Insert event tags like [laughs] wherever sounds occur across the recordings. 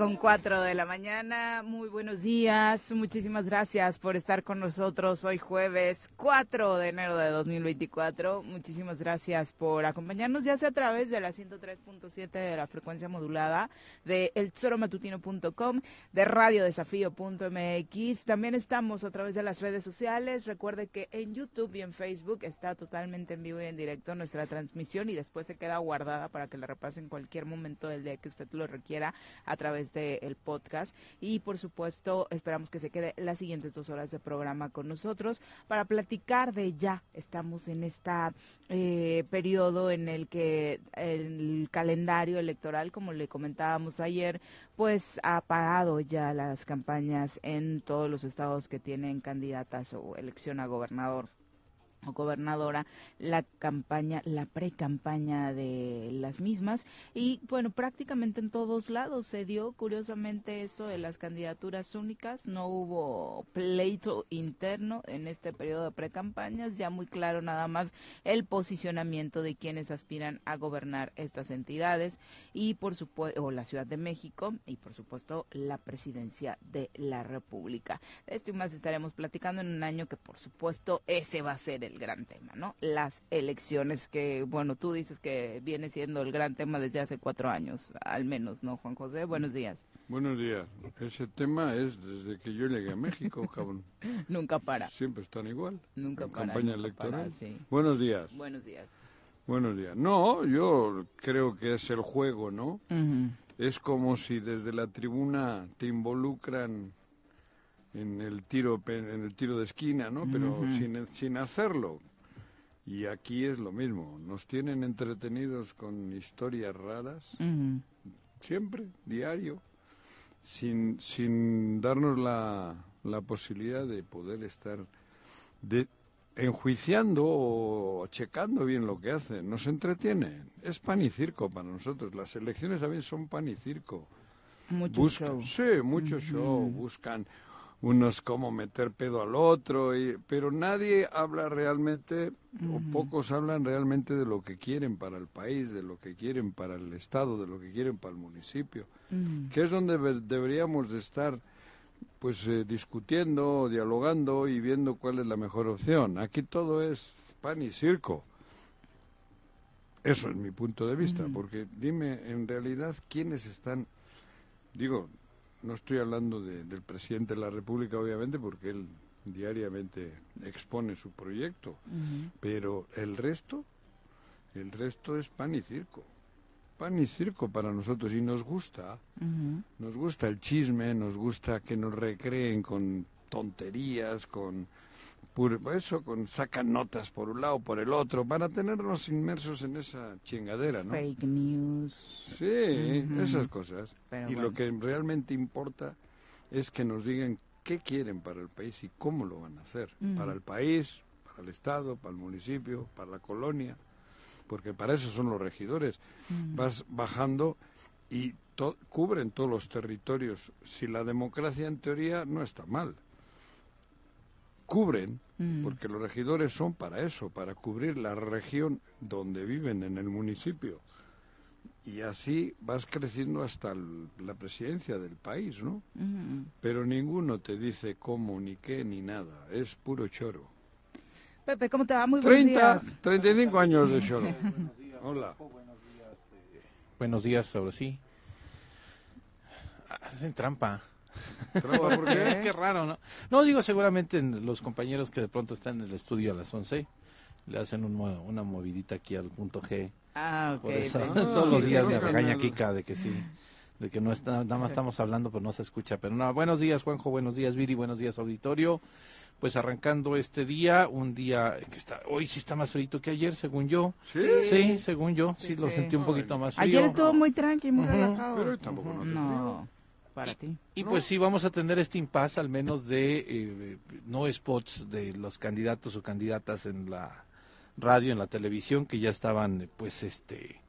con 4 de la mañana. Muchísimas gracias por estar con nosotros hoy jueves 4 de enero de 2024. Muchísimas gracias por acompañarnos ya sea a través de la 103.7 de la frecuencia modulada de elzoromatutino.com, de radiodesafío.mx. También estamos a través de las redes sociales. Recuerde que en YouTube y en Facebook está totalmente en vivo y en directo nuestra transmisión y después se queda guardada para que la repase en cualquier momento del día que usted lo requiera a través del podcast y por supuesto esperamos que se quede las siguientes dos horas de programa con nosotros para platicar de ya estamos en este periodo en el que el calendario electoral como le comentábamos ayer pues ha parado ya las campañas en todos los estados que tienen candidatas o elección a gobernador gobernadora la campaña, la pre-campaña de las mismas. Y bueno, prácticamente en todos lados se dio. Curiosamente esto de las candidaturas únicas, no hubo pleito interno en este periodo de pre-campañas, ya muy claro nada más el posicionamiento de quienes aspiran a gobernar estas entidades y por supuesto, o la Ciudad de México y por supuesto la presidencia de la República. De esto más estaremos platicando en un año que por supuesto ese va a ser el el gran tema, ¿no? Las elecciones que, bueno, tú dices que viene siendo el gran tema desde hace cuatro años, al menos, ¿no, Juan José? Buenos días. Buenos días. Ese tema es desde que yo llegué a México, [laughs] cabrón. nunca para. Siempre están igual. Nunca para. Campaña electoral. Buenos días. Buenos días. Buenos días. No, yo creo que es el juego, ¿no? Es como si desde la tribuna te involucran en el tiro en el tiro de esquina, ¿no? Pero sin, sin hacerlo. Y aquí es lo mismo, nos tienen entretenidos con historias raras, siempre, diario, sin, sin darnos la, la posibilidad de poder estar de, enjuiciando o checando bien lo que hacen. Nos entretienen. Es pan y circo para nosotros. Las elecciones también son pan y circo. Mucho show. Sí, mucho show. Buscan unos cómo meter pedo al otro, y, pero nadie habla realmente, o pocos hablan realmente de lo que quieren para el país, de lo que quieren para el Estado, de lo que quieren para el municipio, que es donde deberíamos de estar pues eh, discutiendo, dialogando y viendo cuál es la mejor opción. Aquí todo es pan y circo. Eso es mi punto de vista, porque dime en realidad quiénes están, digo, no estoy hablando del presidente de la República, obviamente, porque él diariamente expone su proyecto, pero el resto, el resto es pan y circo. Pan y circo para nosotros. Y nos gusta, nos gusta el chisme, nos gusta que nos recreen con tonterías, con eso, con sacan notas por un lado, por el otro, para tenernos inmersos en esa chingadera, ¿no? Fake news. Sí, esas cosas. y lo que realmente importa es que nos digan qué quieren para el país y cómo lo van a hacer. Para el país, para el Estado, para el municipio, para la colonia, porque para eso son los regidores. Vas bajando y cubren todos los territorios. Si la democracia en teoría no está mal cubren, mm. porque los regidores son para eso, para cubrir la región donde viven en el municipio. Y así vas creciendo hasta la presidencia del país, ¿no? Mm. Pero ninguno te dice cómo, ni qué, ni nada. Es puro choro. Pepe, ¿cómo te va? Muy buenos 30, días. 35 años de choro. Hola. Buenos días, ahora sí. Hacen trampa. [laughs] ¿Por qué? qué raro, ¿no? No, digo, seguramente los compañeros que de pronto están en el estudio a las 11 le hacen una movidita aquí al punto G. Ah, ok. [laughs] todos los días me regaña Kika de que sí, de que no está, nada más estamos hablando, pero no se escucha. Pero no, buenos días, Juanjo, buenos días, Viri, buenos días, auditorio. Pues arrancando este día, un día que está, hoy sí está más frito que ayer, según yo. Sí, sí según yo, sí, lo sentí un poquito más frío. Ayer estuvo muy tranqui, muy relajado. Pero hoy tampoco no, no para ti. Y pues sí, vamos a tener este impasse al menos de eh, no spots de los candidatos o candidatas en la radio, en la televisión, que ya estaban pues este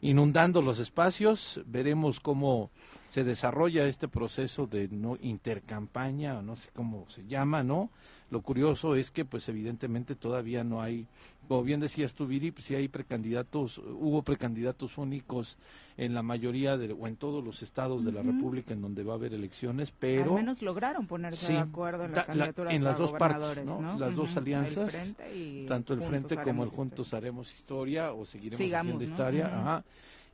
inundando los espacios. Veremos cómo se desarrolla este proceso de no intercampaña, o no sé cómo se llama, ¿no? Lo curioso es que pues evidentemente todavía no hay como bien decías tú, Viri, pues, si hay precandidatos, hubo precandidatos únicos en la mayoría de, o en todos los estados de la República en donde va a haber elecciones, pero... Al menos lograron ponerse de acuerdo en la candidatura En las dos partes, ¿no? Las dos alianzas, tanto el Frente como el Juntos Haremos Historia o Seguiremos Haciendo Historia, ajá.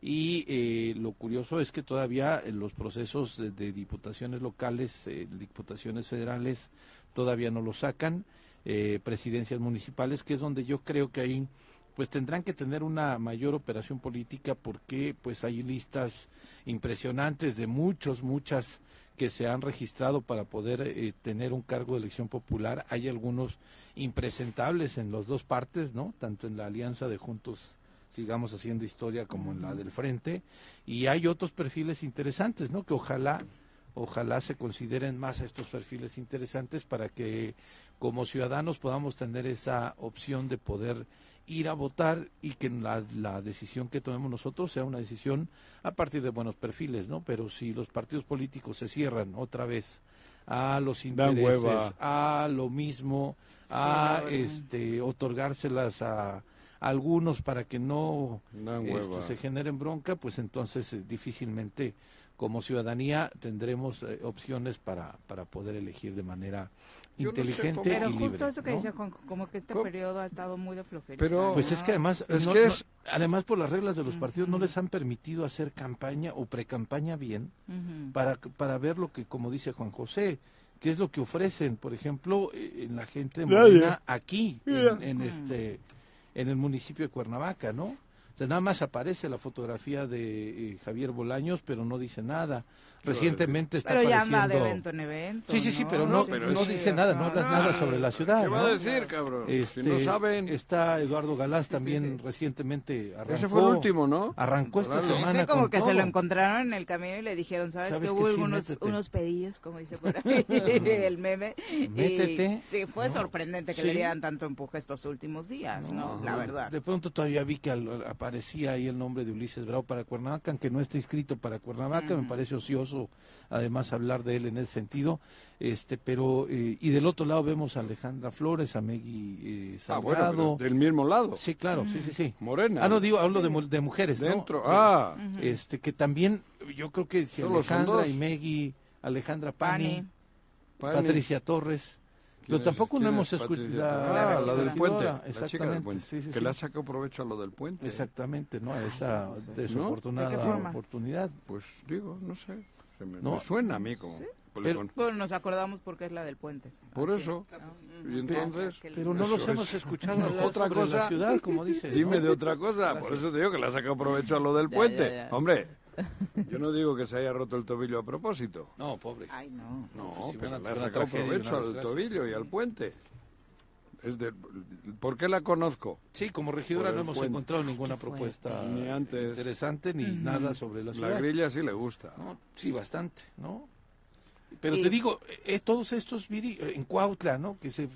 Y eh, lo curioso es que todavía en los procesos de, diputaciones locales, eh, diputaciones federales, todavía no lo sacan eh, presidencias municipales, que es donde yo creo que ahí pues tendrán que tener una mayor operación política porque pues hay listas impresionantes de muchos, muchas que se han registrado para poder eh, tener un cargo de elección popular. Hay algunos impresentables en las dos partes, ¿no? Tanto en la alianza de Juntos sigamos haciendo historia como en la del frente y hay otros perfiles interesantes, ¿no? Que ojalá ojalá se consideren más estos perfiles interesantes para que como ciudadanos podamos tener esa opción de poder ir a votar y que la, la, decisión que tomemos nosotros sea una decisión a partir de buenos perfiles, ¿no? Pero si los partidos políticos se cierran otra vez a los intereses, a lo mismo, a este otorgárselas a, algunos para que no este, se generen bronca, pues entonces eh, difícilmente como ciudadanía tendremos eh, opciones para, para poder elegir de manera inteligente pero y justo eso que dice Juan, como que este periodo ha estado muy de flojería. Pero, pues es que además, además por las reglas de los partidos no les han permitido hacer campaña o pre-campaña bien para, para ver lo que, como dice Juan José, qué es lo que ofrecen, por ejemplo, eh, en la gente de Morena aquí, en, en, este, en el municipio de Cuernavaca, ¿no? Nada más aparece la fotografía de eh, Javier Bolaños, pero no dice nada. Recientemente está pero ya de evento en evento. Sí, sí, sí, pero no, no, dice nada, no habla nada sobre la ciudad. ¿Qué va a decir, cabrón? Este, si no saben. Está Eduardo Galás también recientemente arrancó. Ese fue el último, ¿no? Arrancó esta semana. Ese como que se lo encontraron en el camino y le dijeron, ¿sabes, que hubo unos, unos pedidos, como dice por ahí [laughs] el meme? Métete. Y, sí, fue sorprendente que le dieran tanto empuje estos últimos días, ¿no? La verdad. De pronto todavía vi que al, aparecía ahí el nombre de Ulises Bravo para Cuernavaca, aunque no está inscrito para Cuernavaca, me parece ocioso además hablar de él en ese sentido, este, pero, eh, y del otro lado vemos a Alejandra Flores, a Megui eh, ah, Salgado. del mismo lado. Sí, claro, sí, sí, sí. Morena. Ah, no, digo, hablo de, mujeres, Dentro, ah. Este, que también, yo creo que si Alejandra y Megui, Alejandra Pani, Patricia Torres, pero tampoco no hemos escuchado. Ah, la, del puente. exactamente. que le ha sacado provecho a lo del puente. Exactamente, ¿no? A esa desafortunada oportunidad. Pues digo, no sé. Me, no. suena a mí como. Pero, nos acordamos porque es la del puente. Por eso. Y entonces. Pero no los hemos escuchado [laughs] otra cosa. la ciudad, como dices. Dime de otra cosa. Por eso te digo que le ha sacado provecho a lo del puente. Hombre. [laughs] Yo no digo que se haya roto el tobillo a propósito. No, pobre. Ay, no. No, pero le ha sacado provecho al tobillo y al puente. Es de, ¿Por qué la conozco? Sí, como regidora no hemos encontrado ninguna propuesta ni antes. interesante ni nada sobre la ciudad. La grilla sí le gusta. Sí, bastante, ¿no? Pero te digo, eh, todos estos, en Cuautla, ¿no? Que se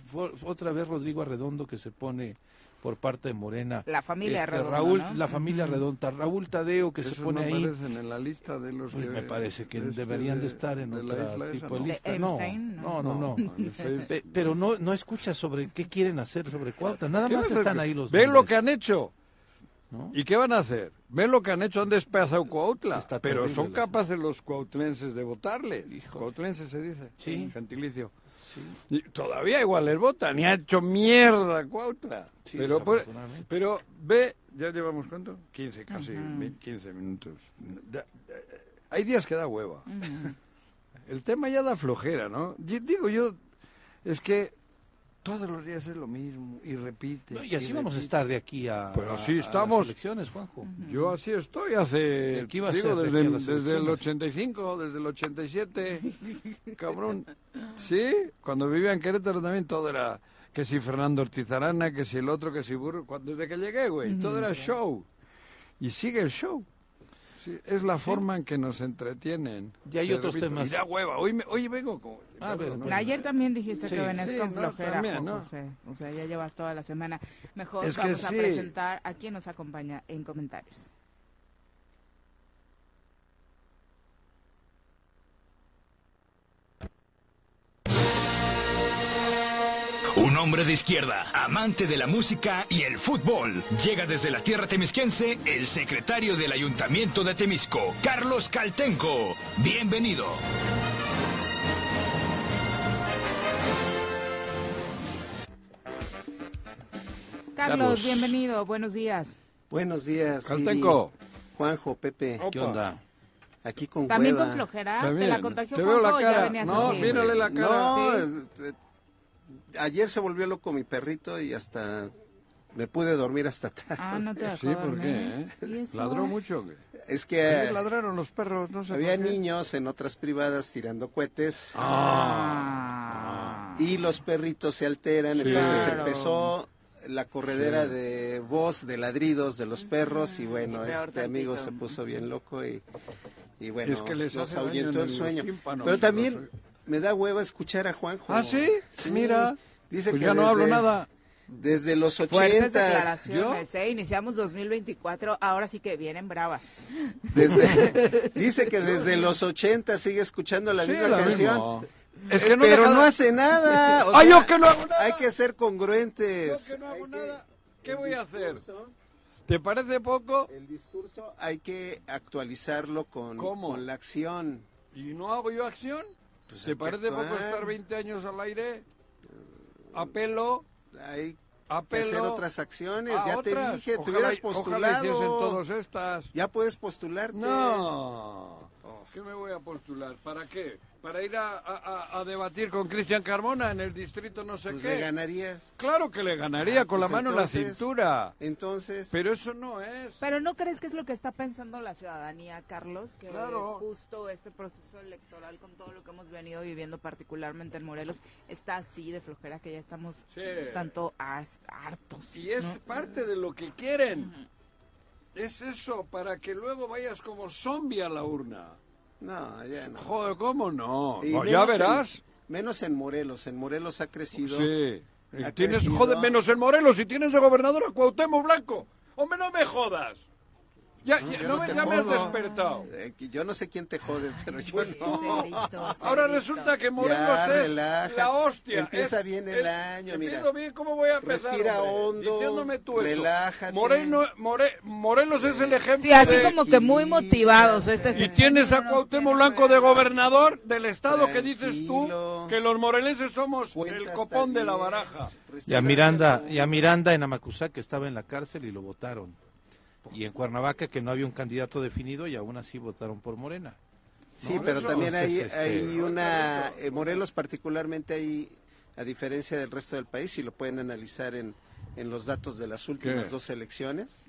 otra vez Rodrigo Arredondo que se pone por parte de Morena. La familia este, Raúl, La familia Redonda. Raúl Tadeo, que se pone ahí. en la lista de los pues me parece que este deberían de, estar en otra tipo de lista. No, no, no. no, pero no, no escucha sobre qué quieren hacer sobre Cuautla. Nada más están ahí los. Ven lo que han hecho. ¿Y qué van a hacer? Ven lo que han hecho, han despedazado Cuautla. pero son capaces los cuautlenses de votarle. Cuautlenses se dice. Sí. Gentilicio. Y todavía igual les votan y ha hecho mierda Cuautla. pero, pues, pero ve, ya llevamos cuánto? 15 casi, 15 minutos. hay días que da hueva. El tema ya da flojera, ¿no? Digo yo, es que todos los días es lo mismo y repite. y así vamos a estar de aquí a, Pero así estamos. elecciones, Juanjo. Yo así estoy hace. digo, desde, desde el 85, desde el 87. [laughs] cabrón. Sí, cuando vivía en Querétaro también todo era. Que si Fernando Ortiz Arana, que si el otro, que si Burro. desde que llegué, güey, todo era show. Y sigue el show es la forma en que nos entretienen. Y hay otros temas. Y da hueva. Hoy, me, hoy vengo como... Ah, Ayer también dijiste que venías con flojera, O sea, ya llevas toda la semana. Mejor vamos a presentar a quien nos acompaña en comentarios. Hombre de izquierda, amante de la música y el fútbol. Llega desde la tierra temisquense el secretario del Ayuntamiento de Temisco, Carlos Caltenco. Bienvenido. Carlos, bienvenido. Buenos días. Buenos días. Caltenco. Juanjo, Pepe. ¿Qué onda? Aquí con También con flojera. ¿Te la contagió Te veo la cara. no, mírale la cara. No, ayer se volvió loco mi perrito y hasta me pude dormir hasta tarde. Ah, no te Sí, ¿por qué? Eh? ¿Ladró mucho? Es que... ladraron los perros? No sé había niños en otras privadas tirando cohetes. Ah. Y los perritos se alteran, entonces empezó la corredera de voz, de ladridos de los perros y bueno, este amigo se puso bien loco y, y bueno, es que les nos ahuyentó el sueño. Pero también me da hueva escuchar a Juanjo. ¿Ah, sí? Mira. Dice pues que ya no hablo nada. Desde los 80. declaraciones, ¿eh? Iniciamos 2024, ahora sí que vienen bravas. [laughs] dice que desde los 80 sigue escuchando la misma canción. Es que no pero no hace nada. [laughs] O yo que no hago nada. Hay que ser congruentes. Yo que no hago nada. ¿Qué voy a hacer? ¿Te parece poco? El discurso hay que actualizarlo con, con la acción. ¿Y no hago yo acción? Pues ¿Te parece poco estar 20 años al aire? Apelo. Hay que hacer otras acciones. Ya te dije, te hubieras postulado. todas estas. Ya puedes postularte. No. ¿Qué me voy a postular? ¿Para qué? para ir a, debatir con Cristian Carmona en el distrito no sé pues qué. ¿Le ganarías? Claro que le ganaría, con la pues mano en la cintura. Entonces. Pero eso no es. Pero ¿no crees que es lo que está pensando la ciudadanía, Carlos? Que justo este proceso electoral, con todo lo que hemos venido viviendo, particularmente en Morelos, está así de flojera que ya estamos tanto hartos. Y es parte de lo que quieren. Es eso, para que luego vayas como zombie a la urna. No, ya no. Joder, ¿cómo no? ya verás. menos en Morelos. En Morelos ha crecido. Sí. tienes, joder, menos en Morelos y tienes de gobernador a Cuauhtémoc Blanco. Hombre, no me jodas. Ya, no, me, has despertado. Eh, yo no sé quién te jode, [laughs] pero yo no. Ahora resulta que Morelos es la hostia. Empieza bien el año, mira. bien cómo voy a empezar, Respira hondo, Diciéndome tú relájate. Moreno, Morelos es el ejemplo Sí, así como que muy motivados. Este y tienes a Cuauhtémoc Blanco de gobernador del estado que dices tú que los morelenses somos el copón de la baraja. Y a Miranda, y a Miranda en Amacusá que estaba en la cárcel y lo votaron y en Cuernavaca que no había un candidato definido y aún así votaron por Morena. Sí, pero también hay, este, hay una, eh, Morelos particularmente hay, a diferencia del resto del país, y lo pueden analizar en, en los datos de las últimas dos elecciones,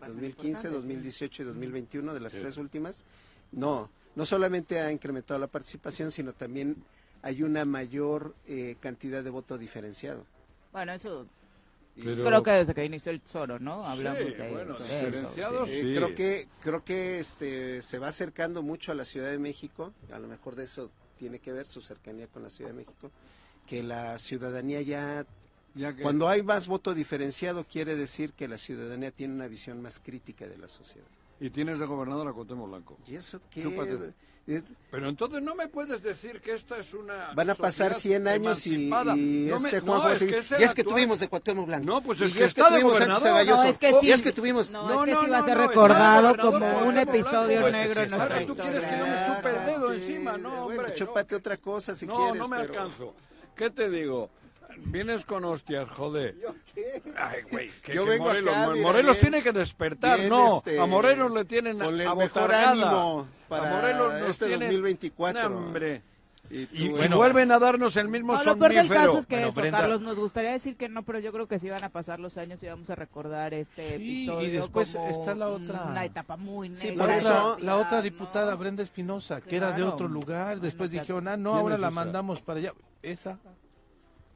2015, 2018 y 2021, de las tres últimas, no, no solamente ha incrementado la participación, sino también hay una mayor eh, cantidad de voto diferenciado. Bueno, eso creo que desde que inició el Zoro, ¿no? Hablamos de, bueno, eso. Sí. Creo que creo que este se va acercando mucho a la Ciudad de México, a lo mejor de eso tiene que ver su cercanía con la Ciudad de México, que la ciudadanía ya, cuando hay más voto diferenciado quiere decir que la ciudadanía tiene una visión más crítica de la sociedad. Y tienes de gobernador a Cuauhtémoc Blanco. ¿Y eso qué? Pero entonces no me puedes decir que esta es una. Van a pasar 100 años y, y este Juan no, es que y es que tuvimos de Cuauhtémoc Blanco. No, pues es que, es que tuvimos antes a No, es que sí. Y es que tuvimos. No, es que sí va a ser recordado como un episodio negro en nuestra historia. tú quieres que yo me chupe el dedo encima, ¿no? Hombre, chúpate otra cosa si quieres. No, no me alcanzo. ¿Qué te digo? Vienes con hostias, joder. Ay, güey, que, Yo vengo Morelos, acá, Morelos tiene que despertar, no. Este, a Morelos le tienen con a mejor ánimo para a Morelos nos este tienen, 2024. hombre. Y, y, vuelven a darnos el mismo no, somnífero. Lo peor del caso es que eso, Carlos, nos gustaría decir que no, pero yo creo que sí van a pasar los años y vamos a recordar este episodio y después está la otra una etapa muy negra. Sí, por eso la otra diputada Brenda Espinosa, que era de otro lugar, después dijeron, "Ah, no, ahora la mandamos para allá." Esa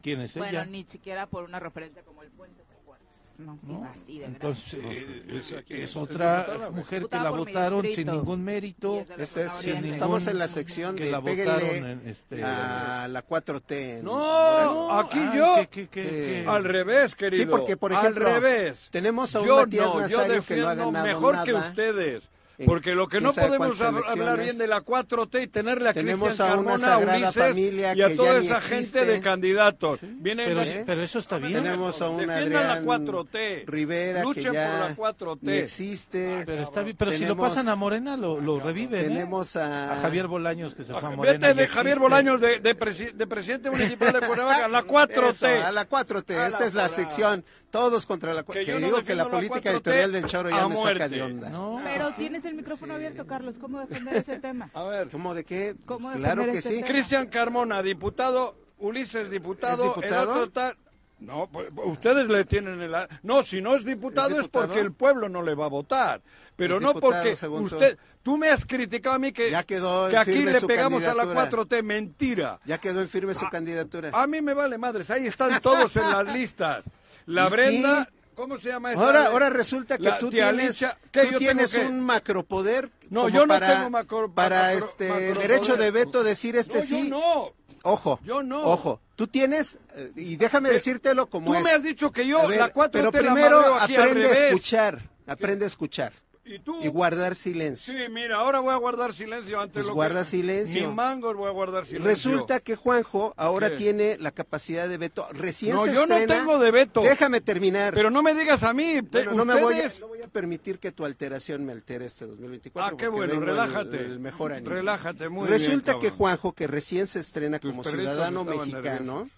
¿Quién es ella? Bueno, ni siquiera por una referencia como el puente, ¿te acuerdas? No, no. así de Entonces, eh, es, otra mujer que la votaron sin ningún mérito. Es, estamos en la sección que de la votaron este, a la 4T. No, aquí yo. al revés, querido. Sí, porque por ejemplo, al revés. tenemos a un Matías no, Nazario que no ha ganado mejor que ustedes. Porque lo que no podemos hablar bien de la 4T y tenerle a Cristian Carmona, a Ulises y a toda esa gente de candidatos. pero, eso está bien. Tenemos a un Adrián la 4T. Rivera Luchen que ya por la 4T. existe. Pero, está bien, pero si lo pasan a Morena, lo, lo reviven. ¿eh? Tenemos a... Javier Bolaños que se fue a Morena. Vete de Javier Bolaños de, de, presidente municipal de Cuernavaca, la 4T. a la 4T, esta es la sección todos contra la que, que digo que la política editorial del Choro ya me saca de onda. Pero tienes el micrófono abierto, Carlos, ¿cómo defender ese tema? [laughs] A ver, ¿cómo de qué? claro que sí. Cristian Carmona, diputado, Ulises, diputado, ¿Es diputado? No, pues, ustedes le tienen el... No, si no es diputado es, porque el pueblo no le va a votar. Pero no porque usted... Tú me has criticado a mí que, que aquí le pegamos a la 4T. Mentira. Ya quedó en firme su candidatura. A mí me vale madres. Ahí están todos en las listas. La Brenda, ¿cómo se llama esa? Ahora, ahora resulta que tú tienes, tú tienes un macropoder. No, yo no tengo macro, para este derecho de veto decir este no, sí. Yo no. Ojo, yo no. Ojo, tú tienes, eh, y déjame decírtelo como es. Tú me has dicho que yo, la 4 Pero primero aprende a escuchar, aprende a escuchar. ¿Y, guardar silencio. Sí, mira, ahora voy a guardar silencio ante pues lo guarda silencio. Ni mangos voy a guardar silencio. Resulta que Juanjo ahora tiene la capacidad de veto. Recién no, se yo no tengo de veto. Déjame terminar. Pero no me digas a mí. no me voy a, no voy a permitir que tu alteración me altere este 2024. Ah, qué bueno, relájate. El, mejor año. Relájate, muy Resulta que Juanjo, que recién se estrena como ciudadano mexicano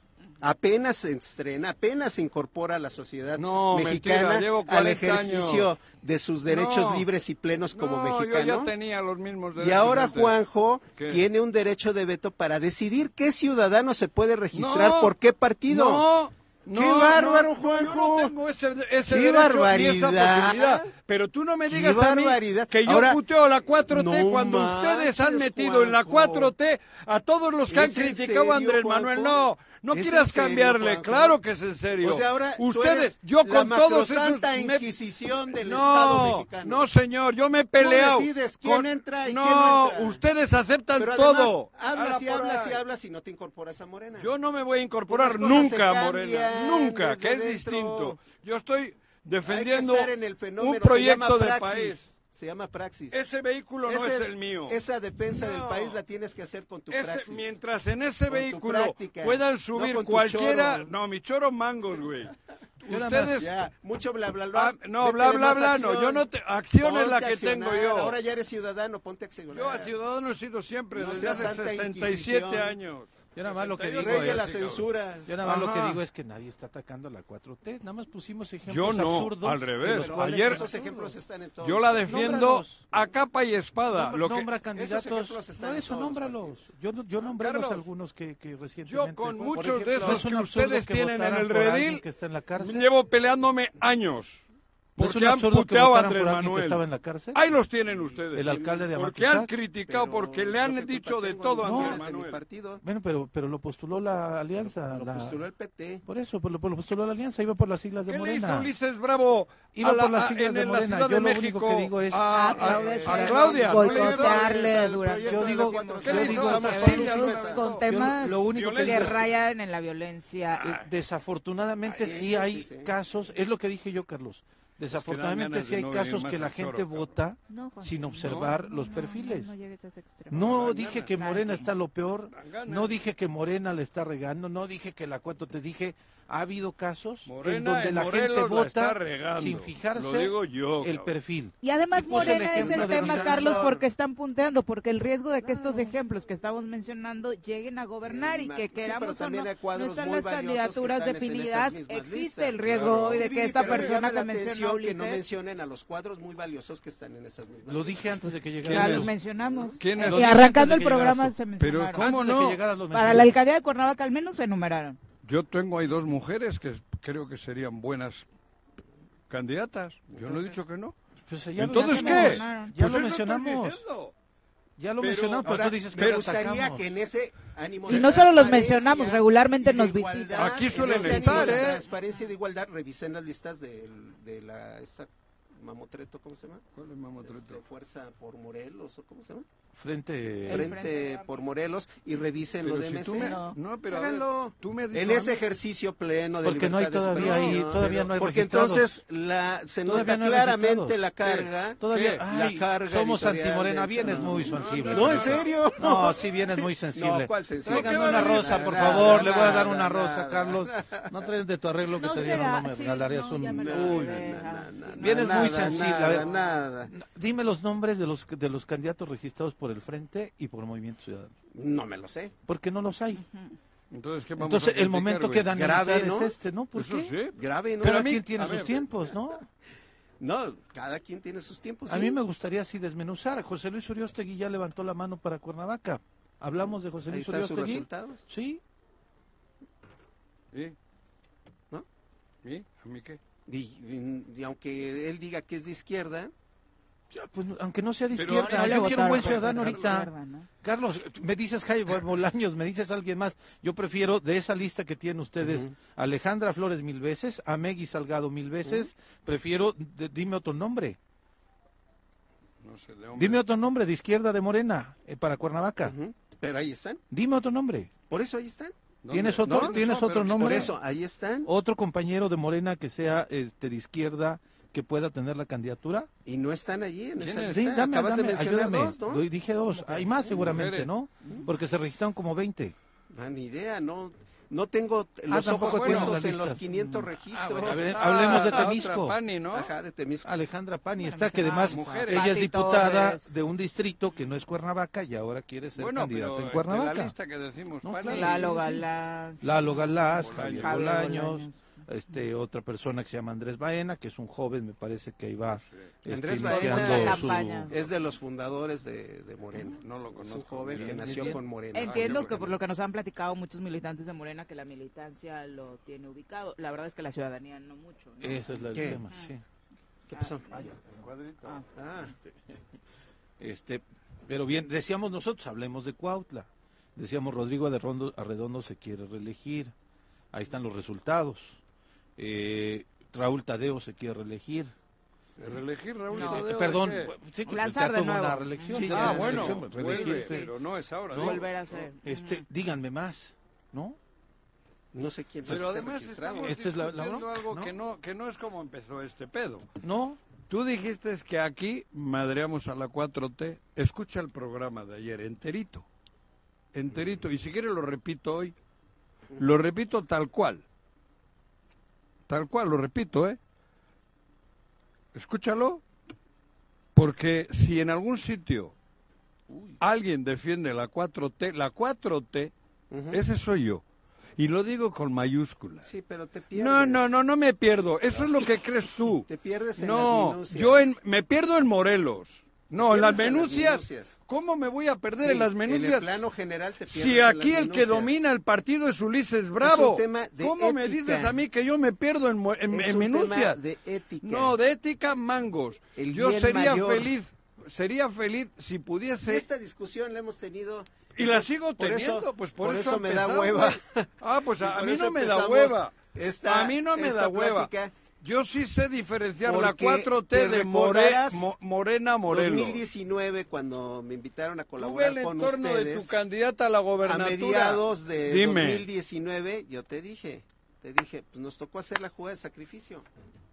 apenas se estrena, apenas se incorpora a la sociedad mexicana al ejercicio de sus derechos libres y plenos como mexicano. Yo ya tenía los mismos derechos. Y ahora Juanjo tiene un derecho de veto para decidir qué ciudadano se puede registrar por qué partido. No. ¡Qué bárbaro, Juanjo! Yo no tengo ese, ese ¡Qué barbaridad! Pero tú no me digas a mí que yo puteo la 4T cuando ustedes han metido en la 4T a todos los que han criticado a Andrés Manuel. No, no quieras cambiarle, claro que es en serio. O sea, ahora ustedes, yo con todos esos Inquisición del no, Estado mexicano. No, señor, yo me he peleado. Tú decides quién entra y no, quién no entra. ustedes aceptan Pero todo. Hablas y hablas y hablas y no te incorporas a Morena. Yo no me voy a incorporar nunca a Morena, nunca, que es distinto. Yo estoy defendiendo un proyecto de país. Se llama praxis. Ese vehículo no es el mío. Esa defensa del país la tienes que hacer con tu praxis. Mientras en ese vehículo puedan subir cualquiera... No, mi choro mangos, güey. [laughs] Ustedes... mucho bla, bla, bla. Ah, no, bla, bla, bla, no. Yo no te... Acción es la que tengo yo. Ahora ya eres ciudadano, ponte a Yo a ciudadano he sido siempre, desde hace 67 años. Yo nada más lo que digo es, la censura. Yo nada más lo que digo es que nadie está atacando a la 4T. Nada más pusimos ejemplos yo no, absurdos. al revés. Ayer esos ejemplos están en todos. Yo la defiendo a capa y espada. Nombra, lo que... nombra candidatos. No, eso, nómbralos. Yo, yo nombré los algunos que, que recientemente. Yo con muchos de esos que ustedes tienen en el redil, que está en la cárcel. llevo peleándome años. Porque es han puteado a Andrés Manuel. Que estaba en la cárcel? Ahí los tienen ustedes. El alcalde de Porque han criticado, porque le han dicho de todo a Andrés Manuel. Partido. Bueno, pero, pero lo postuló la alianza. Lo, postuló el PT. Por eso, lo, lo, postuló la alianza, iba por las siglas de ¿Qué Morena. ¿Qué le hizo Ulises Bravo Iba por las siglas de Morena. Yo lo México, único que digo es... A, a, Claudia. Boicotearle durante... Yo digo... ¿Qué le digo? Con temas que rayan en la violencia. Desafortunadamente sí hay casos, es lo que dije yo, Carlos Desafortunadamente sí hay casos que la gente vota sin observar los perfiles. No, dije que Morena está lo peor, no dije que Morena le está regando, no dije que la cuatro te dije ha habido casos en donde la gente vota sin fijarse el perfil. Y además Morena es el tema, Carlos, porque están punteando, porque el riesgo de que estos ejemplos que estamos mencionando lleguen a gobernar y que queramos o no, no están las candidaturas definidas, existe el riesgo hoy de que esta persona que mencionó que no mencionen a los cuadros muy valiosos que están en esas mismas Lo dije antes de que llegara. Ya los mencionamos. Y arrancando el programa se mencionaron. Pero ¿cómo no? Para la alcaldía de Cuernavaca al menos se enumeraron. Yo tengo ahí dos mujeres que creo que serían buenas candidatas. Yo no he dicho que no. Pues Entonces, ¿qué? Ya lo pues mencionamos. Ya lo mencionamos, pero tú dices que me gustaría que en ese ánimo Y no solo los mencionamos, regularmente nos visitan. Aquí suelen estar, ¿eh? Transparencia de igualdad, revisen las listas de, de la esta Mamotreto, ¿cómo se llama? ¿Cuál es Mamotreto? Este, Fuerza por Morelos, ¿o cómo se llama? Frente, frente, por Morelos y revisen lo de MC. no. pero tú me en ese ejercicio pleno de Porque no hay todavía ahí, todavía no hay Porque entonces la, se nota claramente la carga. Todavía la carga somos antimorena, vienes muy sensible. No, en serio. No, sí vienes muy sensible. No, ¿cuál sensible? Tráiganme una rosa, por favor, le voy a dar una rosa, Carlos. No traes de tu arreglo que te dieron, no me regalarías un Uy, vienes muy sensible. A ver, nada. Dime los nombres de los de los candidatos registrados por el Frente y por el Movimiento Ciudadano. No me lo sé. Porque no los hay. Entonces, ¿qué vamos Entonces el momento que dan grave ¿no? es este, ¿no? ¿Por Eso qué? Sí. Grave, ¿no? Pero a quien tiene sus tiempos, ¿no? [laughs] No, cada quien tiene sus tiempos. A mí me gustaría así desmenuzar. José Luis Uriostegui ya levantó la mano para Cuernavaca. Hablamos de José Luis Ahí Uriostegui. sus resultados? Sí. ¿Y? ¿No? ¿Y? ¿A mí qué? Y, y, y aunque él diga que es de izquierda, pues, aunque no sea de izquierda, yo quiero un buen ciudadano ahorita. Carlos, me dices Jaime Bolaños, me dices alguien más. Yo prefiero de esa lista que tienen ustedes, Alejandra Flores mil veces, a Megui Salgado mil veces, prefiero, dime otro nombre. No sé, de dime otro nombre de izquierda de Morena eh, para Cuernavaca. Pero ahí están. Dime otro nombre. Por eso ahí están. ¿Tienes otro, ¿tienes otro nombre? Por eso, ahí están. Otro compañero de Morena que sea este, de izquierda que pueda tener la candidatura. Y no están allí en esa lista. Sí, dame, Acabas dame, de ayúdame. Dos, ¿no? Dije dos. Hay más seguramente, ¿no? Porque se registraron como 20. Ah, ni idea, no. No tengo los ah, ojos puestos en los 500 mm. registros. Ah, a ver, hablemos de Temisco. Pani, ¿no? Ajá, de Temisco. Alejandra Pani está, que además ella es diputada de un distrito que no es Cuernavaca y ahora quiere ser bueno, candidata en Cuernavaca. la lista que decimos, no, Pani. Lalo Galás. Lalo Galás, Javier Bolaños este otra persona que se llama Andrés Baena, que es un joven, me parece que ahí va. Este, Andrés Baena es de los fundadores de, Morena. No lo conozco. Es un joven que nació con Morena. Entiendo ah, que por lo que nos han platicado muchos militantes de Morena, que la militancia lo tiene ubicado. La verdad es que la ciudadanía no mucho. ¿no? Ese es el tema, sí. ¿Qué pasó? Ah, cuadrito. Ah. ah. Este, [laughs] este, pero bien, decíamos nosotros, hablemos de Cuautla. Decíamos, Rodrigo Arredondo se quiere reelegir. Ahí están los resultados. Eh, Raúl Tadeo se quiere reelegir. ¿Reelegir Raúl Tadeo? Perdón, sí, lanzar de nuevo. Una reelección. Sí, ah, bueno, vuelve, pero no es ahora. ¿no? Volver a ser. Este, díganme más, ¿no? No sé quién Pero además estamos ¿Esta es la, algo que no que no es como empezó este pedo. No. Tú dijiste que aquí madreamos a la 4T. Escucha el programa de ayer enterito. Enterito y si quieres lo repito hoy. Lo repito tal cual. Tal cual, lo repito, ¿eh? Escúchalo. Porque si en algún sitio alguien defiende la 4T, la 4T, ese soy yo. Y lo digo con mayúsculas. Sí, pero te pierdes. No, no, no, no me pierdo. Eso es lo que crees tú. Te pierdes en no, yo me pierdo en Morelos. No, en las menucias. ¿Cómo me voy a perder en las menucias? En el plano general te Si aquí el que domina el partido es Ulises Bravo. ¿Cómo me dices a mí que yo me pierdo en, en, es menucias? de ética. No, de ética mangos. yo sería feliz, sería feliz si pudiese. Esta discusión la hemos tenido y la sigo teniendo, pues por, eso, me da hueva. Ah, pues a, mí no me da hueva. a mí no me da hueva. Yo sí sé diferenciar la 4T de Morena Morelos. 2019, cuando me invitaron a colaborar Tuve el con entorno ustedes. de tu candidata a la gobernatura. A mediados de 2019, yo te dije, te dije, pues nos tocó hacer la jugada de sacrificio.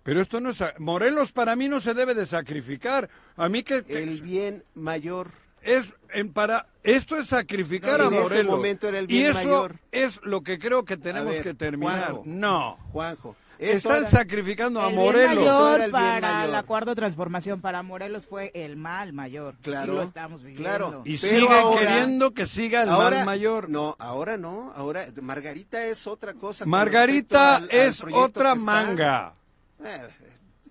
Pero esto no es... Morelos para mí no se debe de sacrificar. A mí que... El bien mayor es en para esto es sacrificar a Morelos. momento era el bien y eso es lo que creo que tenemos que terminar. no, Juanjo. Están sacrificando a Morelos. Mayor para la cuarta transformación para Morelos fue el mal mayor. Claro. Y lo estamos viviendo. Claro. Y siguen queriendo que siga el mal mayor. No, ahora no. Ahora Margarita es otra cosa. Margarita es otra manga. Eh,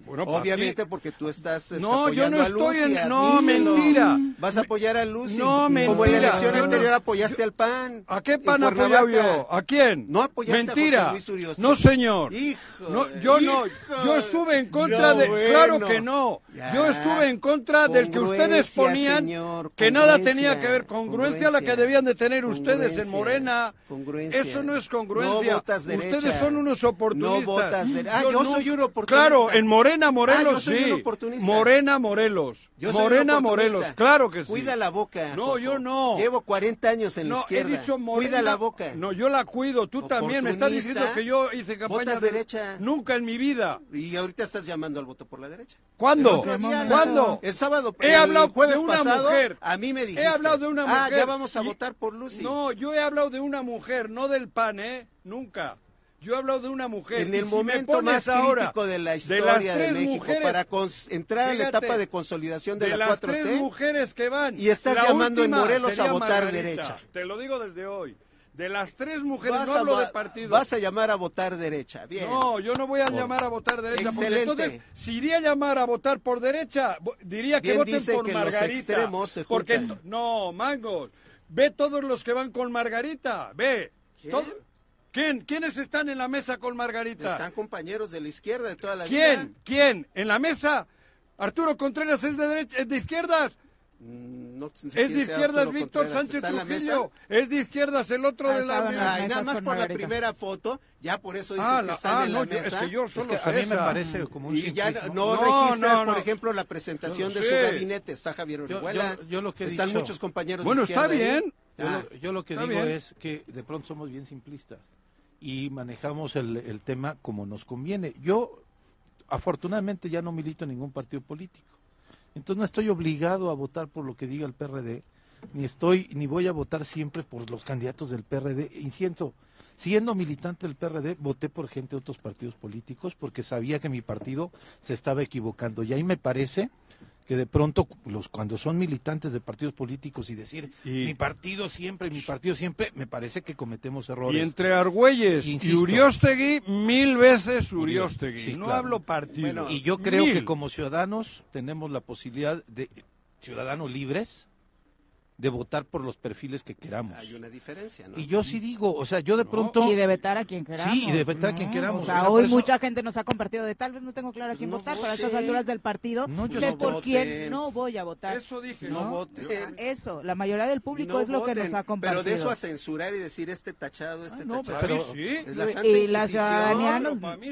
Obviamente porque tú estás este, No, yo no estoy en... No, mentira. Vas a apoyar a Lucy. No, mentira. Como en la elección anterior apoyaste al PAN. ¿A qué PAN apoyado yo? ¿A quién? No apoyaste mentira. a José Luis No, señor. Hijo. No, yo no. Yo estuve en contra de... Claro que no. yo estuve en contra del que ustedes ponían que nada tenía que ver. Congruencia, la que debían de tener ustedes en Morena. Eso no es congruencia. ustedes son unos oportunistas. No votas Ah, yo, soy un oportunista. Claro, en Morena Morena Morelos, ah, sí. Morena Morelos. Morena Morelos, claro que sí. Cuida la boca. No, yo no. Llevo 40 años en la izquierda. he dicho Morena. Cuida la boca. No, yo la cuido. Tú también me estás diciendo que yo hice campaña de derecha. Nunca en mi vida. Y ahorita estás llamando al voto por la derecha. ¿Cuándo? ¿Cuándo? El sábado. He hablado jueves de una pasado, mujer. A mí me dijiste. He hablado de una mujer. Ah, ya vamos a votar por Lucy. No, yo he hablado de una mujer, no del PAN, ¿eh? Nunca. Yo he hablado de una mujer. En el momento más crítico de la historia de, México, para entrar en la etapa de consolidación de, la 4T. tres mujeres que van. Y estás llamando en Morelos a votar derecha. Te lo digo desde hoy. De las tres mujeres, no hablo de partido. Vas a llamar a votar derecha, bien. No, yo no voy a llamar a votar derecha. Porque entonces, si iría a llamar a votar por derecha, diría que voten por que Margarita. Los extremos se porque no, mangos. Ve todos los que van con Margarita, ve. ¿Quién? ¿Quiénes están en la mesa con Margarita? Están compañeros de la izquierda de toda la ¿Quién? vida. ¿Quién? ¿En la mesa? ¿Arturo Contreras es de, derecha, es de izquierdas? Mm, no, es de izquierdas Víctor Sánchez Trujillo. Es de izquierdas el otro de la mesa. nada más por la primera foto, ya por eso dice ah, que están ah, en la mesa. Es que yo solo a mí me parece como un Y ya no, registras, por ejemplo, la presentación de su gabinete. Está Javier Orihuela. Yo, lo que están muchos compañeros Bueno, de está bien. Yo, lo que digo es que de pronto somos bien simplistas y manejamos el, el tema como nos conviene. Yo, afortunadamente, ya no milito en ningún partido político. Entonces no estoy obligado a votar por lo que diga el PRD, ni estoy, ni voy a votar siempre por los candidatos del PRD. Insisto, siendo militante del PRD, voté por gente de otros partidos políticos porque sabía que mi partido se estaba equivocando. Y ahí me parece que de pronto los cuando son militantes de partidos políticos y decir mi partido siempre, mi partido siempre, me parece que cometemos errores. Y entre Argüelles y Uriostegui, mil veces Uriostegui. no hablo partido. y yo creo que como ciudadanos tenemos la posibilidad de ciudadanos libres de votar por los perfiles que queramos. Hay una diferencia, ¿no? Y yo sí digo, o sea, yo de pronto... Y de vetar a quien queramos. Sí, y de vetar a quien queramos. O sea, hoy mucha gente nos ha compartido de tal vez no tengo claro a quién votar para estas alturas del partido. No, yo sé por quién no voy a votar. Eso dije. No, voten. Eso, la mayoría del público es lo que nos ha compartido. Pero de eso a censurar y decir este tachado, este no, tachado. Pero, sí. Es la Santa y la ciudadanía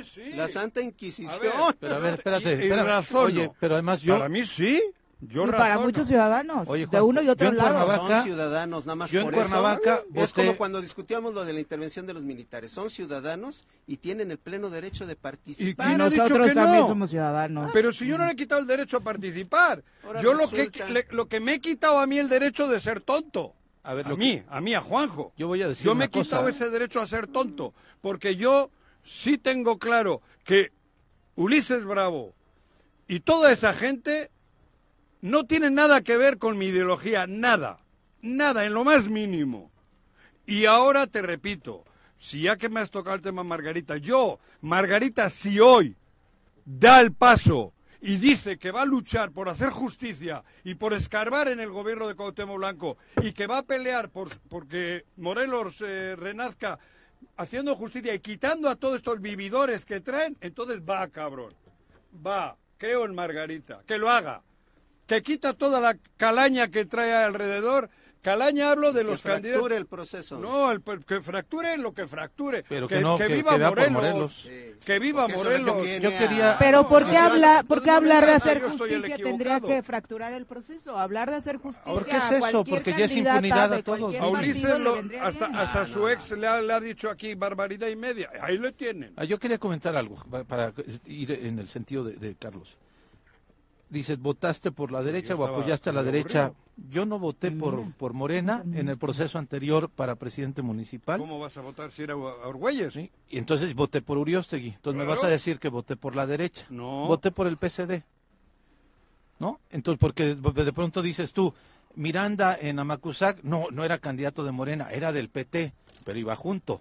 sí. La Santa Inquisición. A ver, pero a ver, espérate, espérate. Oye, pero además yo... Para mí sí. Yo y para muchos ciudadanos, de uno y otro lado. son ciudadanos, nada más yo en Cuernavaca Es como cuando discutíamos lo de la intervención de los militares. Son ciudadanos y tienen el pleno derecho de participar. ¿Y quién ha dicho que no? somos ciudadanos. Pero si yo no le he quitado el derecho a participar. yo lo que, lo que me he quitado a mí el derecho de ser tonto. A, ver, a mí, a mí, a Juanjo. Yo voy a decir Yo me he quitado ese derecho a ser tonto, porque yo sí tengo claro que Ulises Bravo y toda esa gente no tienen nada que ver con mi ideología, nada, nada, en lo más mínimo. Y ahora te repito, si ya que me has tocado el tema Margarita, yo, Margarita, si hoy da el paso y dice que va a luchar por hacer justicia y por escarbar en el gobierno de Cuauhtémoc Blanco y que va a pelear por porque Morelos eh, renazca haciendo justicia y quitando a todos estos vividores que traen, entonces va, cabrón. Va, creo en Margarita, que lo haga. Que quita toda la calaña que trae alrededor Calaña hablo de los candidatos. Que fracture el proceso. No, el, que fracture lo que fracture. Pero que, que, viva Morelos. Que viva Morelos. Yo quería... Pero ¿por qué, habla, ¿por qué hablar de hacer justicia tendría que fracturar el proceso? Hablar de hacer justicia. ¿Por qué es eso? Porque ya es impunidad a todos. A Ulises hasta, hasta su ex le ha, le ha, dicho aquí barbaridad y media. Ahí lo tienen. Ah, yo quería comentar algo para ir en el sentido de, de Carlos dices, votaste por la derecha o apoyaste a la derecha. Yo no voté por, por Morena en el proceso anterior para presidente municipal. ¿Cómo vas a votar si era Orgüelles? Sí, y entonces voté por Uriostegui. Entonces me vas a decir que voté por la derecha. No. Voté por el PCD. ¿No? Entonces, porque de pronto dices tú, Miranda en Amacuzac, no, no era candidato de Morena, era del PT, pero iba junto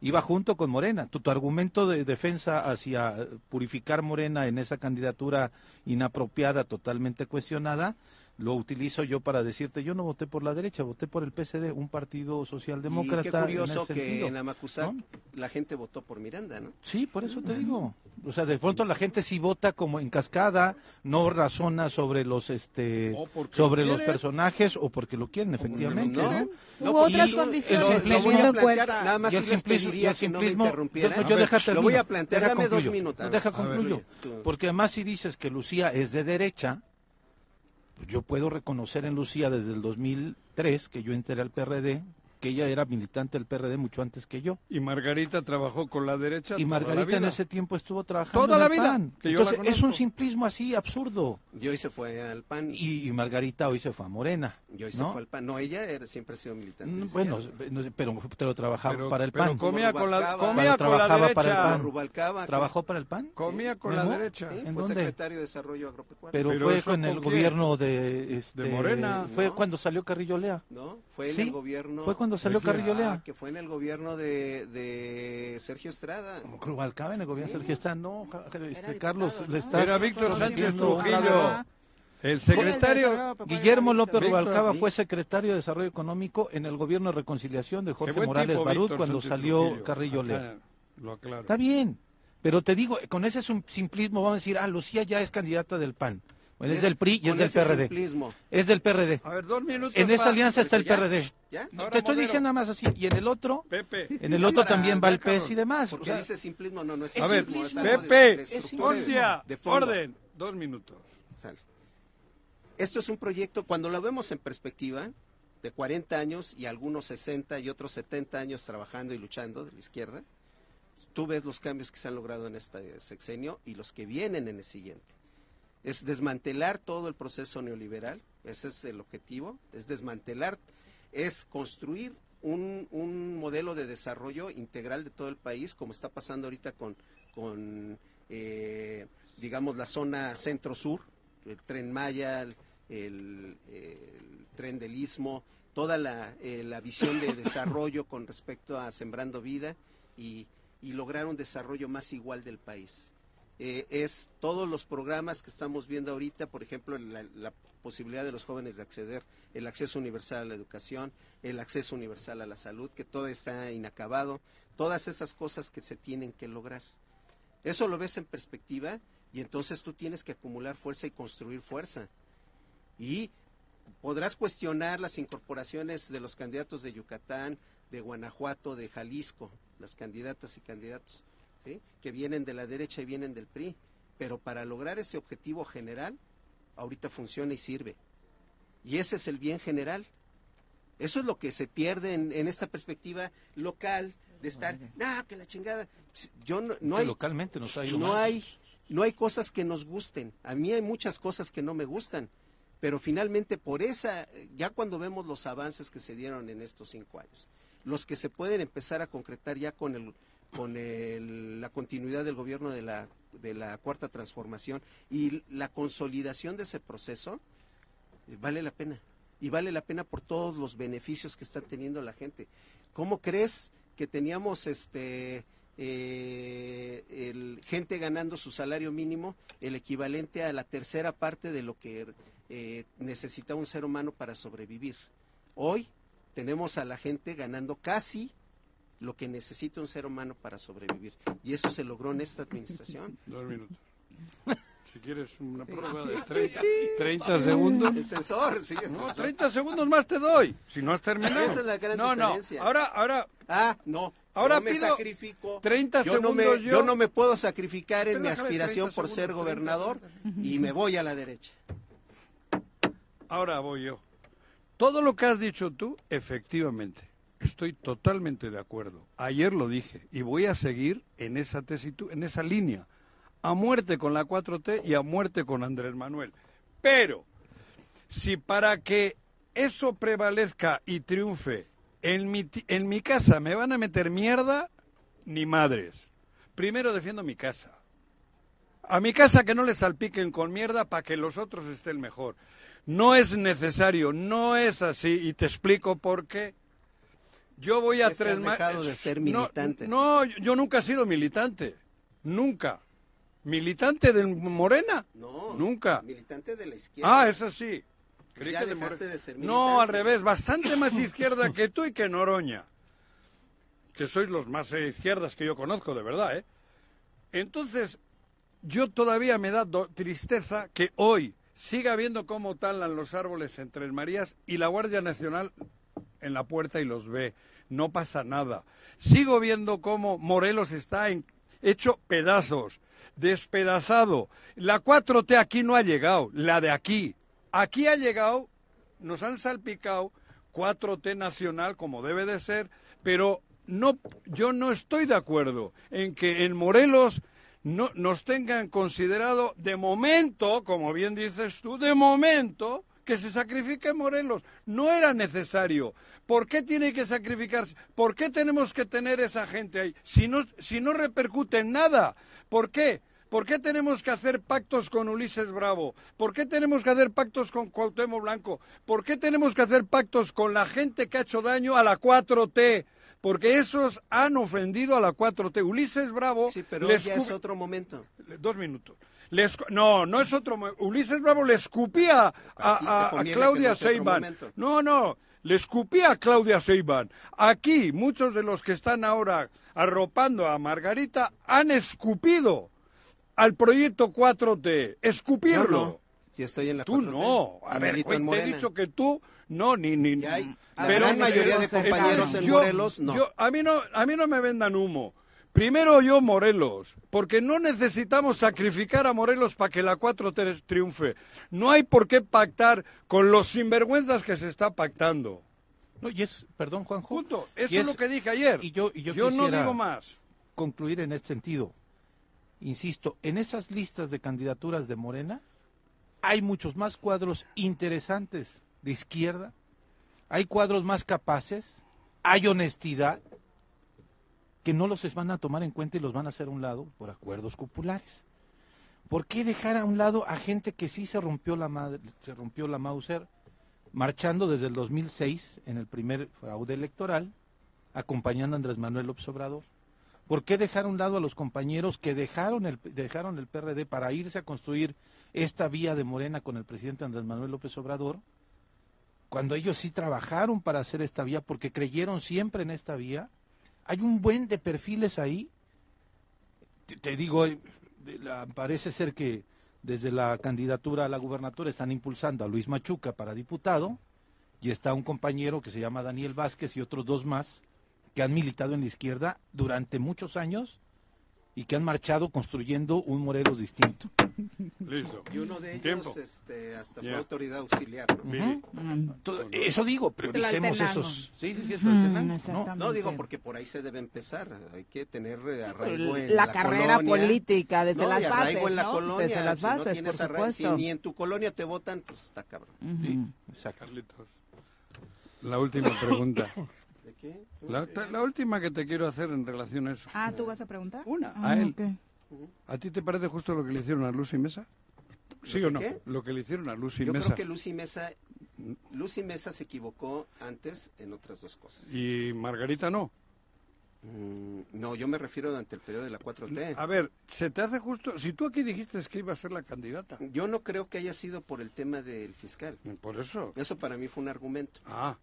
iba junto con Morena. Tu, tu, argumento de defensa hacia purificar Morena en esa candidatura inapropiada, totalmente cuestionada, lo utilizo yo para decirte, yo no voté por la derecha, voté por el PSD, un partido socialdemócrata. Y qué curioso que en Amacuzac la gente votó por Miranda, ¿no? Sí, por eso te digo. O sea, de pronto la gente sí vota como en cascada, no razona sobre los este sobre los personajes o porque lo quieren efectivamente, ¿no? ¿no? Hubo otras condiciones. El simplismo, nada más y el simplismo, simplismo yo, déjate lo voy a plantear, dame dos minutos. Deja concluyo, porque además si dices que Lucía es de derecha, yo puedo reconocer en Lucía desde el 2003 que yo entré al PRD, que ella era militante del PRD mucho antes que yo. Y Margarita trabajó con la derecha. Y Margarita en ese tiempo estuvo trabajando toda la vida. Entonces es un simplismo así absurdo. Y hoy se fue al PAN. Y, Margarita hoy se fue a Morena. Y hoy se fue al PAN. No, ella siempre ha sido militante. Mm, bueno, pero, pero trabajaba para el PAN. Pero comía con la, comía con la derecha. Para el PAN. ¿Trabajó para el PAN? Comía con la derecha. ¿En fue secretario de Desarrollo Agropecuario. Pero, fue con el gobierno de, este, de Morena. Fue cuando salió Carrillo Lea. No, fue en el gobierno. Fue cuando salió Carrillo Lea. Que fue en el gobierno de, de Sergio Estrada. Rubalcaba en el gobierno de Sergio Estrada, no, este, Carlos, le está Era Víctor Sánchez Trujillo. El secretario Guillermo López Rubalcaba fue secretario de Desarrollo Económico en el gobierno de reconciliación de Jorge Morales Barut cuando salió Carrillo Lea. Está bien, pero te digo, con ese simplismo vamos a decir, ah, Lucía ya es candidata del PAN. Bueno, es, del PRI y es del PRD. Es del PRD. A ver, dos minutos. En esa alianza está el PRD. Te estoy diciendo nada más así. Y en el otro, Pepe. en el otro también va el PES y demás. Porque dice simplismo, no, no es A ver, Pepe, orden. Dos minutos. Esto es un proyecto, cuando lo vemos en perspectiva, de 40 años y algunos 60 y otros 70 años trabajando y luchando de la izquierda, tú ves los cambios que se han logrado en este sexenio y los que vienen en el siguiente es desmantelar todo el proceso neoliberal, ese es el objetivo, es desmantelar, es construir un, un modelo de desarrollo integral de todo el país, como está pasando ahorita con, con eh, digamos, la zona centro-sur, el tren Maya, el, tren del Istmo, toda la, eh, la, visión de [laughs] desarrollo con respecto a Sembrando Vida y, y lograr un desarrollo más igual del país. Eh, es todos los programas que estamos viendo ahorita, por ejemplo, la, posibilidad de los jóvenes de acceder, el acceso universal a la educación, el acceso universal a la salud, que todo está inacabado, todas esas cosas que se tienen que lograr. Eso lo ves en perspectiva y entonces tú tienes que acumular fuerza y construir fuerza. Y podrás cuestionar las incorporaciones de los candidatos de Yucatán, de Guanajuato, de Jalisco, las candidatas y candidatos que vienen de la derecha y vienen del PRI. Pero para lograr ese objetivo general, ahorita funciona y sirve. Y ese es el bien general. Eso es lo que se pierde en, esta perspectiva local de estar, no, que la chingada. Yo no, no hay, localmente nos no hay, no hay cosas que nos gusten. A mí hay muchas cosas que no me gustan, pero finalmente por esa, ya cuando vemos los avances que se dieron en estos cinco años, los que se pueden empezar a concretar ya con el con el, la continuidad del gobierno de la, de la cuarta transformación y la consolidación de ese proceso, eh, vale la pena. Y vale la pena por todos los beneficios que están teniendo la gente. ¿Cómo crees que teníamos este eh, el, gente ganando su salario mínimo, el equivalente a la tercera parte de lo que eh, necesita un ser humano para sobrevivir? Hoy tenemos a la gente ganando casi lo que necesita un ser humano para sobrevivir. Y eso se logró en esta administración. [laughs] Dos minutos. [laughs] Si quieres una prueba de 30, segundos. El sensor, sí. no, 30 segundos más te doy. Si no has terminado. Esa es la gran no, diferencia. No, ahora, ahora. Ah, no. Ahora me sacrifico. 30 yo segundos no me, yo... no me puedo sacrificar en mi aspiración por ser gobernador y me voy a la derecha. Ahora voy yo. Todo lo que has dicho tú, efectivamente. Estoy totalmente de acuerdo. Ayer lo dije y voy a seguir en esa tesitud, en esa línea. A muerte con la 4T y a muerte con Andrés Manuel. Pero, si para que eso prevalezca y triunfe, en mi, en mi casa me van a meter mierda, ni madres. Primero defiendo mi casa. A mi casa que no le salpiquen con mierda para que los otros estén mejor. No es necesario, no es así y te explico por qué. Yo voy a tres más. de ser militante. No, yo nunca he sido militante. Nunca. ¿Militante de Morena? No. Nunca. Militante de la izquierda. Ah, eso sí. Ya de, de ser no, al revés. Bastante más izquierda que tú y que Noroña. Que sois los más izquierdas que yo conozco, de verdad, ¿eh? Entonces, yo todavía me da tristeza que hoy siga viendo cómo talan los árboles entre el Marías y la Guardia Nacional en la puerta y los ve. No pasa nada. Sigo viendo cómo Morelos está hecho pedazos, despedazado. La 4T aquí no ha llegado, la de aquí. Aquí ha llegado, nos han salpicado 4T nacional como debe de ser, pero no, yo no estoy de acuerdo en que en Morelos no, nos tengan considerado de momento, como bien dices tú, de momento, que se sacrifique Morelos. No era necesario. ¿Por qué tiene que sacrificarse? ¿Por qué tenemos que tener esa gente ahí? Si no, si no repercute en nada. ¿Por qué? ¿Por qué tenemos que hacer pactos con Ulises Bravo? ¿Por qué tenemos que hacer pactos con Cuauhtémoc Blanco? ¿Por qué tenemos que hacer pactos con la gente que ha hecho daño a la 4T? Porque esos han ofendido a la 4T. Ulises Bravo... Sí, pero ya es otro momento. Dos minutos no, no es otro. Ulises Bravo le escupía a, Claudia no No, no, le escupía a Claudia Seiban. Aquí, muchos de los que están ahora arropando a Margarita han escupido al proyecto 4T. Escupirlo. Y estoy en la Tú no. A ver, te he dicho que tú no, ni. ni la gran mayoría de compañeros en Morelos no. a, mí no. A mí no me vendan humo. Primero yo Morelos, porque no necesitamos sacrificar a Morelos para que la 4 triunfe. No hay por qué pactar con los sinvergüenzas que se está pactando. No, y es, perdón Juanjo. Junto, eso es, lo que dije ayer. Y yo, y yo, no digo más. Concluir en este sentido. Insisto, en esas listas de candidaturas de Morena hay muchos más cuadros interesantes de izquierda, hay cuadros más capaces, hay honestidad, que no los van a tomar en cuenta y los van a hacer a un lado por acuerdos populares. ¿Por qué dejar a un lado a gente que sí se rompió la madre, se rompió la Mauser marchando desde el 2006 en el primer fraude electoral, acompañando a Andrés Manuel López Obrador? ¿Por qué dejar a un lado a los compañeros que dejaron el, dejaron el PRD para irse a construir esta vía de Morena con el presidente Andrés Manuel López Obrador? Cuando ellos sí trabajaron para hacer esta vía porque creyeron siempre en esta vía hay un buen de perfiles ahí. Te, digo, eh, parece ser que desde la candidatura a la gubernatura están impulsando a Luis Machuca para diputado y está un compañero que se llama Daniel Vázquez y otros dos más que han militado en la izquierda durante muchos años y que han marchado construyendo un Morelos distinto. Listo. Y uno de ellos este, hasta fue autoridad auxiliar. ¿no? Eso digo, prioricemos esos. Sí, sí, sí, ¿no? no, digo porque por ahí se debe empezar. Hay que tener eh, arraigo en la, la carrera política desde las bases. Arraigo en la colonia. Desde las bases, si no por arraigo, si ni en tu colonia te votan, pues está cabrón. sí, La última pregunta. [laughs] ¿De qué? La, la, última que te quiero hacer en relación a eso. Ah, ¿tú vas a preguntar? Una, ah, a él. ¿A ti te parece justo lo que le hicieron a Lucy Mesa? ¿Sí o no? Lo que le hicieron a Lucy Yo Mesa. Yo creo que Lucy Mesa, Lucy Mesa se equivocó antes en otras dos cosas. ¿Y Margarita no? Mm, no, yo me refiero durante el periodo de la 4T. A ver, ¿se te hace justo? Si tú aquí dijiste que iba a ser la candidata. Yo no creo que haya sido por el tema del fiscal. Por eso. Eso para mí fue un argumento. Ah,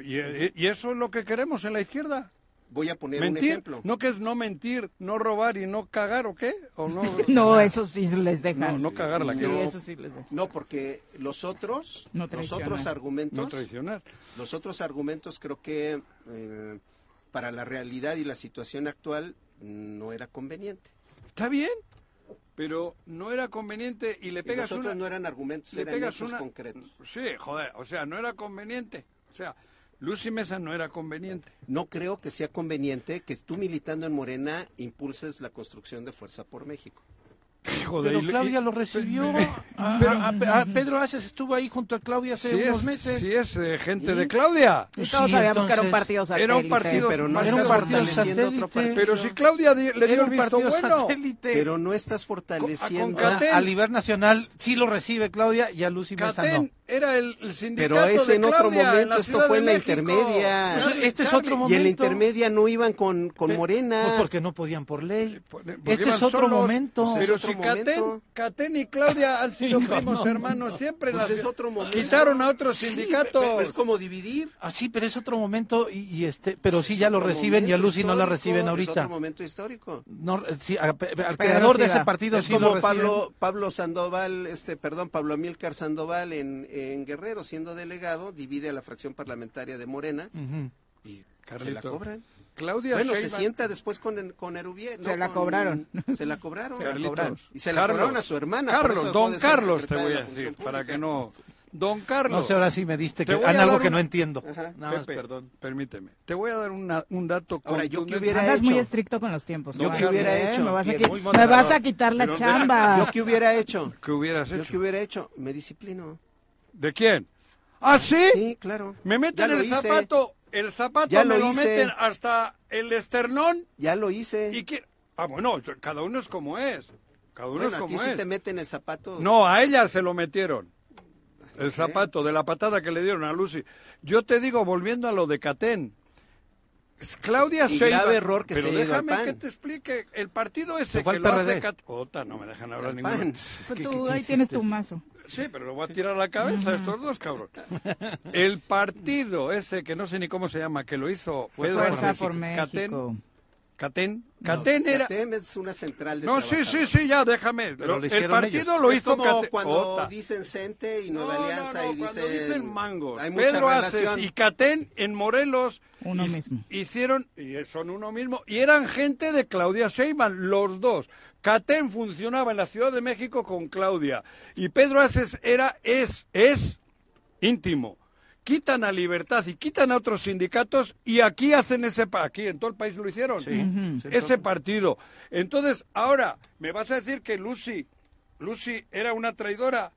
¿y, y eso es lo que queremos en la izquierda? Voy a poner un ejemplo. ¿No que es no mentir, no robar y no cagar o qué? ¿O no? [laughs] no, eso sí les deja. No, no cagar la sí, eso sí les deja. No, porque los otros, los otros argumentos, no traicionar. Los otros argumentos creo que eh, para la realidad y la situación actual no era conveniente. Está bien, pero no era conveniente y le pegas y los otros no eran argumentos, eran hechos concretos. Sí, joder, o sea, no era conveniente. O sea, Lucy Mesa no era conveniente. No creo que sea conveniente que tú militando en Morena impulses la construcción de Fuerza por México. pero Claudia lo recibió. Pedro Aces estuvo ahí junto a Claudia hace unos meses. Sí, es eh, gente de Claudia. todos sabíamos que era un partido satélite. Era un partido, pero no era un partido satélite. Pero si Claudia le dio el visto bueno. Satélite. Pero no estás fortaleciendo. a, nivel nacional sí lo recibe Claudia y a Lucy Mesa no. Era el, sindicato Pero es en otro momento, esto fue en la intermedia. este es otro momento. Y en la intermedia no iban con, con Morena. Pues porque no podían por ley. Este es otro momento. Pero si Catén, y Claudia han [laughs] sido primos hermanos siempre. Pues es otro momento. Quitaron a otro sindicato. es como dividir. Ah, sí, pero es otro momento y, este, pero sí ya lo reciben y a Lucy no la reciben ahorita. Es otro momento histórico. No, sí, al creador de ese partido es sí como Pablo, Pablo Sandoval, este, perdón, Pablo Amílcar Sandoval en, en, Guerrero siendo delegado divide a la fracción parlamentaria de Morena y se la cobran. Claudia bueno, se sienta después con, con Erubier. [laughs] Se, la cobraron. se la cobraron. Se la cobraron. Y se la cobraron a su hermana. Carlos, don Carlos te voy a decir, para que no... Don Carlos. No sé, ahora sí me diste que, algo que no entiendo. Nada más, perdón. Permíteme. Te voy a dar una, un dato. Ahora, yo que hubiera Andas hecho. muy estricto con los tiempos. Yo que hubiera hecho. Me vas, a, me vas a quitar la chamba. Yo que hubiera hecho. ¿Qué hubieras hecho? Yo que hubiera hecho. Me disciplino. ¿De quién? ¿Ah, sí? Sí, claro. Me meten el zapato el zapato ya me lo, meten hasta el esternón. Ya lo hice. ¿Y qué? Ah, bueno, cada uno es como es. Cada uno es como a ti es. te meten el zapato. No, a ella se lo metieron. El zapato de la patada que le dieron a Lucy. Yo te digo, volviendo a lo de Catén. Claudia y grave error que pero se déjame que te explique. El partido ese que lo hace Ota, no me dejan hablar ningún. [laughs] Pues tú, ahí tienes tu mazo. Sí, pero lo voy a tirar a la cabeza a estos dos, cabrón. El partido ese, que no sé ni cómo se llama, que lo hizo Pedro Fuerza por México. Catén. Catén era. Catén es una central de No, sí, sí, sí, ya, déjame. Pero el partido lo hizo como cuando dicen Cente y Nueva Alianza y dicen. dicen mangos. Pedro Aces y Catén en Morelos. Uno mismo. Hicieron, y son uno mismo, y eran gente de Claudia Sheinbaum, los dos. Catén funcionaba en la Ciudad de México con Claudia. Y Pedro Aces era, es, es íntimo quitan a Libertad y quitan a otros sindicatos y aquí hacen ese aquí en todo el país lo hicieron. Ese partido. Entonces ahora me vas a decir que Lucy Lucy era una traidora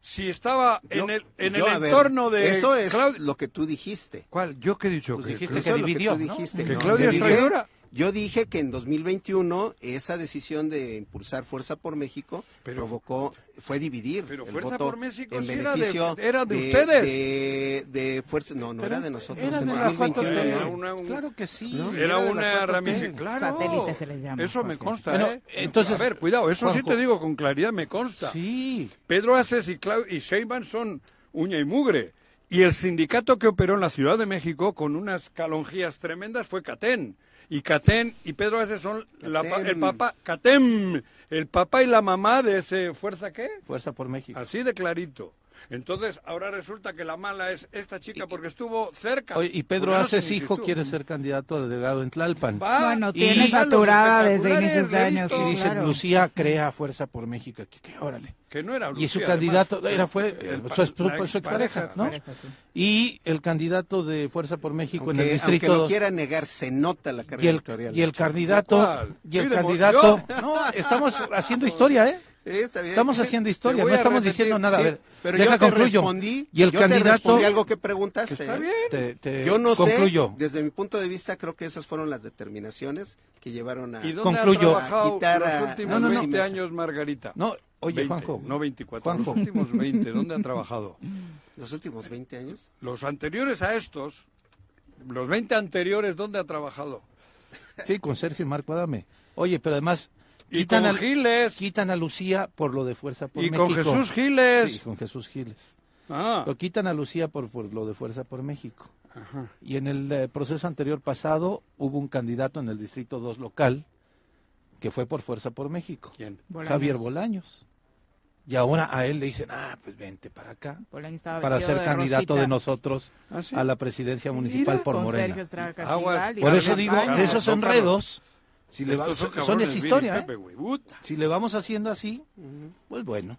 si estaba en el en el entorno de eso es lo que tú dijiste. Cuál yo qué he dicho pues dijiste que, dividió que, dijiste, que Claudia es traidora yo dije que en 2021 esa decisión de impulsar Fuerza por México provocó, fue dividir pero el Fuerza voto por México en beneficio era de, ustedes. De, de, Fuerza, no, no era de nosotros era en de 2021. Era una, un, claro que sí. ¿no? Era, una ramificación. Claro. Satélite se les llama. Eso me consta. Bueno, ¿eh? entonces, a ver, cuidado, eso Juanjo. sí te digo con claridad, me consta. Sí. Pedro Aces y, Clau y Sheinbaum son uña y mugre. Y el sindicato que operó en la Ciudad de México con unas calonjías tremendas fue Catén y Catén y Pedro Aces son la, el papá, Catén, el papá y la mamá de ese Fuerza qué? Fuerza por México. Así de clarito. Entonces, ahora resulta que la mala es esta chica porque estuvo cerca. y Pedro Aces, hijo, quiere ser candidato de delegado en Tlalpan. bueno, tiene saturada desde inicios de años. Y dice, Lucía crea Fuerza por México. Que, órale. Que no era Lucía, Y su candidato era fue su, su, expareja, ¿no? Y el candidato de Fuerza por México en el distrito. Aunque lo quiera negar, se nota la carrera y el, Y el candidato. Y el candidato. No, estamos haciendo historia, ¿eh? Estamos haciendo historia, no estamos diciendo nada. a ver, pero yo te respondí, y el candidato, algo que preguntaste. Está bien. yo no concluyo. sé, desde mi punto de vista, creo que esas fueron las determinaciones que llevaron a, ¿Y dónde concluyo. a quitar los últimos no, 20 años, Margarita. No, oye, Juanjo. No 24, los últimos 20, ¿dónde han [laughs] trabajado? ¿Los últimos 20 años? Los anteriores a estos, los 20 anteriores, ¿dónde ha trabajado? Sí, con Sergio y Marco Adame. Oye, pero además quitan con a, Giles. Quitan a Lucía por lo de Fuerza por México. Y con Jesús Giles. Sí, con Jesús Giles. Ah. Lo quitan a Lucía por, por lo de Fuerza por México. Ajá. Y en el eh, proceso anterior pasado hubo un candidato en el Distrito 2 local que fue por Fuerza por México. ¿Quién? Javier Bolaños. Y ahora a él le dicen, ah, pues vente para acá, para ser candidato de nosotros ¿Ah, a la presidencia municipal por Morena. por eso digo, de esos enredos si le son es historia, ¿eh? Si le vamos haciendo así, pues bueno.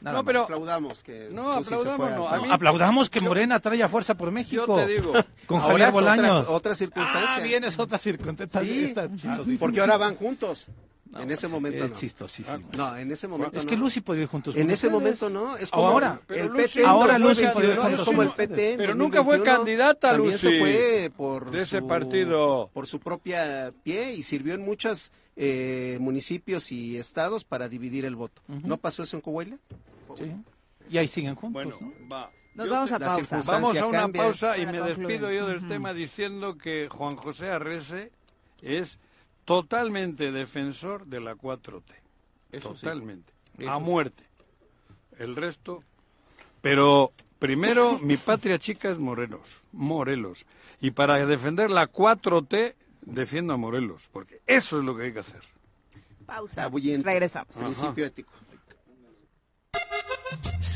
no, pero aplaudamos que no aplaudamos, no, aplaudamos que Morena trae a fuerza por México. Yo te digo, [laughs] con Javier Bolaños. Otra, otra circunstancia. Ah, bien, es otra circunstancia. Sí, porque ahora van juntos en ese momento es no. chistosísimo. No, en ese momento Es que Lucy podría ir juntos En ese momento no. Es como ahora. el PT, ahora Lucy podría ir juntos. Es como el PT. Pero nunca fue candidata, Lucy. También se fue por de ese partido. Por su propia pie y sirvió en muchos eh, municipios y estados para dividir el voto. ¿No pasó eso en Coahuila? Sí. Y ahí siguen juntos. Bueno, va. Nos vamos a pausa. Vamos a una pausa y me despido yo del tema diciendo que Juan José Arrese es totalmente defensor de la 4T. totalmente. A muerte. El resto. Pero primero, mi patria chica es Morelos. Morelos. Y para defender la 4T, defiendo a Morelos. Porque eso es lo que hay que hacer. Pausa. Regresamos. Principio ético.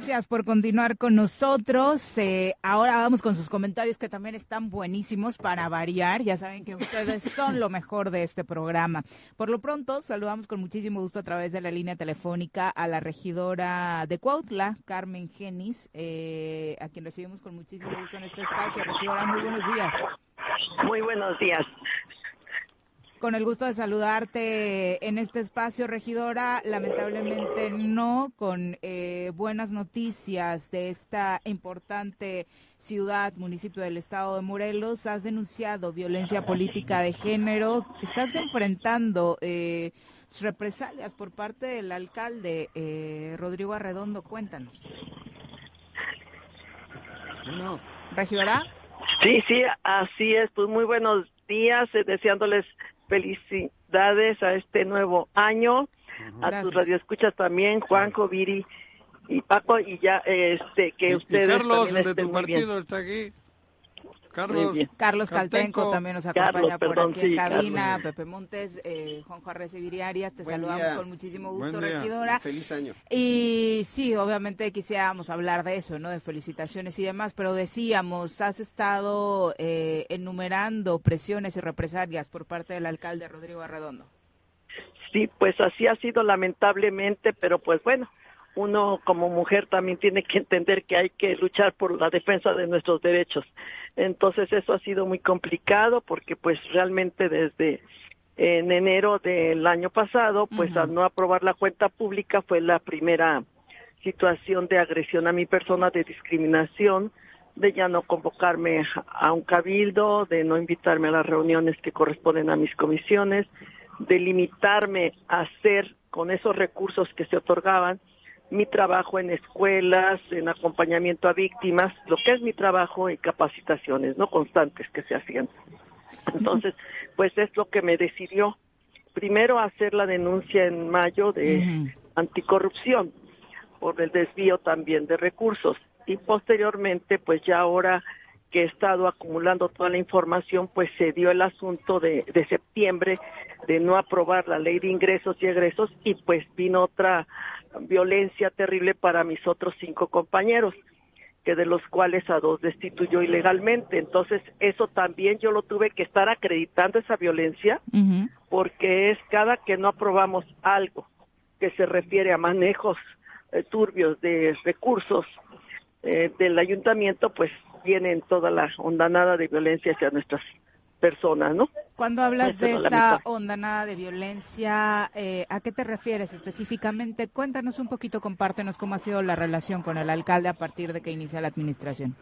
Gracias por continuar con nosotros. Eh, ahora vamos con sus comentarios que también están buenísimos para variar. Ya saben que ustedes son lo mejor de este programa. Por lo pronto, saludamos con muchísimo gusto a través de la línea telefónica a la regidora de Cuautla, Carmen Genis, eh, a quien recibimos con muchísimo gusto en este espacio. Regidora, muy buenos días. Muy buenos días. Con el gusto de saludarte en este espacio, regidora. Lamentablemente no con eh, buenas noticias de esta importante ciudad, municipio del estado de Morelos. Has denunciado violencia política de género. Estás enfrentando eh, represalias por parte del alcalde eh, Rodrigo Arredondo. Cuéntanos. No. ¿Regidora? Sí, sí, así es. Pues muy buenos días, deseándoles felicidades a este nuevo año, a tus radioescuchas también, Juanjo, Viri y Paco, y ya este que ustedes Carlos, de tu partido, está aquí. Carlos, Carlos Caltenco, también nos acompaña por aquí en cabina, Pepe Montes, eh, Juan Juárez Viriarias, te saludamos con muchísimo gusto, regidora. Feliz año. Y sí, obviamente quisiéramos hablar de eso, ¿no? De felicitaciones y demás, pero decíamos, has estado eh, enumerando presiones y represalias por parte del alcalde Rodrigo Arredondo. Sí, pues así ha sido lamentablemente, pero pues bueno, uno como mujer también tiene que entender que hay que luchar por la defensa de nuestros derechos. Entonces eso ha sido muy complicado porque pues realmente desde en enero del año pasado, pues al no aprobar la cuenta pública fue la primera situación de agresión a mi persona, de discriminación, de ya no convocarme a un cabildo, de no invitarme a las reuniones que corresponden a mis comisiones, de limitarme a hacer con esos recursos que se otorgaban mi trabajo en escuelas, en acompañamiento a víctimas, lo que es mi trabajo y capacitaciones, no constantes que se hacían. Entonces, pues es lo que me decidió primero hacer la denuncia en mayo de anticorrupción por el desvío también de recursos. Y posteriormente, pues ya ahora que he estado acumulando toda la información, pues se dio el asunto de, de septiembre de no aprobar la ley de ingresos y egresos y pues vino otra violencia terrible para mis otros cinco compañeros que de los cuales a dos destituyó ilegalmente. Entonces, eso también yo lo tuve que estar acreditando esa violencia, porque es cada que no aprobamos algo que se refiere a manejos eh, turbios de recursos eh, del ayuntamiento, pues vienen toda la ondanada de violencia hacia nuestras personas, ¿no? Cuando hablas de esta ondanada de violencia, eh, ¿a qué te refieres específicamente? Cuéntanos un poquito, compártenos cómo ha sido la relación con el alcalde a partir de que inicia la administración.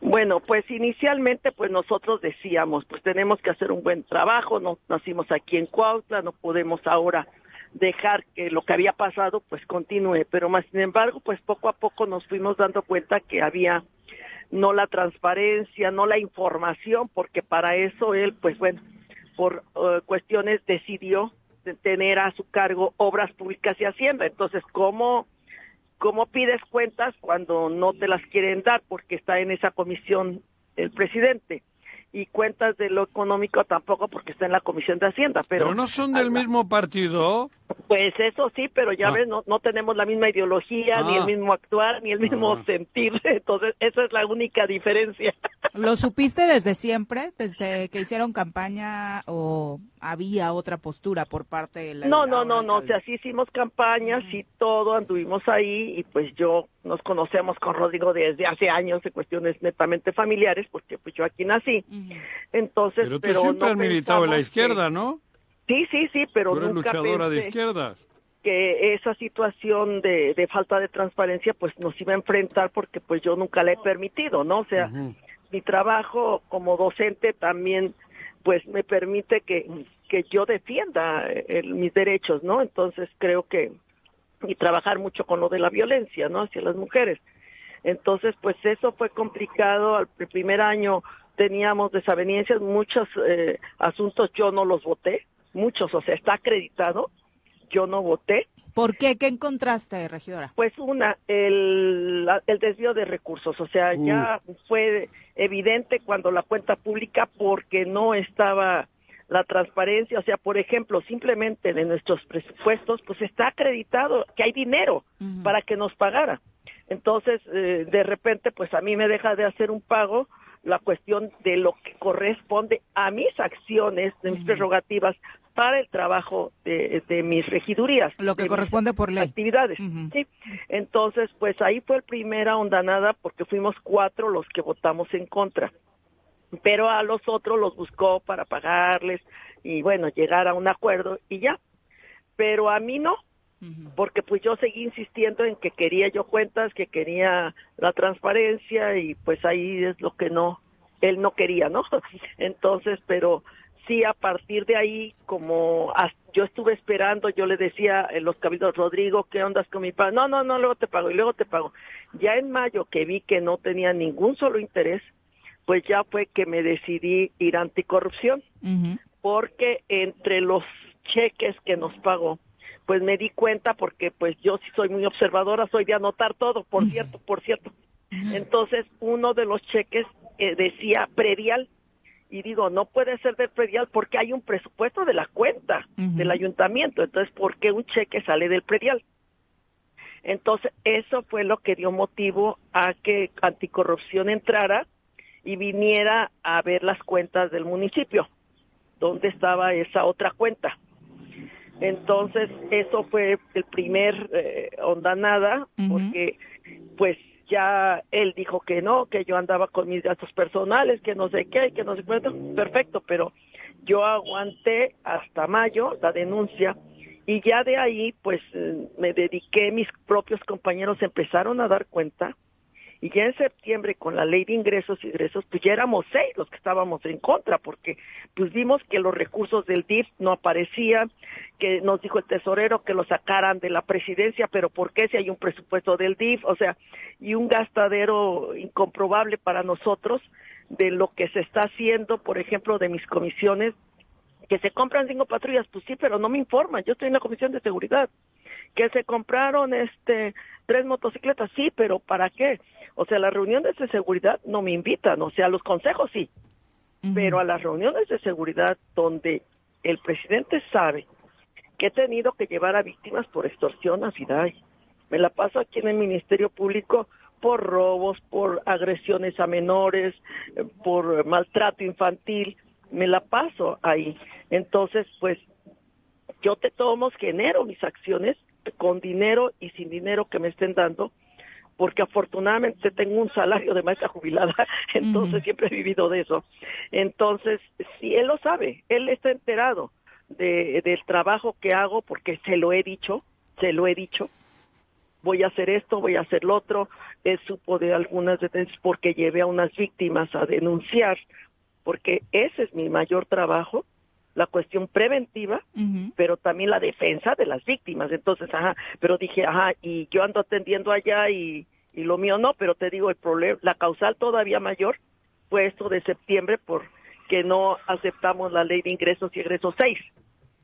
Bueno, pues inicialmente pues nosotros decíamos, pues tenemos que hacer un buen trabajo, no nacimos aquí en Cuautla, no podemos ahora dejar que lo que había pasado pues continúe, pero más sin embargo pues poco a poco nos fuimos dando cuenta que había no la transparencia, no la información, porque para eso él pues bueno, por eh, cuestiones decidió tener a su cargo obras públicas y hacienda. Entonces, ¿cómo, ¿cómo pides cuentas cuando no te las quieren dar porque está en esa comisión el presidente? y cuentas de lo económico tampoco porque está en la Comisión de Hacienda. Pero, no son del mismo partido. Pues eso sí, pero ya ah. ves, no, no tenemos la misma ideología, ni el ah. mismo actuar, ni el mismo ah. sentir. [laughs] Entonces, esa es la única diferencia. ¿Lo supiste desde siempre, desde que hicieron campaña o había otra postura por parte de la... No, no, no, no, o sea, sí hicimos campañas y todo, anduvimos ahí y pues yo nos conocemos con Rodrigo desde hace años de cuestiones netamente familiares, porque pues yo aquí nací. Entonces, pero tú siempre has militado en la izquierda, ¿no? Sí, sí, sí, pero tú eres luchadora de izquierdas que esa situación de, de, falta de transparencia pues nos iba a enfrentar porque pues yo nunca la he permitido, ¿no? O sea, mi trabajo como docente también pues me permite que, que yo defienda mis derechos, ¿no? Entonces creo que y trabajar mucho con lo de la violencia, ¿no? Hacia las mujeres. Entonces, pues eso fue complicado. Al primer año teníamos desavenencias, muchos eh, asuntos yo no los voté, muchos, o sea, está acreditado, yo no voté. ¿Por qué? ¿Qué encontraste, regidora? Pues una, el, el desvío de recursos, o sea, ya fue evidente cuando la cuenta pública porque no estaba la transparencia, o sea, por ejemplo, simplemente de nuestros presupuestos, pues está acreditado que hay dinero para que nos pagara. Entonces, eh, de repente, pues a mí me deja de hacer un pago la cuestión de lo que corresponde a mis acciones, de mis prerrogativas para el trabajo de, mis regidurías. Lo que corresponde por ley. Actividades. ¿sí? Entonces, pues ahí fue el primera ondanada porque fuimos cuatro los que votamos en contra. Pero a los otros los buscó para pagarles y bueno, llegar a un acuerdo y ya. Pero a mí no, porque pues yo seguí insistiendo en que quería yo cuentas, que quería la transparencia y pues ahí es lo que no, él no quería, ¿no? [laughs] Entonces, pero sí a partir de ahí, como yo estuve esperando, yo le decía en los cabildos, Rodrigo, ¿qué ondas con mi pago? No, no, no, luego te pago y luego te pago. Ya en mayo que vi que no tenía ningún solo interés, pues ya fue que me decidí ir anticorrupción, porque entre los cheques que nos pagó, pues me di cuenta porque pues yo sí soy muy observadora, soy de anotar todo, por cierto, por cierto. Entonces, uno de los cheques eh, decía predial y digo, no puede ser del predial porque hay un presupuesto de la cuenta del ayuntamiento, entonces, ¿por qué un cheque sale del predial? Entonces, eso fue lo que dio motivo a que anticorrupción entrara y viniera a ver las cuentas del municipio, donde estaba esa otra cuenta. Entonces, eso fue el primer eh, ondanada, porque pues ya él dijo que no, que yo andaba con mis gastos personales, que no sé qué, que no sé cuánto, perfecto, pero yo aguanté hasta mayo la denuncia y ya de ahí pues eh, me dediqué, mis propios compañeros empezaron a dar cuenta y ya en septiembre con la ley de ingresos y egresos, pues ya éramos seis los que estábamos en contra, porque pues vimos que los recursos del DIF no aparecían, que nos dijo el tesorero que lo sacaran de la presidencia, pero ¿por qué si hay un presupuesto del DIF? O sea, y un gastadero incomprobable para nosotros de lo que se está haciendo, por ejemplo, de mis comisiones Que se compran cinco patrullas, pues sí, pero no me informan. Yo estoy en la comisión de seguridad. Que se compraron este tres motocicletas, sí, pero ¿para qué? O sea, las reuniones de seguridad no me invitan, o sea, los consejos sí, pero a las reuniones de seguridad donde el presidente sabe que he tenido que llevar a víctimas por extorsión a FIDAI. Me la paso aquí en el Ministerio Público por robos, por agresiones a menores, eh, por maltrato infantil, me la paso ahí. Entonces, pues yo te tomo, genero mis acciones con dinero y sin dinero que me estén dando, porque afortunadamente tengo un salario de maestra jubilada, [laughs] entonces siempre he vivido de eso. Entonces, si él lo sabe, él está enterado de, del trabajo que hago, porque se lo he dicho, se lo he dicho, voy a hacer esto, voy a hacer lo otro. Él supo de algunas detenciones porque llevé a unas víctimas a denunciar, porque ese es mi mayor trabajo, la cuestión preventiva, pero también la defensa de las víctimas. Entonces, ajá, pero dije, ajá, y yo ando atendiendo allá y, y lo mío no, pero te digo, el problema, la causal todavía mayor fue esto de septiembre porque no aceptamos la ley de ingresos y egresos 6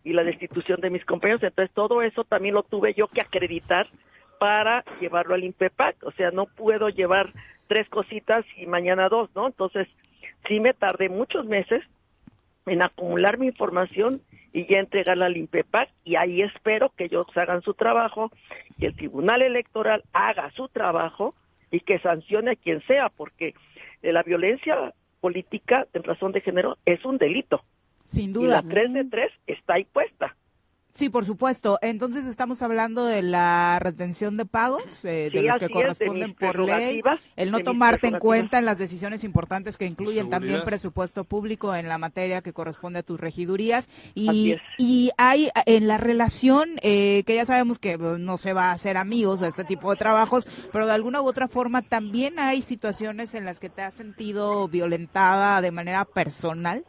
y la destitución de mis compañeros. Entonces, todo eso también lo tuve yo que acreditar para llevarlo al INPEPAC. O sea, no puedo llevar tres cositas y mañana dos, ¿no? Entonces, sí me tardé muchos meses en acumular mi información y ya entregarla al INPEPAC y ahí espero que ellos hagan su trabajo, que el Tribunal Electoral haga su trabajo y que sancione a quien sea, porque la violencia política en razón de género es un delito. Sin duda. Y la 3 de 3 está ahí puesta. Sí, por supuesto. Entonces estamos hablando de la retención de pagos, eh, de los que corresponden por ley, el no tomarte en cuenta en las decisiones importantes que incluyen también presupuesto público en la materia que corresponde a tus regidurías. Y, y hay en la relación, eh, que ya sabemos que no se va a hacer amigos a este tipo de trabajos, pero de alguna u otra forma también hay situaciones en las que te has sentido violentada de manera personal.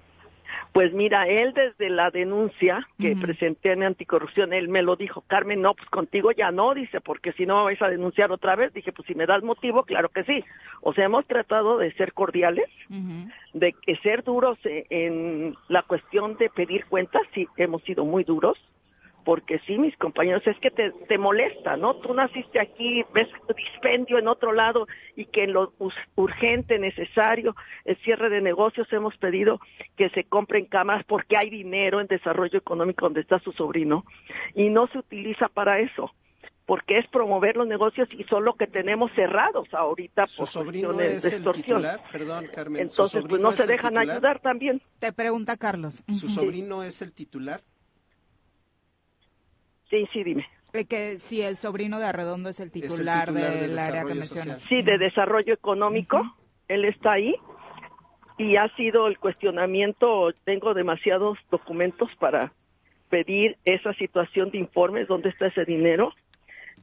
Pues mira, él desde la denuncia que presenté en anticorrupción, él me lo dijo, Carmen, no, pues contigo ya no, dice, porque si no me vais a denunciar otra vez, dije, pues si me das motivo, claro que sí. O sea, hemos tratado de ser cordiales, de ser duros en la cuestión de pedir cuentas, sí, hemos sido muy duros, porque sí, mis compañeros, es que te, te molesta, ¿no? Tú naciste aquí, ves dispendio en otro lado y que en lo urgente, necesario, el cierre de negocios, hemos pedido que se compren cámaras porque hay dinero en desarrollo económico donde está su sobrino y no se utiliza para eso porque es promover los negocios y son lo que tenemos cerrados ahorita por sobrino es de extorsión. Perdón, Carmen. Entonces, pues no se dejan ayudar también. Te pregunta Carlos. ¿Su sobrino es el titular? Sí, sí, dime. Que si el sobrino de Arredondo es el titular, del área que mencionas. Sí, de desarrollo económico. Él está ahí y ha sido el cuestionamiento. Tengo demasiados documentos para pedir esa situación de informes, dónde está ese dinero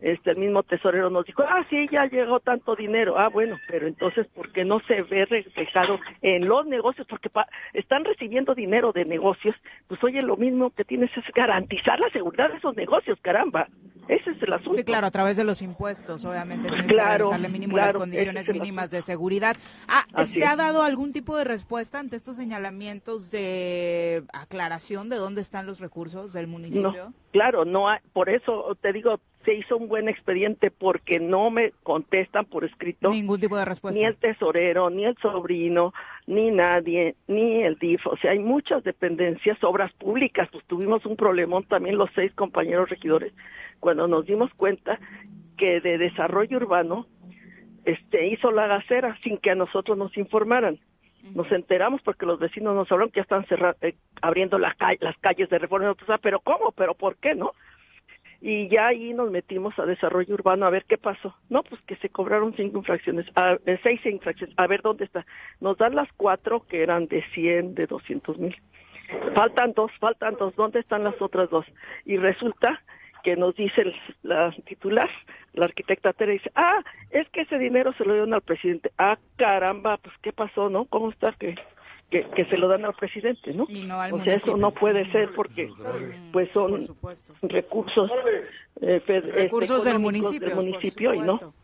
este el mismo tesorero nos dijo, ah, sí, ya llegó tanto dinero. Ah, bueno, pero entonces, ¿por qué no se ve reflejado en los negocios? Porque están recibiendo dinero de negocios. Pues oye, lo mismo que tienes es garantizar la seguridad de esos negocios, caramba. Ese es el asunto. Sí, claro, a través de los impuestos, obviamente. Claro, que mínimo las condiciones mínimas de seguridad. Ah, ¿Se ha dado algún tipo de respuesta ante estos señalamientos de aclaración de dónde están los recursos del municipio? claro, no hay, por eso te digo, se hizo un buen expediente porque no me contestan por escrito. Ningún tipo de respuesta. Ni el tesorero, ni el sobrino, ni nadie, ni el DIF. O sea, hay muchas dependencias, obras públicas. Pues tuvimos un problemón también los seis compañeros regidores cuando nos dimos cuenta que de desarrollo urbano este hizo la gacera sin que a nosotros nos informaran. Nos enteramos porque los vecinos nos hablaron que ya están cerrando, eh, abriendo las calles de reforma. Pero ¿cómo? ¿Pero por qué no? Y ya ahí nos metimos a desarrollo urbano a ver qué pasó. No, pues que se cobraron cinco infracciones, eh, seis infracciones. A ver dónde está. Nos dan las cuatro que eran de 100, de 200 mil. Faltan dos, faltan dos. ¿Dónde están las otras dos? Y resulta que nos dice la titular, la arquitecta Tere, dice, ah, es que ese dinero se lo dieron al presidente. Ah, caramba, pues qué pasó, ¿no? ¿Cómo está que que, se lo dan al presidente, ¿no? o sea, eso no puede ser porque pues son recursos eh, este, recursos del municipio, municipio y no.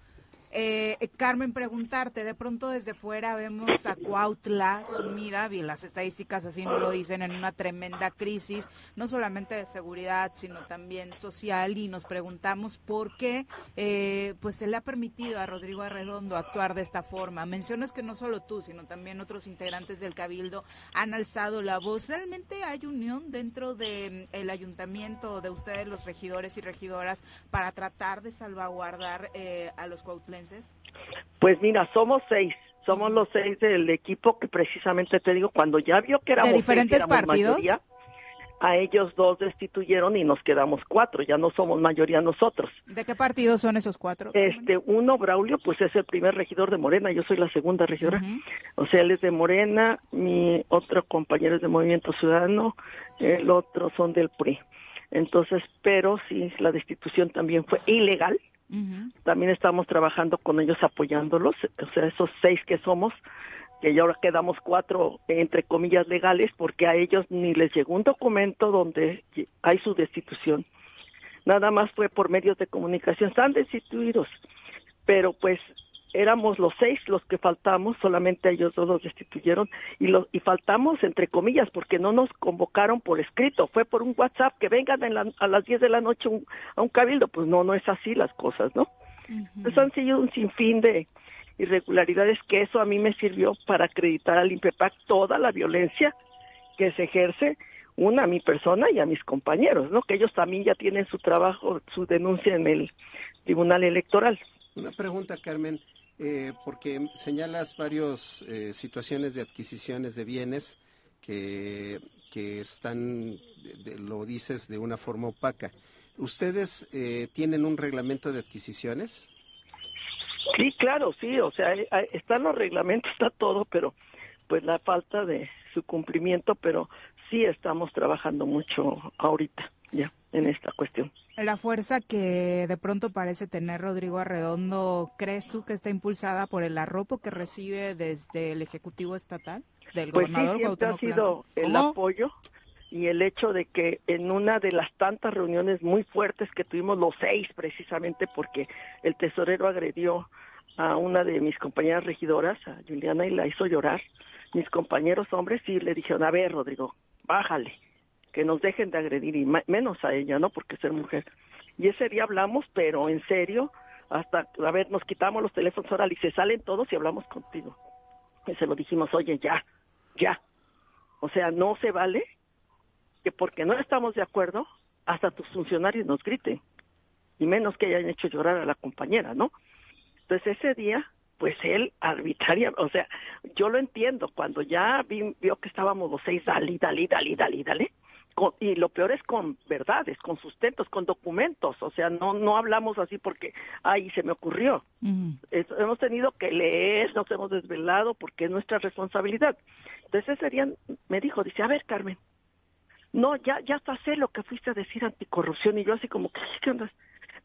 Eh, Carmen, preguntarte, de pronto desde fuera vemos a Cuautla sumida, y las estadísticas así nos lo dicen, en una tremenda crisis, no solamente de seguridad, sino también social, y nos preguntamos por qué eh, pues se le ha permitido a Rodrigo Arredondo actuar de esta forma. Mencionas que no solo tú, sino también otros integrantes del Cabildo han alzado la voz. ¿Realmente hay unión dentro del mm, ayuntamiento, de ustedes los regidores y regidoras, para tratar de salvaguardar eh, a los cuautlenses? Pues mira, somos seis. Somos los seis del equipo que precisamente te digo, cuando ya vio que éramos ¿De diferentes partidos? a ellos dos destituyeron y nos quedamos cuatro, ya no somos mayoría nosotros. ¿De qué partidos son esos cuatro? Este, uno, Braulio, pues es el primer regidor de Morena, yo soy la segunda regidora, o sea, él es de Morena, mi otro compañero es de Movimiento Ciudadano, el otro son del PRI. Entonces, pero sí, la destitución también fue ilegal, también estamos trabajando con ellos apoyándolos, o sea, esos seis que somos, que ya ahora quedamos cuatro, entre comillas, legales, porque a ellos ni les llegó un documento donde hay su destitución. Nada más fue por medios de comunicación, están destituidos, pero pues éramos los seis los que faltamos, solamente ellos dos los destituyeron y, los, y faltamos entre comillas porque no nos convocaron por escrito, fue por un WhatsApp que vengan a las 10 de la noche a un cabildo, pues no, no es así las cosas, ¿no? Pues han sido un sinfín de, irregularidades que eso a mí me sirvió para acreditar al INPEPAC toda la violencia que se ejerce una a mi persona y a mis compañeros, ¿no? Que ellos también ya tienen su trabajo, su denuncia en el Tribunal Electoral. Una pregunta, Carmen, eh, porque señalas varias eh, situaciones de adquisiciones de bienes que, que están, lo dices de una forma opaca. ¿Ustedes eh, tienen un reglamento de adquisiciones? Sí, claro, sí, o sea, están los reglamentos, está todo, pero pues la falta de su cumplimiento, pero sí estamos trabajando mucho ahorita ya en esta cuestión. La fuerza que de pronto parece tener Rodrigo Arredondo, ¿crees tú que está impulsada por el arropo que recibe desde el Ejecutivo Estatal? Del pues gobernador sí, siempre ha sido el apoyo y el hecho de que en una de las tantas reuniones muy fuertes que tuvimos los seis precisamente porque el tesorero agredió a una de mis compañeras regidoras, a Juliana, y la hizo llorar, mis compañeros hombres sí le dijeron, a ver, Rodrigo, bájale, que nos dejen de agredir, y menos a ella, ¿no? Porque ser mujer. Y ese día hablamos, pero en serio, hasta, a ver, nos quitamos los teléfonos ahora y se salen todos y hablamos contigo. Y se lo dijimos, oye, ya, ya. O sea, no se vale que porque no estamos de acuerdo, hasta tus funcionarios nos griten, y menos que hayan hecho llorar a la compañera, ¿no? Entonces ese día, pues él arbitraria, o sea, yo lo entiendo, cuando ya vio que estábamos los seis, dale, dale, dale, dale, dale, y lo peor es con verdades, con sustentos, con documentos, o sea, no no hablamos así porque, ay, se me ocurrió. hemos tenido que leer, nos hemos desvelado porque es nuestra responsabilidad. Entonces ese día me dijo, dice, a ver, Carmen, no, ya, ya hasta sé lo que fuiste a decir anticorrupción. Y yo así como, ¿qué onda?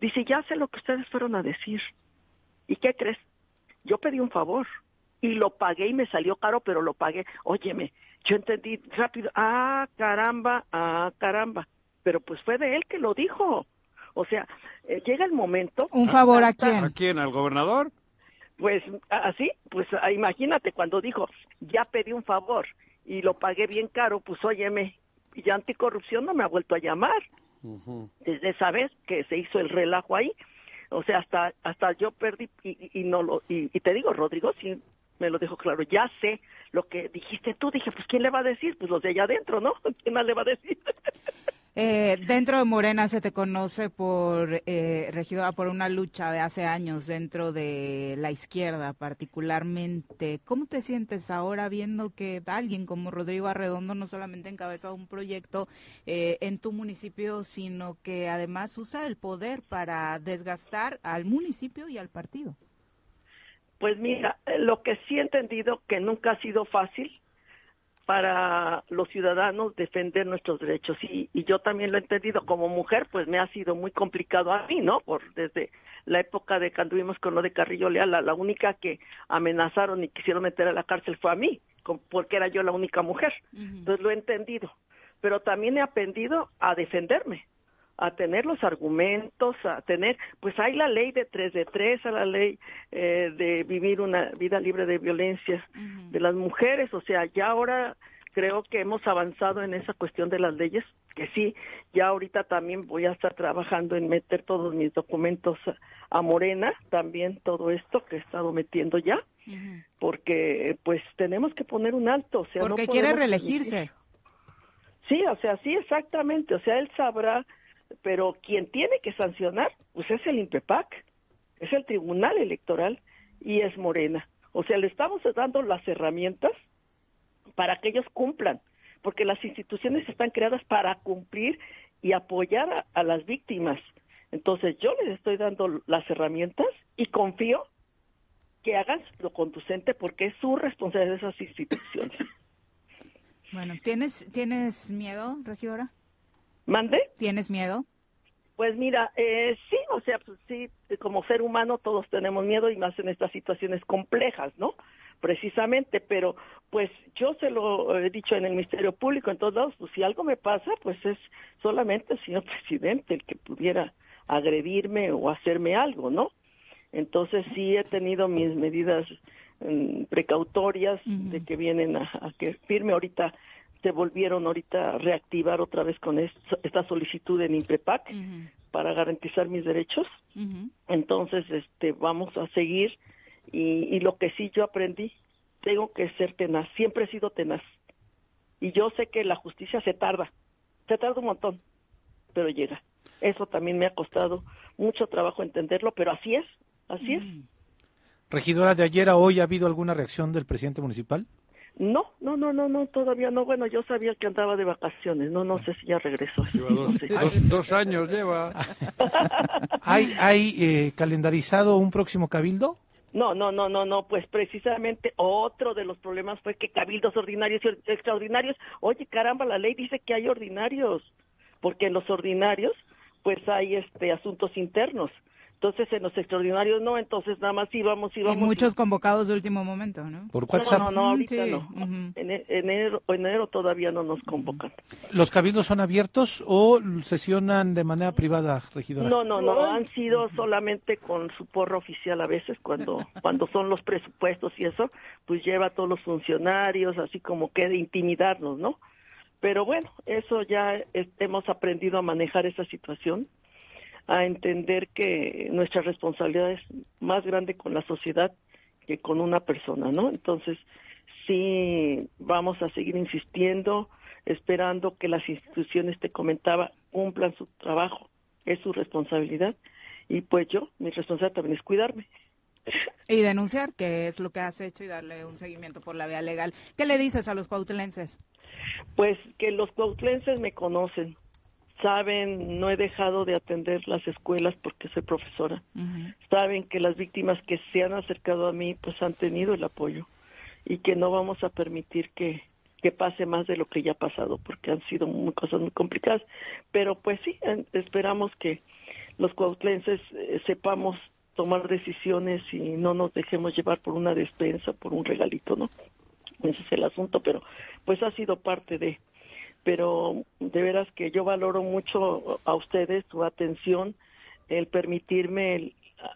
Dice, ya sé lo que ustedes fueron a decir. ¿Y qué crees? Yo pedí un favor y lo pagué y me salió caro, pero lo pagué. Óyeme, yo entendí rápido, ah, caramba, ah, caramba. Pero pues fue de él que lo dijo. O sea, eh, llega el momento. ¿Un favor a quién? ¿A quién? ¿Al gobernador? Pues así, pues ah, imagínate cuando dijo, ya pedí un favor y lo pagué bien caro, pues óyeme, y ya anticorrupción no me ha vuelto a llamar. Desde esa vez que se hizo el relajo ahí, o sea, hasta hasta yo perdí y, no lo y, te digo, Rodrigo sí me lo dijo claro, ya sé lo que dijiste tú, dije, pues quién le va a decir, pues los de allá adentro, ¿no? [laughs] ¿Quién más le va a decir? Eh, dentro de Morena se te conoce por eh, regidora por una lucha de hace años dentro de la izquierda particularmente. ¿Cómo te sientes ahora viendo que alguien como Rodrigo Arredondo no solamente encabeza un proyecto eh, en tu municipio, sino que además usa el poder para desgastar al municipio y al partido? Pues mira, lo que sí he entendido que nunca ha sido fácil para los ciudadanos defender nuestros derechos y, yo también lo he entendido como mujer pues me ha sido muy complicado a mí no por desde la época de cuando vimos con lo de Carrillo Leal la, única que amenazaron y quisieron meter a la cárcel fue a mí porque era yo la única mujer. Entonces lo he entendido pero también he aprendido a defenderme a tener los argumentos, a tener, pues hay la ley de tres de tres, a la ley eh, de vivir una vida libre de violencia de las mujeres, o sea, ya ahora creo que hemos avanzado en esa cuestión de las leyes, que sí, ya ahorita también voy a estar trabajando en meter todos mis documentos a, Morena, también todo esto que he estado metiendo ya, porque pues tenemos que poner un alto, o sea, porque quiere reelegirse. Sí, o sea, sí, exactamente, o sea, él sabrá, pero quien tiene que sancionar, pues es el INPEPAC, es el Tribunal Electoral y es Morena. O sea, le estamos dando las herramientas para que ellos cumplan, porque las instituciones están creadas para cumplir y apoyar a, las víctimas. Entonces yo les estoy dando las herramientas y confío que hagan lo conducente porque es su responsabilidad de esas instituciones. Bueno, ¿tienes, ¿tienes miedo, regidora? ¿Mande? ¿Tienes miedo? Pues mira, eh, sí, o sea, pues sí, como ser humano todos tenemos miedo y más en estas situaciones complejas, ¿no? precisamente, pero pues yo se lo he dicho en el Ministerio Público, en todos lados, pues si algo me pasa, pues es solamente el señor [laughs] presidente el que pudiera agredirme o hacerme algo, ¿no? Entonces sí he tenido mis medidas mm, precautorias de que vienen a, que firme ahorita se volvieron ahorita a reactivar otra vez con esta solicitud en INPEPAC para garantizar mis derechos. Entonces, este, vamos a seguir y, lo que sí yo aprendí, tengo que ser tenaz, siempre he sido tenaz. Y yo sé que la justicia se tarda, se tarda un montón, pero llega. Eso también me ha costado mucho trabajo entenderlo, pero así es, así es. Regidora, de ayer a hoy, ¿ha habido alguna reacción del presidente municipal? No, no, no, no, no, todavía no. Bueno, yo sabía que andaba de vacaciones, no, no sé si ya regresó. dos, años lleva. ¿Hay, hay eh, calendarizado un próximo cabildo? No, no, no, no, no, pues precisamente otro de los problemas fue que cabildos ordinarios y extraordinarios, oye, caramba, la ley dice que hay ordinarios, porque en los ordinarios pues hay este asuntos internos entonces en los extraordinarios no, entonces nada más íbamos, íbamos. Y muchos convocados de último momento, ¿no? Por WhatsApp. No, no, ahorita no. en enero, enero todavía no nos convocan. ¿Los cabildos son abiertos o sesionan de manera privada, regidora? No, no, no, han sido solamente con su porro oficial a veces, cuando, [laughs] cuando son los presupuestos y eso, pues lleva a todos los funcionarios, así como que de intimidarnos, ¿no? Pero bueno, eso ya hemos aprendido a manejar esa situación a entender que nuestra responsabilidad es más grande con la sociedad que con una persona, ¿no? Entonces, sí vamos a seguir insistiendo, esperando que las instituciones, te comentaba, cumplan su trabajo, es su responsabilidad. Y pues yo, mi responsabilidad también es cuidarme. Y denunciar, que es lo que has hecho, y darle un seguimiento por la vía legal. ¿Qué le dices a los cuautlenses? Pues que los cuautlenses me conocen, saben, no he dejado de atender las escuelas porque soy profesora. Saben que las víctimas que se han acercado a mí pues han tenido el apoyo y que no vamos a permitir que, que pase más de lo que ya ha pasado porque han sido muy, cosas muy complicadas. Pero pues sí, esperamos que los cuautlenses eh, sepamos tomar decisiones y no nos dejemos llevar por una despensa, por un regalito, ¿no? Ese es el asunto, pero pues ha sido parte de pero de veras que yo valoro mucho a ustedes su atención, el permitirme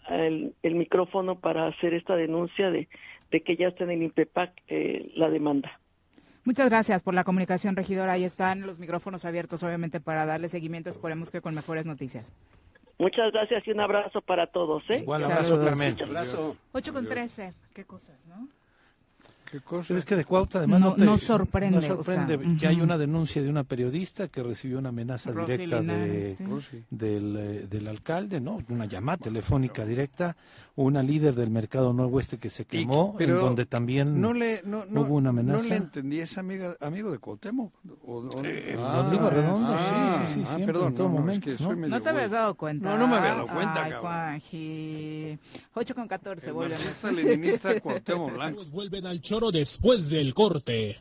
el, el, micrófono para hacer esta denuncia de, de que ya está en el INPEPAC eh, la demanda. Muchas gracias por la comunicación, regidora. Ahí están los micrófonos abiertos, obviamente, para darle seguimiento. Esperemos que con mejores noticias. Muchas gracias y un abrazo para todos. ¿eh? Igual abrazo, Carmen. Abrazo. 8 con 13. Qué cosas, ¿no? Es que de Cuautla además no, no, sorprende, que hay una denuncia de una periodista que recibió una amenaza directa de, del, eh, del, alcalde, ¿no? Una llamada telefónica directa, una líder del mercado noroeste que se quemó, en donde también no le, no, hubo una amenaza. No le entendí, ¿es amiga, amigo de Cuauhtémoc? O, eh, ah, Redondo, sí, sí, sí, ah, siempre, en todo momento. ¿no? te habías dado cuenta. No, no me había dado cuenta, Ay, Juanji. 8 con 14, vuelven. El leninista Cuauhtémoc [laughs] Blanco. vuelven al después del corte.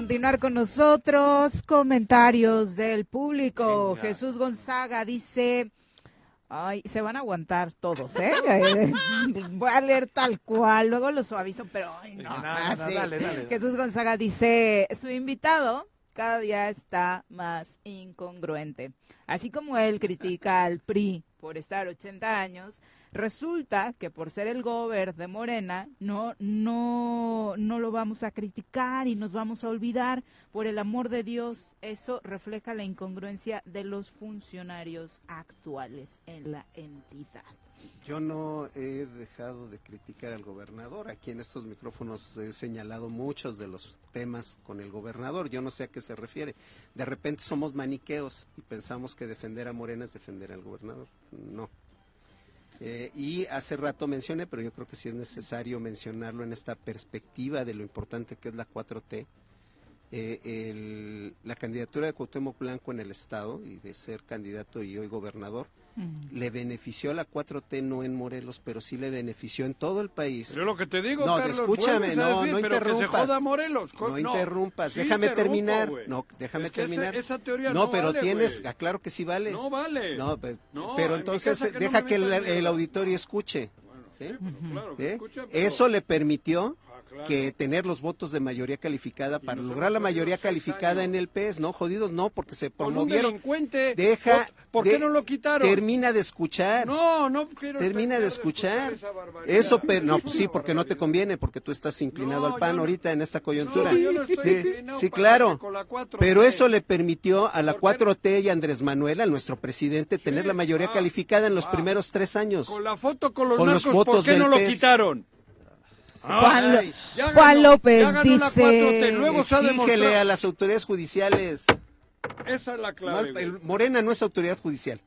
Continuar con nosotros. Comentarios del público. Jesús Gonzaga dice, Ay, se van a aguantar todos, ¿eh? [laughs] [laughs] Voy a leer tal cual, luego lo suavizo, pero ay, no. Jesús Gonzaga dice, su invitado cada día está más incongruente. Así como él critica al PRI por estar 80 años, Resulta que por ser el gober de Morena, no, no, no lo vamos a criticar y nos vamos a olvidar. Por el amor de Dios, eso refleja la incongruencia de los funcionarios actuales en la entidad. Yo no he dejado de criticar al gobernador. Aquí en estos micrófonos he señalado muchos de los temas con el gobernador. Yo no sé a qué se refiere. De repente somos maniqueos y pensamos que defender a Morena es defender al gobernador. No. Eh, y hace rato mencioné, pero yo creo que sí es necesario mencionarlo en esta perspectiva de lo importante que es la 4T. Eh, la candidatura de Cuauhtémoc Blanco en el Estado y de ser candidato y hoy gobernador le benefició la 4T no en Morelos, pero sí le benefició en todo el país. Pero lo que te digo, no, Carlos, escúchame, no, no interrumpas. Morelos. No, interrumpas, déjame terminar. No, déjame terminar. no, pero tienes, ah, claro que sí vale. No vale. No, pero, entonces deja que el, auditorio escuche. Eso le permitió que tener los votos de mayoría calificada para lograr la mayoría calificada en el PES, ¿no? Jodidos no, porque se promovieron. delincuente. Deja. ¿Por qué no lo quitaron? Termina de escuchar. No, no quiero. Termina de escuchar. Eso, pero no, sí, porque no te conviene, porque tú estás inclinado al PAN ahorita en esta coyuntura. sí, claro. Pero eso le permitió a la 4T y a Andrés Manuel, a nuestro presidente, tener la mayoría ah, calificada en los ah. primeros tres años. Con la foto con los, con votos ¿por qué no lo quitaron? Juan, López dice, luego exígele a las autoridades judiciales. Esa es la clave. Morena no es autoridad judicial.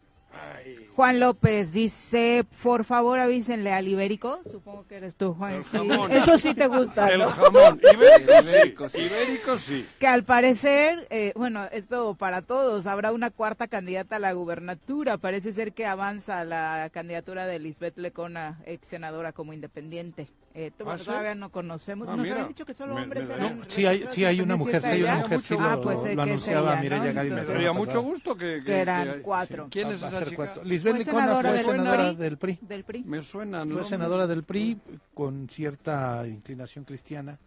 Juan López dice, por favor avísenle al Ibérico, supongo que eres tú, Juan. Eso sí te gusta. El jamón, ibérico, sí. ibérico sí. Que al parecer, eh, bueno, esto para todos, habrá una cuarta candidata a la gubernatura. Parece ser que avanza la candidatura de Lisbeth Lecona, ex senadora como independiente. Eh, ¿Ah, todavía no conocemos. Ah, nos habían dicho que solo hombres eran. No, sí, hay, sí hay una mujer, sí hay una mujer, sí lo, ah, pues, lo anunciaba Mireya Gadi. Me sería mucho gusto que, que, eran cuatro. ¿Quién es esa chica? Lisbeth Licona fue senadora del PRI. Del PRI. Me suena, ¿no? Fue senadora del PRI con cierta inclinación cristiana.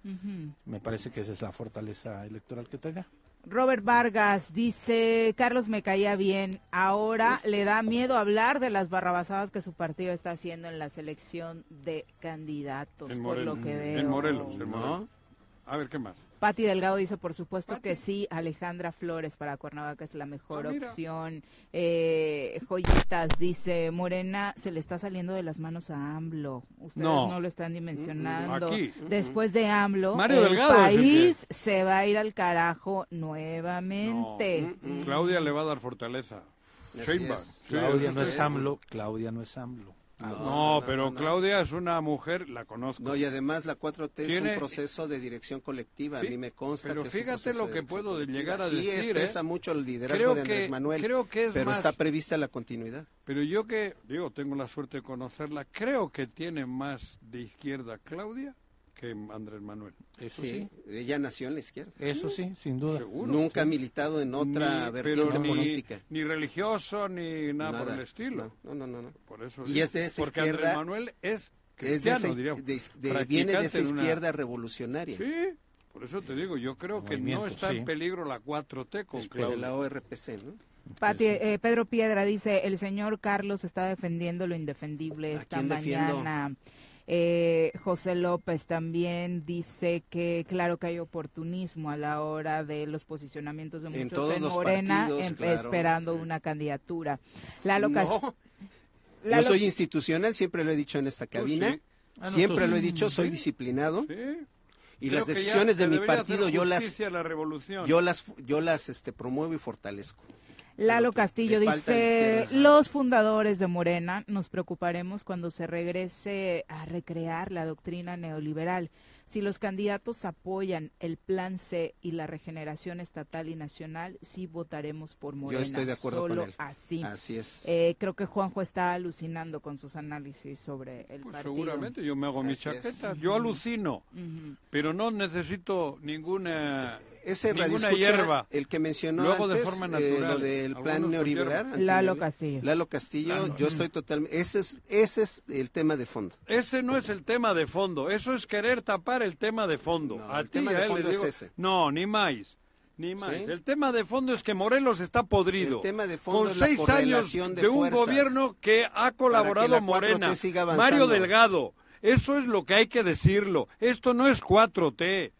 Me parece que esa es la fortaleza electoral que tenga. Robert Vargas dice, Carlos me caía bien, ahora le da miedo hablar de las barrabasadas que su partido está haciendo en la selección de candidatos, por lo que veo. En Morelos, en Morelos. A ver, ¿qué más? Pati Delgado dice, por supuesto que sí. Alejandra Flores para Cuernavaca es la mejor ah, opción. Eh, Joyitas dice, Morena se le está saliendo de las manos a AMLO. Ustedes no, lo están dimensionando. Después de AMLO, el país se va a ir al carajo nuevamente. Claudia le va a dar fortaleza. Claudia no es AMLO. Claudia no es AMLO. Ah, no, pero Claudia es una mujer, la conozco. No, y además la 4T es un proceso de dirección colectiva, a mí me consta. Pero fíjate lo que puedo llegar a decir. Sí, ¿eh? mucho el liderazgo de Andrés Manuel, creo que es pero está prevista la continuidad. Pero yo que, digo, tengo la suerte de conocerla, creo que tiene más de izquierda Claudia que Andrés Manuel. Eso sí, ella nació en la izquierda. Eso sí, sin duda. Nunca ha militado en otra vertiente política. Ni religioso, ni nada, por el estilo. No, no, no. Por eso y es de esa porque izquierda, Andrés Manuel es cristiano, viene de esa izquierda revolucionaria. Sí, por eso te digo, yo creo que no está en peligro la 4T con la ORPC, ¿no? Eh, Pedro Piedra dice, el señor Carlos está defendiendo lo indefendible esta mañana. Eh, José López también dice que claro que hay oportunismo a la hora de los posicionamientos de muchos en, Morena esperando una candidatura. Lalo no. Yo soy institucional, siempre lo he dicho en esta cabina, ah, siempre lo he dicho, soy disciplinado. Y las decisiones de mi partido yo las yo las yo las este promuevo y fortalezco. Lalo Castillo dice, los fundadores de Morena nos preocuparemos cuando se regrese a recrear la doctrina neoliberal. Si los candidatos apoyan el plan C y la regeneración estatal y nacional, sí votaremos por Morena. Yo estoy de acuerdo Solo con él. Así. Así es. Eh, creo que Juanjo está alucinando con sus análisis sobre el pues partido. Seguramente, yo me hago mi chaqueta. Yo alucino, pero no necesito ninguna ese radio hierba. el que mencionó Luego antes, de forma natural, eh, lo del plan neoliberal. Lalo Castillo. Lalo Castillo, yo estoy totalmente... Ese es, ese es el tema de fondo. Ese no es el tema de fondo, eso es querer tapar el tema de fondo. a el tema de fondo es ese. No, ni más. Ni más. El tema de fondo es que Morelos está podrido. El tema de fondo con seis años de, un gobierno que ha colaborado Morena, Mario Delgado. Eso es lo que hay que decirlo. Esto no es 4T.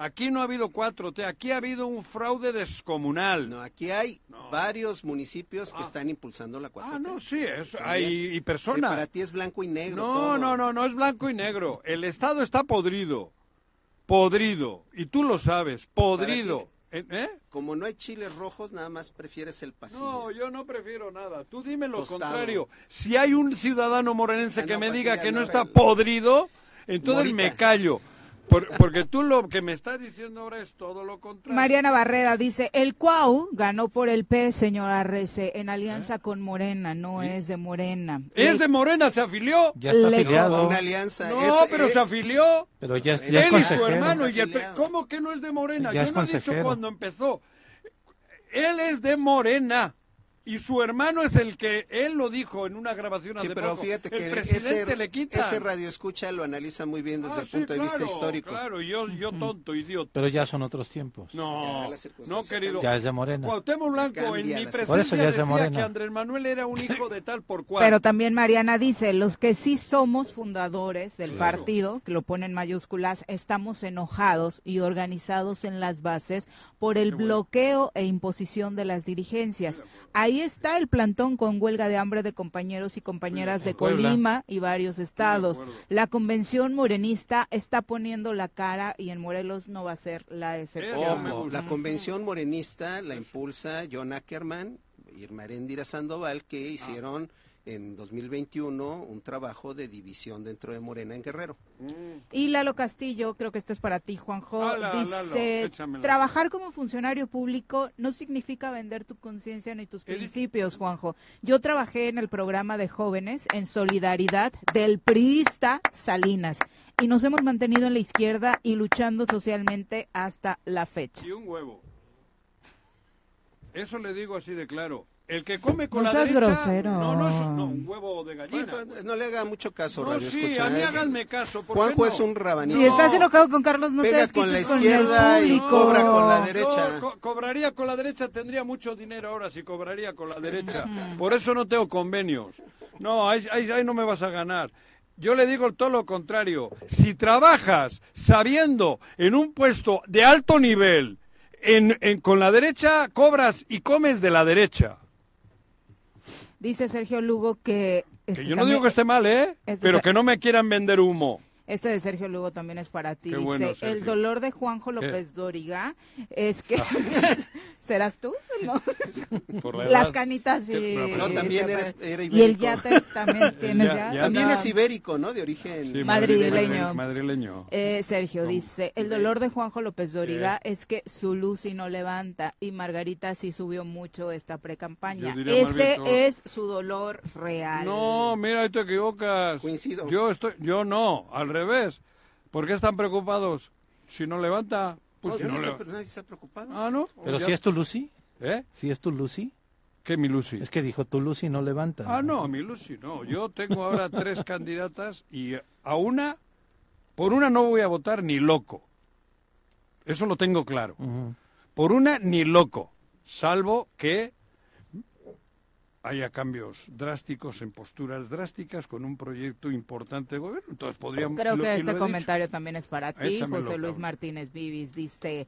Aquí no ha habido 4T, aquí ha habido un fraude descomunal. No, aquí hay varios municipios que ah. están impulsando la 4T. Ah, no, sí, hay y personas. para ti es blanco y negro. No, no, no, no es blanco y negro. El Estado está podrido. Podrido. Y tú lo sabes, podrido. ¿Eh? ¿Eh? Como no hay chiles rojos, nada más prefieres el pasillo. No, yo no prefiero nada. Tú dime lo contrario. Si hay un ciudadano morenense ah, que me diga que no está podrido, entonces me callo porque tú lo que me estás diciendo ahora es todo lo contrario. Mariana Barreda dice, el Cuau ganó por el P, señor Arrece, en alianza ¿Eh? con Morena, no es de Morena. ¿Es de Morena? ¿Se afilió? Ya está afiliado. Una alianza. No, pero se afilió. Pero ya, Él y su hermano. Y ¿Cómo que no es de Morena? Yo no he dicho cuando empezó. Él es de Morena. Y su hermano es el que él lo dijo en una grabación sí, pero fíjate que el presidente ese, le quita. Ese radio escucha lo analiza muy bien desde ah, el punto de vista histórico. Claro, yo, yo tonto, idiota. Pero ya son otros tiempos. No, no querido. Ya es de Morena. Cuauhtémoc Blanco en mi presencia Por eso ya es de Morena. que Andrés Manuel era un hijo de tal por cual. Pero también Mariana dice, los que sí somos fundadores del partido, que lo pone en mayúsculas, estamos enojados y organizados en las bases por el bloqueo e imposición de las dirigencias. Ahí está el plantón con huelga de hambre de compañeros y compañeras de Colima y varios estados. La convención morenista está poniendo la cara y en Morelos no va a ser la excepción. la convención morenista la impulsa John Ackerman y Irmarendira Sandoval que ah. En 2021 un trabajo de división dentro de Morena en Guerrero. Mm. Y Lalo Castillo, creo que esto es para ti, Juanjo, dice, trabajar como funcionario público no significa vender tu conciencia ni tus principios, Juanjo. Yo trabajé en el programa de jóvenes en solidaridad del priista Salinas y nos hemos mantenido en la izquierda y luchando socialmente hasta la fecha. Y un huevo. Eso le digo así de claro. El que come con la derecha. grosero. No, no, es no, un huevo de gallina. no le haga mucho caso, no, sí, a mí háganme caso. Juanjo es un rabanito. Si estás enojado con Carlos, no Pega te con la izquierda y cobra con la derecha. cobraría con la derecha, tendría mucho dinero ahora si cobraría con la derecha. Por eso no tengo convenios. No, ahí, ahí no me vas a ganar. Yo le digo todo lo contrario. Si trabajas sabiendo en un puesto de alto nivel, en, en, con la derecha cobras y comes de la derecha. Dice Sergio Lugo que... Este yo no digo que esté mal, ¿eh? Este Pero que no me quieran vender humo. Este de Sergio Lugo también es para ti. Dice, el dolor de Juanjo López Doriga es que... [laughs] [laughs] ¿Serás tú? ¿No? [laughs] Las canitas y... No, también eres, era ibérico. Y el yate también [laughs] tienes ya. También es ibérico, ¿no? De origen... madrileño. Madrileño. Eh, Sergio dice, el dolor de Juanjo López Doriga es que su Lucy no levanta y Margarita sí subió mucho esta pre-campaña. Ese es su dolor real. No, mira, ahí te equivocas. Coincido. Yo, estoy, yo no, al revés revés. ¿Por qué están preocupados? Si no levanta, pues si no, nadie está preocupado. Ah, ¿no? Pero si es tu Lucy. ¿Eh? Si es tu Lucy. ¿Qué mi Lucy? Es que dijo tu Lucy no levanta. Ah, no, mi Lucy no. Yo tengo ahora [laughs] tres candidatas y a una, por una no voy a votar ni loco. Eso lo tengo claro. Por una ni loco. Salvo que haya cambios drásticos en posturas drásticas con un proyecto importante de gobierno. Entonces podríamos. Creo que este comentario también es para ti, José Luis Martínez Vivis. Dice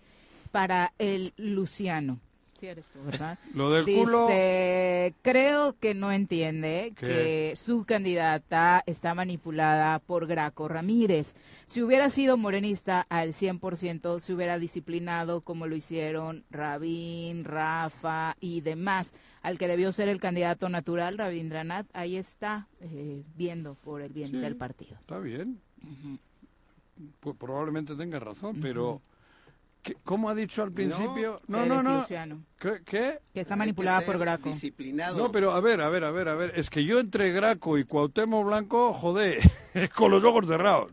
para el Luciano. Sí eres tú, ¿verdad? [laughs] Lo del Dice, creo que no entiende que su candidata está manipulada por Graco Ramírez. Si hubiera sido morenista al 100%, se hubiera disciplinado como lo hicieron Rabín, Rafa y demás al que debió ser el candidato natural, Rabindranath, ahí está eh, viendo por el bien del partido. Está bien. pues probablemente tenga razón, pero ¿cómo ha dicho al principio? No, no, no. ¿Qué, ¿Qué? Que está manipulada por Graco. Disciplinado. No, pero a ver, a ver, a ver, a ver. Es que yo entre Graco y Cuauhtémoc Blanco, joder, [laughs] con los ojos cerrados.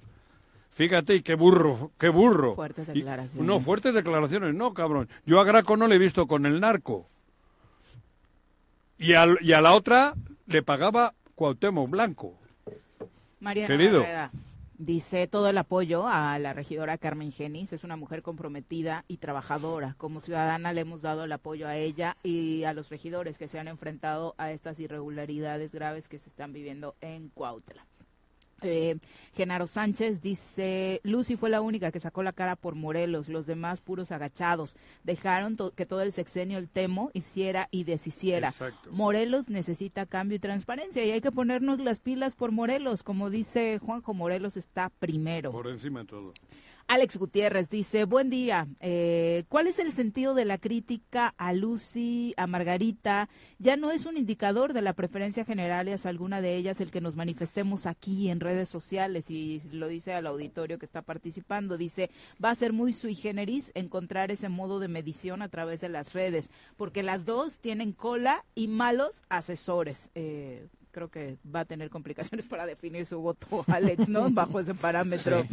Fíjate, y qué burro, qué burro. Fuertes declaraciones. no, fuertes declaraciones, no, cabrón. Yo a Graco no le he visto con el narco. Y, y a la otra le pagaba Cuauhtémoc Blanco. María Querido. Dice todo el apoyo a la regidora Carmen Genis, es una mujer comprometida y trabajadora. Como ciudadana le hemos dado el apoyo a ella y a los regidores que se han enfrentado a estas irregularidades graves que se están viviendo en Cuautla. Eh, Genaro Sánchez dice, Lucy fue la única que sacó la cara por Morelos, los demás puros agachados. Dejaron que todo el sexenio, el temo, hiciera y deshiciera. Morelos necesita cambio y transparencia y hay que ponernos las pilas por Morelos. Como dice Juanjo, Morelos está primero. Por encima de todo. Alex Gutiérrez dice, buen día, eh, ¿cuál es el sentido de la crítica a Lucy, a Margarita? Ya no es un indicador de la preferencia general y hacia alguna de ellas el que nos manifestemos aquí en redes sociales y lo dice al auditorio que está participando, dice, va a ser muy sui generis encontrar ese modo de medición a través de las redes, porque las dos tienen cola y malos asesores. Eh, creo que va a tener complicaciones para definir su voto, [laughs] Alex, ¿no? Bajo ese parámetro.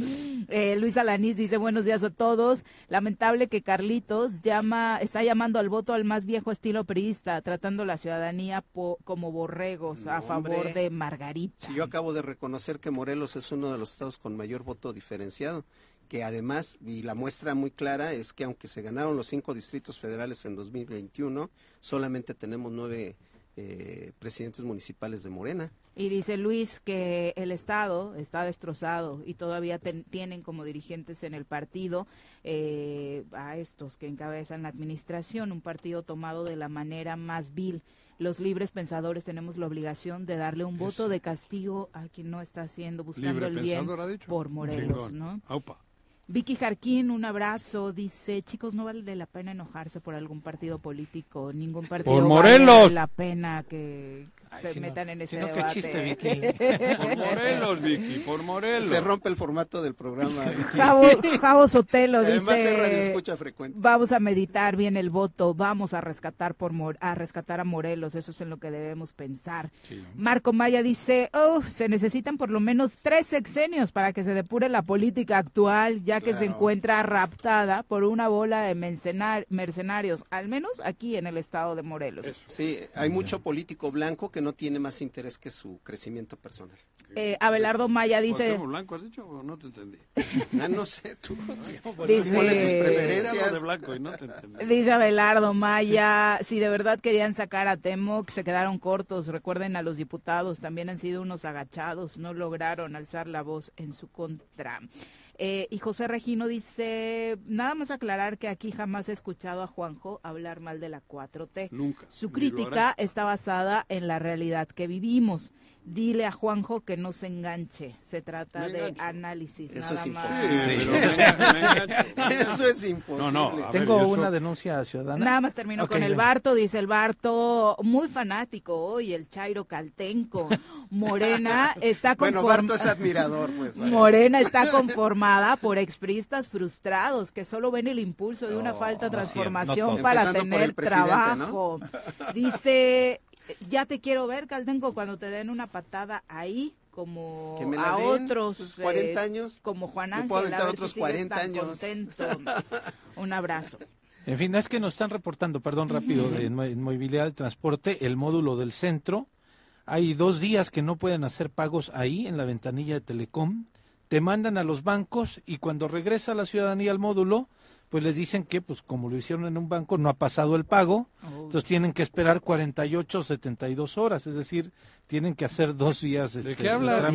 Eh, Luis Alanís dice, buenos días a todos. Lamentable que Carlitos llama, está llamando al voto al más viejo estilo priista, tratando la ciudadanía como borregos a favor de Margarita. Si yo acabo de reconocer que Morelos es uno de los estados con mayor voto diferenciado que además, y la muestra muy clara es que aunque se ganaron los cinco distritos federales en 2021, solamente tenemos nueve eh, presidentes municipales de Morena. Y dice Luis que el Estado está destrozado y todavía tienen como dirigentes en el partido eh, a estos que encabezan la administración, un partido tomado de la manera más vil. Los libres pensadores tenemos la obligación de darle un voto de castigo a quien no está haciendo, buscando el bien por Morelos, ¿no? Vicky Jarquín, un abrazo. Dice, chicos, no vale la pena enojarse por algún partido político. Ningún partido vale la pena que, se metan en ese debate. Qué chiste, [laughs] Vicky. por Morelos, Vicky, por Morelos. Se rompe el formato del programa. [laughs] Javo, Sotelo Además dice, escucha frecuente. vamos a meditar bien el voto, vamos a rescatar por a rescatar a Morelos, eso es en lo que debemos pensar. Marco Maya dice, oh, se necesitan por lo menos tres sexenios para que se depure la política actual, ya que se encuentra raptada por una bola de mercenarios, al menos aquí en el estado de Morelos. Sí, hay mucho político blanco que no tiene más interés que su crecimiento personal. Eh, Abelardo Maya dice... blanco has dicho o no te entendí? [laughs] Ah, no sé, tú [laughs] dice, tus preferencias. Dice Abelardo Maya, si de verdad querían sacar a Temoc, se quedaron cortos. Recuerden a los diputados, también han sido unos agachados, no lograron alzar la voz en su contra. Eh, y José Regino dice, nada más aclarar que aquí jamás he escuchado a Juanjo hablar mal de la 4T. Nunca. Su crítica está basada en la realidad que vivimos. Dile a Juanjo que no se enganche. Se trata de análisis. Eso nada es más. imposible. [laughs] Eso es imposible. No, no, Tengo una denuncia ciudadana. Nada más termino con el Barto. Dice el Barto, muy fanático hoy, el Chairo Caltenco. Morena [laughs] está conformada. Bueno, Barto es admirador, pues. Morena está conformada por expristas frustrados que solo ven el impulso de una falta de transformación para tener trabajo. Dice ya te quiero ver, Caldenco, cuando te den una patada ahí, como a otros. 40 pues, años. Como Juan Ángel. puedo aventar otros 40 años. Contento. [laughs] Un abrazo. En fin, es que nos están reportando, perdón, rápido, en, movilidad de transporte, el módulo del centro. Hay dos días que no pueden hacer pagos ahí, en la ventanilla de Telecom. Te mandan a los bancos y cuando regresa la ciudadanía al módulo, pues les dicen que, pues como lo hicieron en un banco, no ha pasado el pago, oh. entonces tienen que esperar 48 o 72 horas, es decir, tienen que hacer dos días ¿De este, qué habla?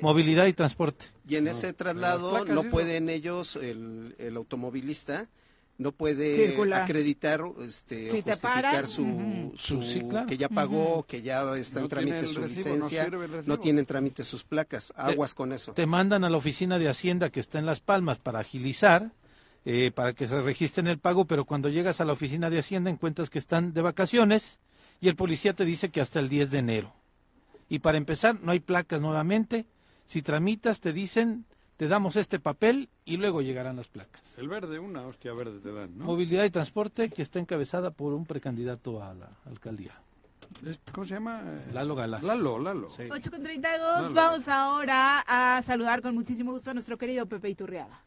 movilidad y transporte. Y en ese traslado no pueden ellos, el, el automovilista, no puede acreditar este justificar su, su, que ya pagó, que ya está en trámite su licencia, no, tienen trámite sus placas, aguas con eso. Te mandan a la oficina de Hacienda que está en Las Palmas para agilizar eh, para que se registren el pago, pero cuando llegas a la oficina de Hacienda encuentras que están de vacaciones y el policía te dice que hasta el 10 de enero. Y para empezar, no hay placas nuevamente. Si tramitas, te dicen, te damos este papel y luego llegarán las placas. El verde, una hostia verde te dan, ¿no? Movilidad y transporte que está encabezada por un precandidato a la alcaldía. ¿Cómo se llama? Lalo Gala. Lalo, Lalo. 8 con 32. Vamos ahora a saludar con muchísimo gusto a nuestro querido Pepe Iturriaga.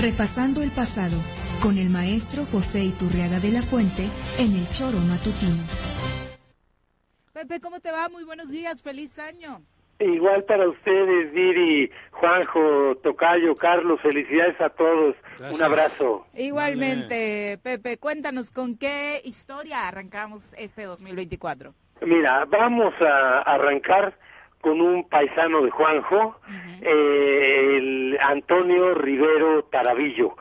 Repasando el pasado con el maestro José Iturriaga de la Fuente en el Choro Matutino. Pepe, ¿cómo te va? Muy buenos días, feliz año. Igual para ustedes, Viri, Juanjo, Tocayo, Carlos, felicidades a todos. Un abrazo. Igualmente, Pepe, cuéntanos con qué historia arrancamos este 2024. Mira, vamos a arrancar con un paisano de Juanjo, eh, el Antonio Rivero Taravillo.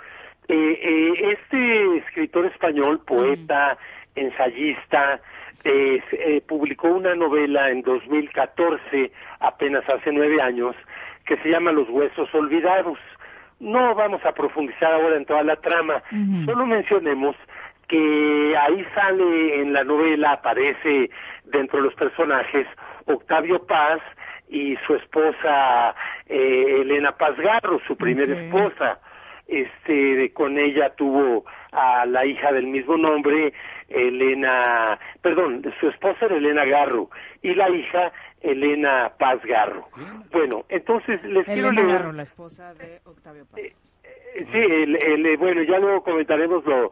Eh, eh, este escritor español, poeta, ensayista, eh, publicó una novela en 2014, apenas hace nueve años, que se llama Los Huesos Olvidados. No vamos a profundizar ahora en toda la trama, solo mencionemos que ahí sale en la novela, aparece dentro de los personajes Octavio Paz y su esposa eh, Elena Pazgarro, su primera esposa. Este, con ella tuvo a la hija del mismo nombre, Elena, perdón, su esposa era Elena Garro y la hija Elena Paz Garro. Bueno, entonces les quiero leer... Garro, la esposa de Octavio Paz. Eh, sí, el, bueno, ya luego comentaremos lo,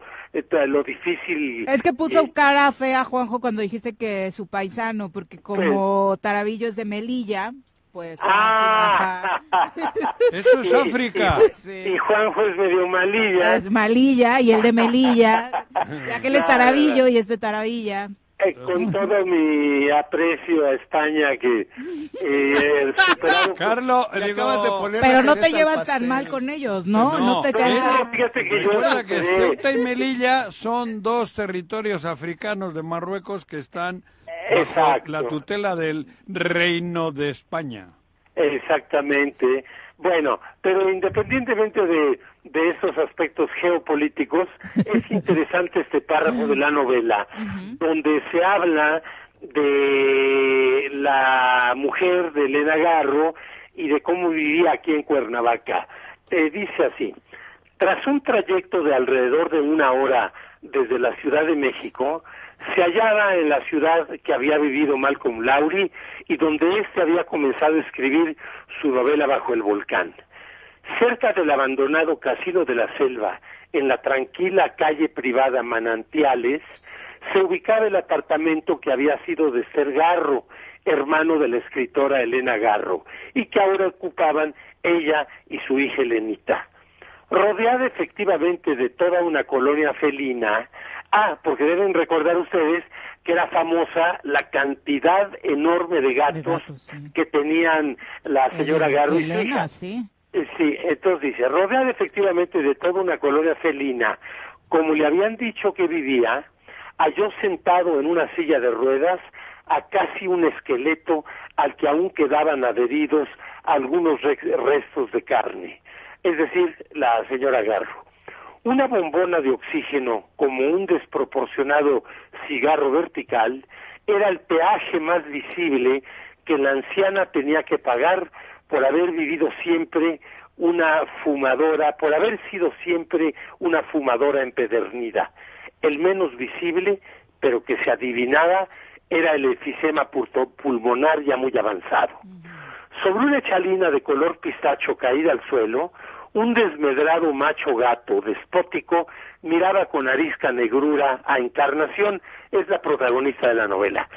lo difícil. Es que puso cara fea, Juanjo, cuando dijiste que su paisano, porque como pues, Tarabillo es de Melilla, pues. Ah, [laughs] eso es África. Y Juanjo es medio malilla. Es malilla y el de Melilla. [laughs] ya que él es Tarabillo y es de Taravilla. Eh, con todo mi aprecio a España que eh, [laughs] Carlos pero no te llevas tan mal con ellos no no, te caes fíjate que yo que Ceuta y Melilla son dos territorios africanos de Marruecos que están Exacto. la tutela del Reino de España. Exactamente. Bueno, pero independientemente de, de esos aspectos geopolíticos, [laughs] es interesante este párrafo de la novela, donde se habla de la mujer de Elena Garro y de cómo vivía aquí en Cuernavaca. Eh, dice así, tras un trayecto de alrededor de una hora desde la Ciudad de México, se hallaba en la ciudad que había vivido Malcolm Lowry y donde éste había comenzado a escribir su novela Bajo el Volcán. Cerca del abandonado casino de la selva, en la tranquila calle privada Manantiales, se ubicaba el apartamento que había sido de Ser Garro, hermano de la escritora Elena Garro, y que ahora ocupaban ella y su hija Elenita. Rodeada efectivamente de toda una colonia felina, Ah, porque deben recordar ustedes que era famosa la cantidad enorme de gatos, que tenían la señora Garro y Sí. Eh, sí, entonces dice, rodeada efectivamente de toda una colonia felina, como le habían dicho que vivía, halló sentado en una silla de ruedas a casi un esqueleto al que aún quedaban adheridos algunos restos de carne, es decir, la señora Garro. Una bombona de oxígeno, como un desproporcionado cigarro vertical, era el peaje más visible que la anciana tenía que pagar por haber vivido siempre una fumadora, por haber sido siempre una fumadora empedernida. El menos visible, pero que se adivinaba, era el efisema pulmonar ya muy avanzado. Sobre una chalina de color pistacho caída al suelo, un desmedrado macho gato despótico miraba con arisca negrura a Encarnación, es la protagonista de la novela,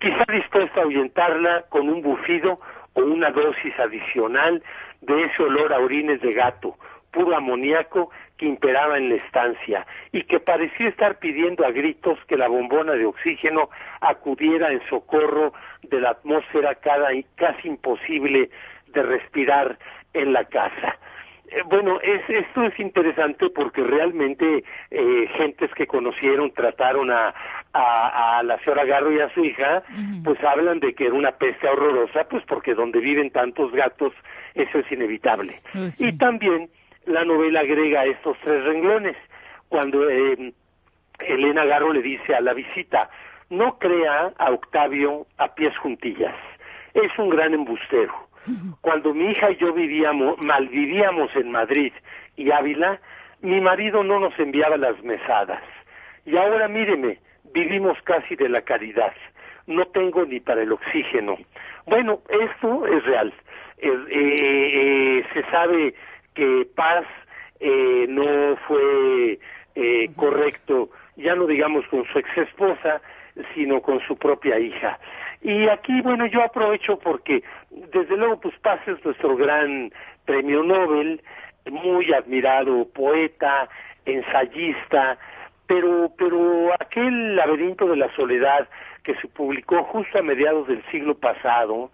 quizá dispuesto a ahuyentarla con un bufido o una dosis adicional de ese olor a orines de gato, puro amoníaco que imperaba en la estancia y que parecía estar pidiendo a gritos que la bombona de oxígeno acudiera en socorro de la atmósfera casi imposible de respirar en la casa. Eh, bueno, es, esto es interesante porque realmente eh, gentes que conocieron, trataron a, a, la señora Garro y a su hija, pues hablan de que era una peste horrorosa, pues porque donde viven tantos gatos, eso es inevitable. Pues y también la novela agrega estos tres renglones. Cuando eh, Elena Garro le dice a la visita, no crea a Octavio a pies juntillas, es un gran embustero cuando mi hija y yo vivíamos, malvivíamos en Madrid y Ávila, mi marido no nos enviaba las mesadas. Y ahora míreme, vivimos casi de la caridad. No tengo ni para el oxígeno. Bueno, esto es real. Eh, eh, se sabe que Paz eh, no fue correcto, ya no digamos con su ex esposa, sino con su propia hija. Y aquí, bueno, yo aprovecho porque, desde luego, pues Paz es nuestro gran premio Nobel, muy admirado poeta, ensayista, pero, pero aquel laberinto de la soledad que se publicó justo a mediados del siglo pasado,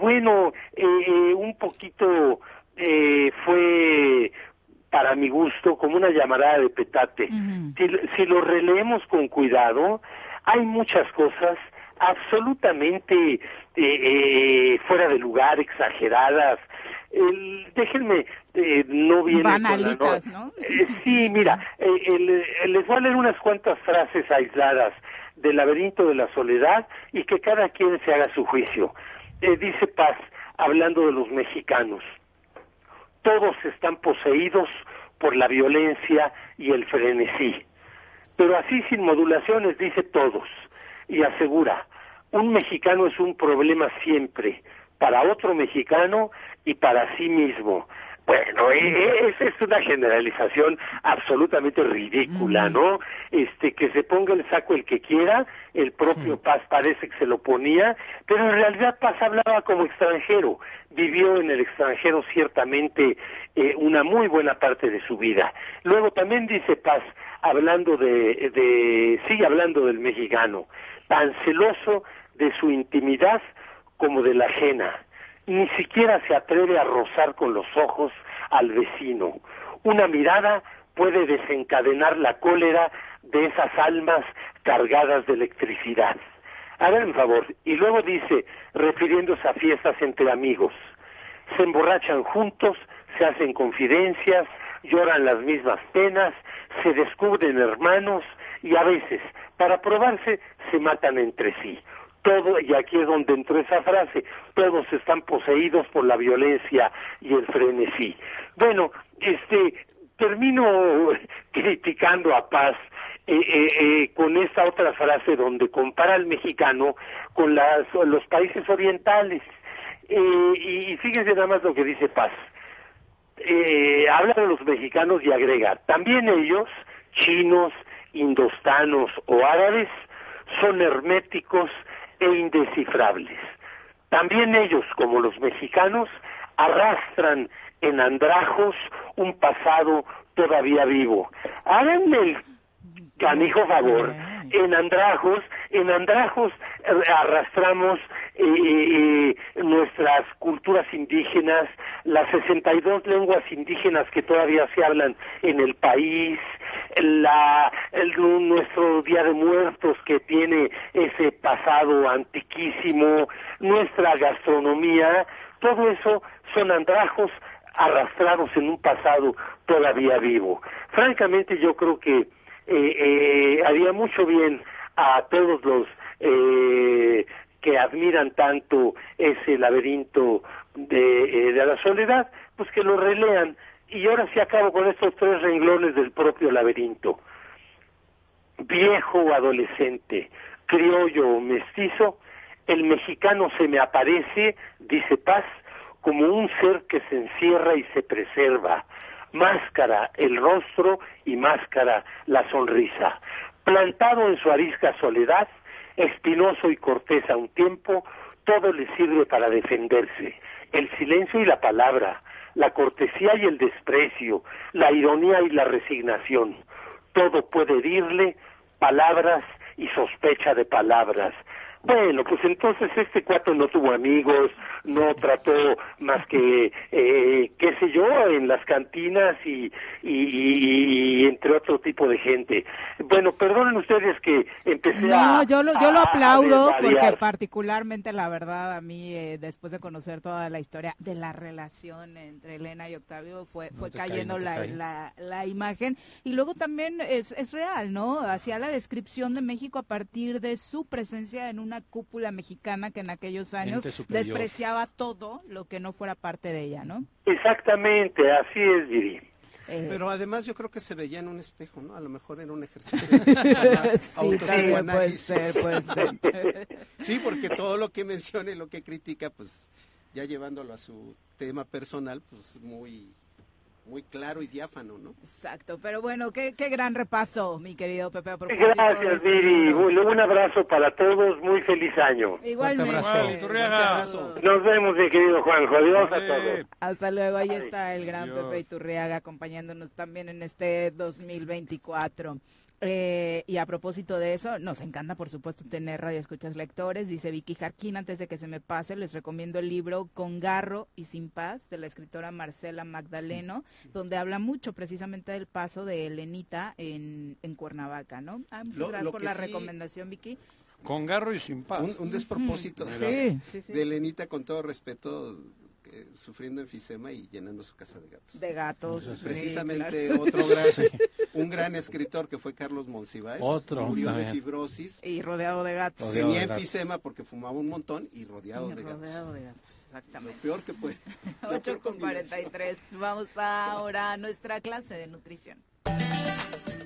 bueno, eh, un poquito eh, fue para mi gusto como una llamarada de petate. si, lo releemos con cuidado, hay muchas cosas absolutamente fuera de lugar, exageradas, déjenme, eh, no viene Banalitas, ¿no? Eh, sí, mira, eh, les voy a leer unas cuantas frases aisladas del laberinto de la soledad y que cada quien se haga su juicio. dice Paz, hablando de los mexicanos, todos están poseídos por la violencia y el frenesí, pero así sin modulaciones dice todos, y asegura, un mexicano es un problema siempre, para otro mexicano y para sí mismo. Bueno, e, e, esa es una generalización absolutamente ridícula, ¿no? Este, que se ponga el saco el que quiera, el propio Paz parece que se lo ponía, pero en realidad Paz hablaba como extranjero, vivió en el extranjero ciertamente eh, una muy buena parte de su vida. Luego también dice Paz, hablando de, de, sigue hablando del mexicano, tan celoso de su intimidad como de la ajena ni siquiera se atreve a rozar con los ojos al vecino. Una mirada puede desencadenar la cólera de esas almas cargadas de electricidad. Hagan favor. Y luego dice, refiriéndose a fiestas entre amigos, se emborrachan juntos, se hacen confidencias, lloran las mismas penas, se descubren hermanos y a veces, para probarse, se matan entre sí todo, y aquí es donde entró esa frase, todos están poseídos por la violencia y el frenesí. Bueno, este, termino [laughs] criticando a Paz eh, eh, eh, con esta otra frase donde compara al mexicano con las, los países orientales. y fíjense nada más lo que dice Paz. habla de los mexicanos y agrega, también ellos, chinos, indostanos o árabes, son herméticos e indescifrables. También ellos, como los mexicanos, arrastran en andrajos un pasado todavía vivo. Háganme el canijo favor, en andrajos, en andrajos eh, arrastramos eh, eh, nuestras culturas indígenas, las 62 lenguas indígenas que todavía se hablan en el país, la, nuestro Día de Muertos que tiene ese pasado antiquísimo, nuestra gastronomía, todo eso son andrajos arrastrados en un pasado todavía vivo. Francamente yo creo que eh, eh, haría mucho bien a todos los eh, que admiran tanto ese laberinto de, de la soledad, pues que lo relean y ahora sí acabo con estos tres renglones del propio laberinto. Viejo o adolescente, criollo o mestizo, el mexicano se me aparece, dice Paz, como un ser que se encierra y se preserva. Máscara el rostro y máscara la sonrisa. Plantado en su arisca soledad, espinoso y cortés a un tiempo, todo le sirve para defenderse. El silencio y la palabra, la cortesía y el desprecio, la ironía y la resignación. Todo puede herirle palabras y sospecha de palabras. Bueno, pues entonces este cuatro no tuvo amigos, no trató más que, eh, qué sé yo, en las cantinas y, y, entre otro tipo de gente. Bueno, perdonen ustedes que empecé a... No, yo lo, yo lo aplaudo porque particularmente la verdad a mí, eh, después de conocer toda la historia de la relación entre Elena y Octavio, fue, fue cayendo la, la, la, imagen. Y luego también es, es real, ¿no? Hacía la descripción de México a partir de su presencia en una cúpula mexicana que en aquellos años despreciaba todo lo que no fuera parte de ella, ¿no? Exactamente, así es, Viri. Eh, Pero además yo creo que se veía en un espejo, ¿no? A lo mejor era un ejercicio [laughs] sí, puede ser, puede ser. [laughs] sí, porque todo lo que menciona y lo que critica, pues ya llevándolo a su tema personal, pues muy muy claro y diáfano, ¿no? Exacto, pero bueno, qué, qué gran repaso, mi querido Pepe. Gracias, este Viri. Un abrazo para todos, muy feliz año. Igualmente. Abrazo. Nos vemos, mi querido Juanjo. Adiós a todos. Hasta luego, ahí está el gran Pepe Iturriaga acompañándonos también en este 2024. Eh, y a propósito de eso, nos encanta, por supuesto, tener radio escuchas lectores. Dice Vicky Jarquín, antes de que se me pase, les recomiendo el libro Con Garro y Sin Paz de la escritora Marcela Magdaleno, donde habla mucho precisamente del paso de Elenita en, en Cuernavaca, ¿no? Ah, muchas gracias por la recomendación, Vicky. Con Garro y Sin Paz. Un, despropósito de, de Elenita, con todo respeto, sufriendo enfisema y llenando su casa de gatos. De gatos. precisamente otro gran, un gran escritor que fue Carlos Monsiváis, otro, murió de fibrosis. Y rodeado de gatos. Tenía enfisema porque fumaba un montón y rodeado, de, rodeado de gatos. Exactamente. Lo peor que puede. [laughs] 8 con 43. Vamos ahora a nuestra clase de nutrición.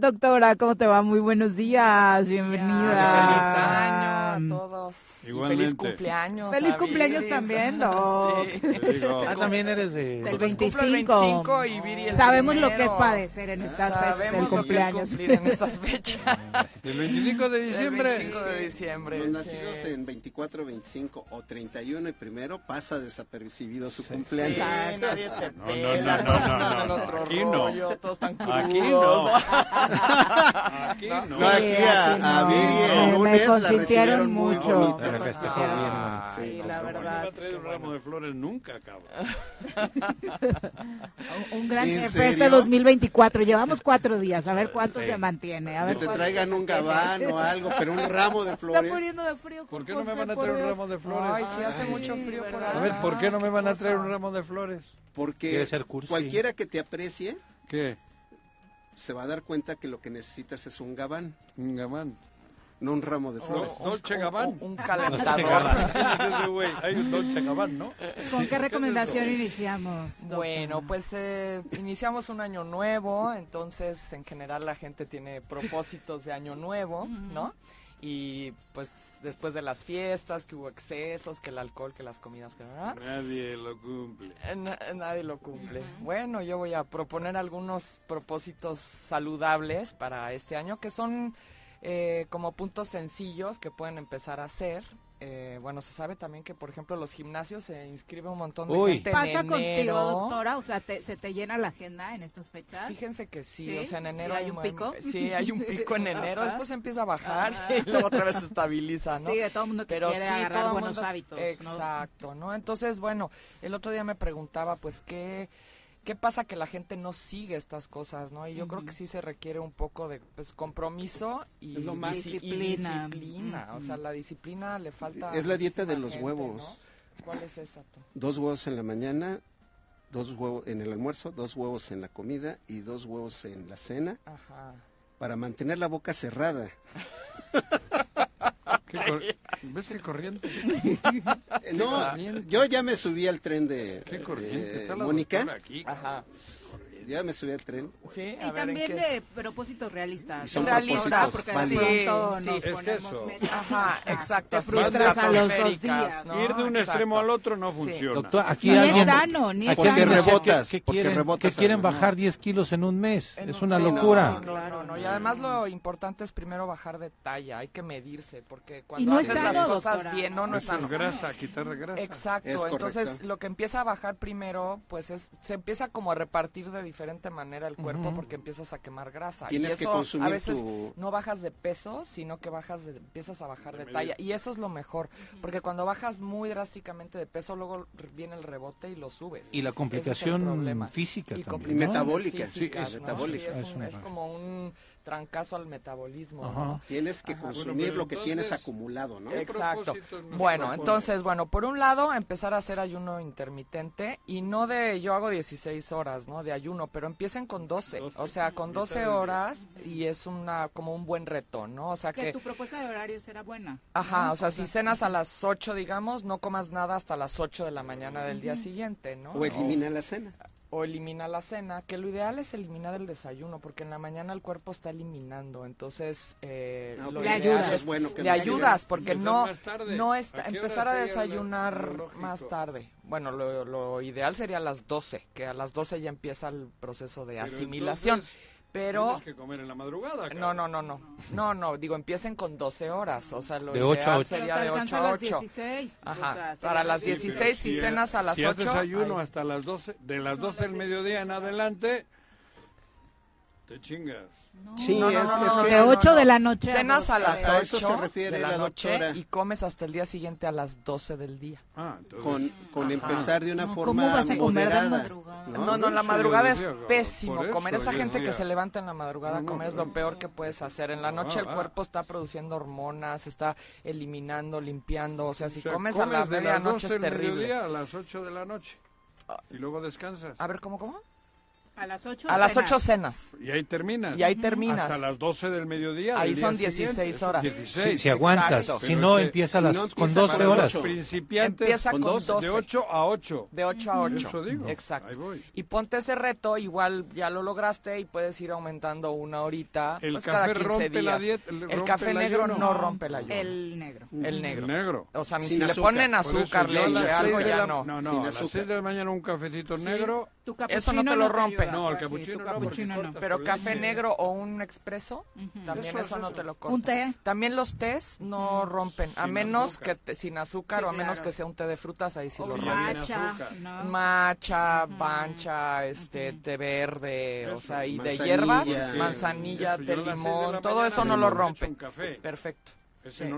Doctora, ¿cómo te va? Muy buenos días, bienvenida. Feliz año a todos. Feliz cumpleaños. Feliz cumpleaños también, Doc. Ah, también eres de... Del 25. y Viri el Sabemos lo que es padecer en estas fechas del cumpleaños. en estas fechas. [laughs] El 25 de diciembre. El 25 de diciembre. Los nacidos en 24, 25 o 31 y primero pasa desapercibido su cumpleaños. Sí, nadie te no, no, no, no, no, Aquí no. Todos están Aquí no. [laughs] Aquí no. Aquí a, Viri el lunes la recibieron mucho. Muy me festejó bien. Sí, la verdad. No a traer un ramo de flores nunca, cabrón. [laughs] un, gran jefe este 2024. Llevamos cuatro días, a ver cuánto se mantiene. A ver que te traigan un gabán o algo, pero un ramo de [laughs] flores. Está poniendo de frío. ¿Por qué no me van a traer un ramo de flores? Ay, sí hace mucho frío por ahí. A ver, ¿por qué no me van a traer un ramo de flores? Porque cualquiera que te aprecie... ¿Qué? Se va a dar cuenta que lo que necesitas es un gabán. Un gabán no un ramo de flores. Dolce Gabbana. Un, calentador. [laughs] hay un Dolce Gabbana, ¿no? ¿Con qué recomendación iniciamos? Bueno, pues eh, iniciamos un año nuevo, entonces en general la gente tiene propósitos de año nuevo, ¿no? Y pues después de las fiestas, que hubo excesos, que el alcohol, que las comidas, que Nadie lo cumple. Eh, nadie lo cumple. Bueno, yo voy a proponer algunos propósitos saludables para este año que son eh, como puntos sencillos que pueden empezar a hacer. Eh, bueno, se sabe también que, por ejemplo, los gimnasios se inscribe un montón de gente ¿Pasa en contigo, doctora? O sea, ¿se te llena la agenda en estas fechas? Fíjense que sí, o sea, en enero hay, un pico. [laughs] Sí, hay un pico en [laughs] enero, después empieza a bajar [laughs] y luego otra vez se estabiliza, ¿no? Sí, de todo el mundo que Pero quiere sí, todo buenos hábitos. Exacto, ¿no? Entonces, bueno, el otro día me preguntaba, pues, ¿qué ¿Qué pasa que la gente no sigue estas cosas, no? Y yo creo que sí se requiere un poco de pues, compromiso y, disciplina. O sea, la disciplina le falta. Es la dieta de los huevos. ¿Cuál es esa? Dos huevos en la mañana, dos huevos en el almuerzo, dos huevos en la comida y dos huevos en la cena. Ajá. Para mantener la boca cerrada. [laughs] ¿Ves qué corriente? [laughs] no, yo ya me subí al tren de, ¿Qué corriente? Mónica. Ajá ya me subí al tren. Sí, y también de propósitos realistas. son realistas, porque sí, sí, es que eso. Ajá, exacto. Te frustras a los dos días. ¿no? Ir de un extremo al otro no funciona. Doctor, aquí ni alguien, es sano, ni es porque sano. rebotas. ¿Qué, porque quieren, rebotas que quieren bajar 10 kilos en un mes? es una locura. No, claro, no. Y además lo importante es primero bajar de talla. Hay que medirse, porque cuando no haces sano, las cosas doctora. bien, no, no es sano. grasa, quitar grasa. Exacto. Entonces, lo que empieza a bajar primero, pues es, se empieza como a repartir de diferente manera el cuerpo porque empiezas a quemar grasa. Tienes y eso, que consumir a veces tu... no bajas de peso, sino que bajas de, empiezas a bajar de, talla. Y eso es lo mejor, porque cuando bajas muy drásticamente de peso, luego viene el rebote y lo subes. Y la complicación física y también. metabólica. sí, metabólica. es, como un trancazo al metabolismo. Tienes que consumir lo que tienes acumulado, ¿no? Exacto. Bueno, entonces, bueno, por un lado, empezar a hacer ayuno intermitente y no de, yo hago 16 horas, ¿no? De ayuno, pero empiecen con 12, o sea, con 12 horas y es una como un buen reto, ¿no? O sea que... tu propuesta de horario será buena. Ajá, o sea, si cenas a las 8, digamos, no comas nada hasta las 8 de la mañana del día siguiente, ¿no? O elimina la cena o elimina la cena, que lo ideal es eliminar el desayuno, porque en la mañana el cuerpo está eliminando, entonces eh, ah, le ayudas, le ayudas, porque no, no está, empezar a desayunar más tarde. Bueno, lo, ideal sería a las 12, que a las 12 ya empieza el proceso de asimilación. Pero... Tienes que comer en la madrugada. No, no, no, no. No, no, digo, empiecen con 12 horas. O sea, lo de 8 a 8. sería de 8 a 8. Ajá. Para las 16 y cenas a las 8. Si haces ayuno hasta las 12, de las 12 del mediodía en adelante, te chingas. Sí, no, no, es, que de 8 de la noche. Cenas a las 8 eso se refiere de la, noche y comes hasta el día siguiente a las 12 del día. Ah, entonces... Con, con empezar de una forma ¿cómo vas a comer moderada. No, no, la madrugada es pésimo. Comer esa gente que se levanta en la madrugada, comer es lo peor que puedes hacer. En la noche el ah, cuerpo está produciendo hormonas, está eliminando, limpiando. O sea, si comes a la medianoche es terrible. A las 8 de la noche. Y luego descansas. A ver, ¿cómo, cómo? A las 8 A las 8 cenas. Y ahí terminas. Y ahí terminas. Hasta las 12 del mediodía. Ahí son 16 horas. 16. Si, aguantas. Si no, empieza, las, con 12 horas. Principiantes empieza con 12. De 8 a 8. De 8 a 8. Eso digo. Exacto. Ahí voy. Y ponte ese reto, igual ya lo lograste y puedes ir aumentando una horita. El pues, café cada 15 rompe días. la dieta. El, café negro no rompe la ayuno. El negro. El negro. El negro. O sea, si le ponen azúcar, leche, algo ya no. No, no. A las 6 de la mañana un cafecito negro. Eso no te lo rompe. No, el capuchino pero café negro o un expreso, también eso, no te lo corta. También los tés no rompen, a menos que sin azúcar o a menos que sea un té de frutas, ahí sí lo rompen. Macha, Macha, pancha, este, té verde, o sea, y de hierbas, manzanilla, de limón, todo eso no lo rompen. Perfecto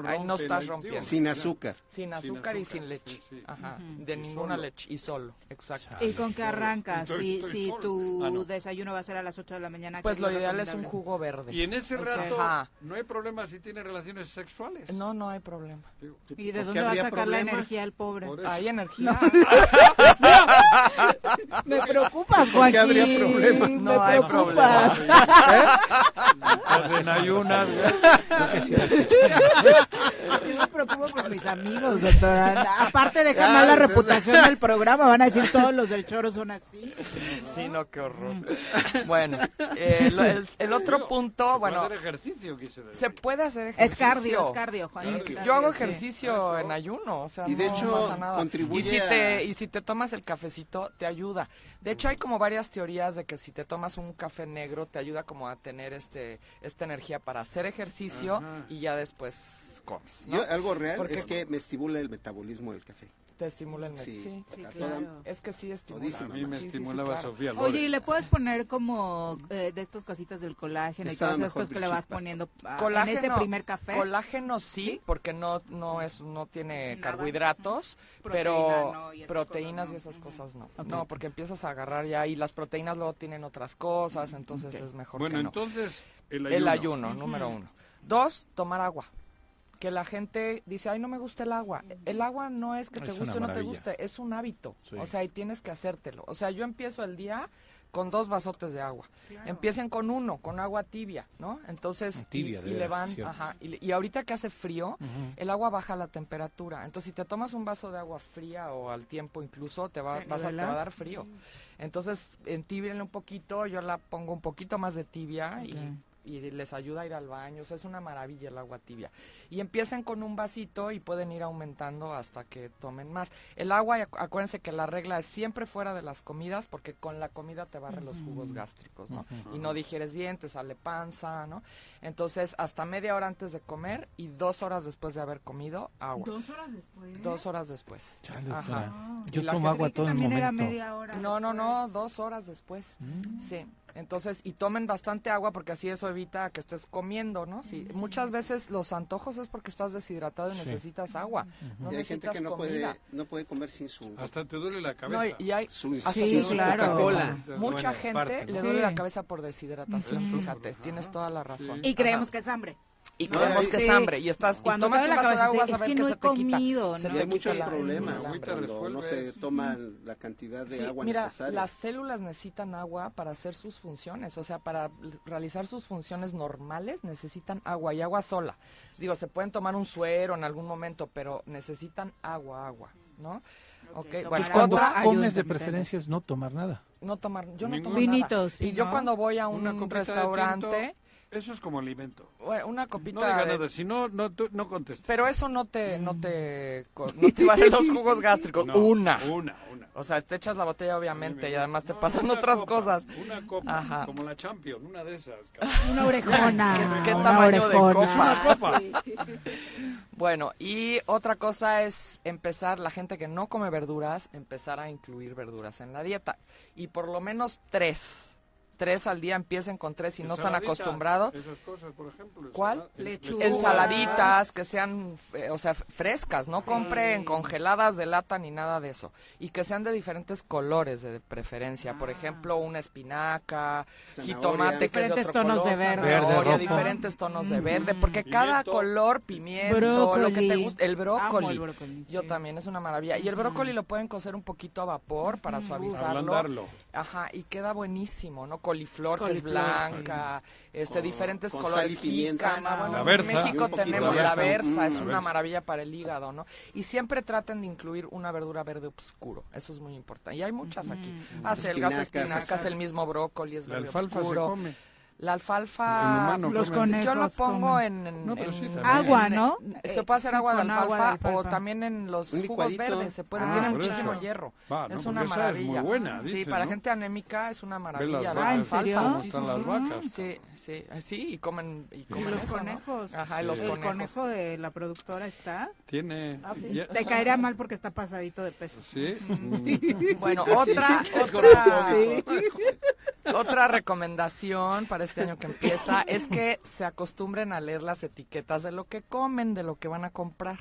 ahí no estás rompiendo. Sin azúcar. Sin azúcar y sin leche. Ajá, de ninguna leche y solo, exacto. ¿Y con qué arrancas? Si, si tu ah, desayuno va a ser a las 8 de la mañana. Pues lo ideal es un jugo verde. Y en ese rato no hay problema si tiene relaciones sexuales. No, no hay problema. ¿Y de dónde va a sacar la energía el pobre? Hay energía. [laughs] [laughs] Me preocupas, Joaquín. habría problema? Me preocupas. [laughs] ¿Eh? ayunas. [laughs] Yo me preocupo por mis amigos, doctora. Aparte de ganar la reputación del programa, van a decir todos los del choro son así. Sí, no, qué horror. Bueno, eh, el, otro punto, bueno. ejercicio, Se puede hacer ejercicio. Es cardio, es cardio, Juan. Yo hago ejercicio en ayuno, o sea, y de no hecho, pasa nada. y si te y si te tomas el cafecito, te ayuda. De hecho, hay como varias teorías de que si te tomas un café negro, te ayuda como a tener este esta energía para hacer ejercicio y ya después comes. algo real es que me estimula el metabolismo del café. Te estimula el sí, sí, claro. Es que sí estimula. A mí me estimulaba Sofía Oye, ¿y le puedes poner como eh, de estas cositas del colágeno y todas esas cosas que le vas poniendo en ese primer café? Colágeno sí, porque no no es no tiene carbohidratos, pero proteínas y esas cosas no. No, porque empiezas a agarrar ya y las proteínas luego tienen otras cosas, entonces es mejor bueno, que no. entonces el ayuno. El ayuno, número uno. Dos, tomar agua que la gente dice, ay, no me gusta el agua. El agua no es que te guste o no te guste, es un hábito. O sea, y tienes que hacértelo. O sea, yo empiezo el día con dos vasotes de agua. Empiecen con uno, con agua tibia, ¿no? Entonces, tibia, y, le van, ajá, y, ahorita que hace frío, el agua baja la temperatura. Entonces, si te tomas un vaso de agua fría o al tiempo incluso, te va, vas a, te va a dar frío. Entonces, entibienle un poquito, yo la pongo un poquito más de tibia y y les ayuda a ir al baño, o sea, es una maravilla el agua tibia. Y empiezan con un vasito y pueden ir aumentando hasta que tomen más. El agua, acuérdense que la regla es siempre fuera de las comidas, porque con la comida te barre los jugos gástricos, ¿no? Y no digieres bien, te sale panza, ¿no? Entonces, hasta media hora antes de comer y dos horas después de haber comido, agua. ¿Dos horas después? Dos horas después. Ajá. Yo tomo agua todo el momento. No, no, no, dos horas después. Mm. Sí. Entonces, y tomen bastante agua porque así eso evita que estés comiendo, ¿no? Sí, muchas veces los antojos es porque estás deshidratado y necesitas agua. No y hay gente que no puede, no puede comer sin su... Hasta te duele la cabeza. y hay su, sí, claro. Coca-Cola. Mucha gente le duele la cabeza por deshidratación, fíjate, tienes toda la razón. Y creemos que es hambre y creemos que es hambre y estás cuando y tomas la cabeza, agua es que no he comido, ¿no? hay muchos problemas cuando no se toma la cantidad de agua mira, necesaria. las células necesitan agua para hacer sus funciones, o sea, para realizar sus funciones normales necesitan agua y agua sola. Digo, se pueden tomar un suero en algún momento, pero necesitan agua, agua, ¿no? Okay. Bueno, cuando comes de preferencia es no tomar nada. No tomar, yo no tomo Vinitos, nada. y yo cuando voy a un restaurante eso es como alimento. Bueno, una copita no diga nada, si no, no, no contestes. Pero eso no te, no te, no te vale los jugos gástricos. una. Una, una. O sea, te echas la botella, obviamente, y además te pasan otras cosas. Una copa, Ajá. como la Champion, una de esas. [laughs] Una orejona. [laughs] ¿Qué, tamaño de copa? [laughs] bueno, y otra cosa es empezar, la gente que no come verduras, empezar a incluir verduras en la dieta. Y por lo menos tres tres al día, empiecen con tres si no están acostumbrados. Esas cosas, por ejemplo. ¿Cuál? Ensaladitas que sean, eh, o sea, frescas, no compren congeladas de lata ni nada de eso. Y que sean de diferentes colores de preferencia. Por ah. ejemplo, una espinaca, jitomate que es de otro tonos color, de verde. diferentes tonos de verde, porque cada color, pimiento, lo que te guste, el brócoli. Yo también, es una maravilla. Y el brócoli lo pueden cocer un poquito a vapor para suavizarlo. Ajá, y queda buenísimo, ¿no? Coliflor, que es blanca, este, diferentes colores. Bueno, en México tenemos la versa, es una maravilla para el hígado, ¿no? Y siempre traten de incluir una verdura verde oscuro, eso es muy importante. Y hay muchas aquí. Acelgas, espinacas, el mismo brócoli es verde oscuro. La alfalfa, los conejos yo lo pongo en, agua, ¿no? se puede hacer agua, de alfalfa, o también en los jugos verdes, se puede, ah, tiene muchísimo hierro. es una maravilla. Es muy buena, sí, para gente anémica es una maravilla. Ah, ¿en serio? Sí, las vacas. Sí, sí, sí, y comen y comen los conejos. Ajá, los el conejo de la productora está. Tiene. Ah, Te caería mal porque está pasadito de peso. Sí. bueno, [laughs] otra otra [laughs] otra recomendación para este año que empieza [laughs] es que se acostumbren a leer las etiquetas de lo que comen, de lo que van a comprar.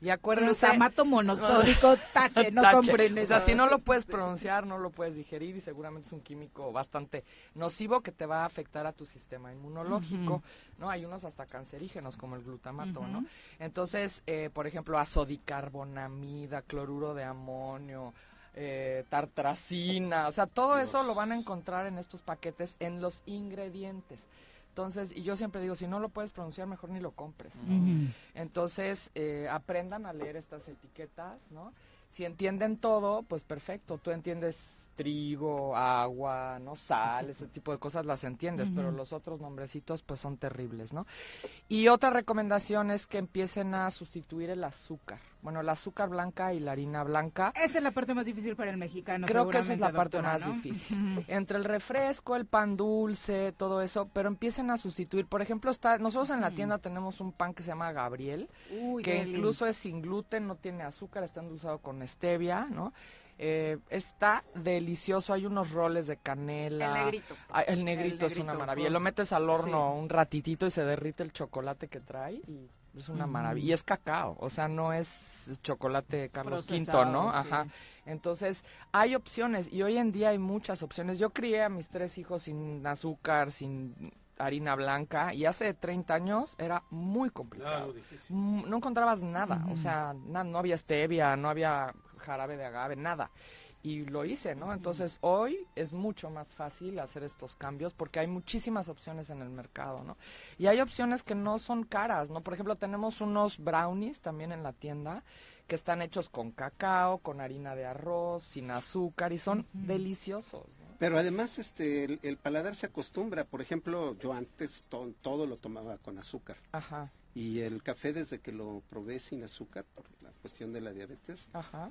Y acuérdense... Glutamato monosódico, [laughs] tache, no compren eso. O sea, si no lo puedes pronunciar, no lo puedes digerir y seguramente es un químico bastante nocivo que te va a afectar a tu sistema inmunológico, ¿no? Hay unos hasta cancerígenos como el glutamato, ¿no? Entonces, eh, por ejemplo, azodicarbonamida, cloruro de amonio, eh, tartracina, o sea, todo eso lo van a encontrar en estos paquetes en los ingredientes. Entonces, y yo siempre digo, si no lo puedes pronunciar, mejor ni lo compres. Entonces, eh, aprendan a leer estas etiquetas, ¿no? Si entienden todo, pues perfecto, tú entiendes trigo, agua, no sal, ese [laughs] tipo de cosas las entiendes, pero los otros nombrecitos pues son terribles, ¿no? Y otra recomendación es que empiecen a sustituir el azúcar. Bueno, el azúcar blanca y la harina blanca. Esa es la parte más difícil para el mexicano. Creo que esa es la parte más difícil. Entre el refresco, el pan dulce, todo eso, pero empiecen a sustituir. Por ejemplo, está, nosotros en la tienda tenemos un pan que se llama Gabriel, que incluso es sin gluten, no tiene azúcar, está endulzado con stevia, ¿no? Eh, está delicioso, hay unos roles de canela. El negrito. el, negrito es una maravilla. Lo metes al horno un ratitito y se derrite el chocolate que trae y es una maravilla. Y es cacao, o sea, no es chocolate Carlos V, ¿no? Ajá. Entonces, hay opciones y hoy en día hay muchas opciones. Yo crié a mis tres hijos sin azúcar, sin harina blanca y hace 30 años era muy complicado. Mm, no encontrabas nada, o sea, no había stevia, no había jarabe de agave, nada. Y lo hice, ¿no? Entonces hoy es mucho más fácil hacer estos cambios porque hay muchísimas opciones en el mercado, ¿no? Y hay opciones que no son caras, ¿no? Por ejemplo, tenemos unos brownies también en la tienda que están hechos con cacao, con harina de arroz, sin azúcar y son deliciosos. Pero además este el, paladar se acostumbra. Por ejemplo, yo antes todo lo tomaba con azúcar. Ajá. Y el café desde que lo probé sin azúcar por la cuestión de la diabetes, Ajá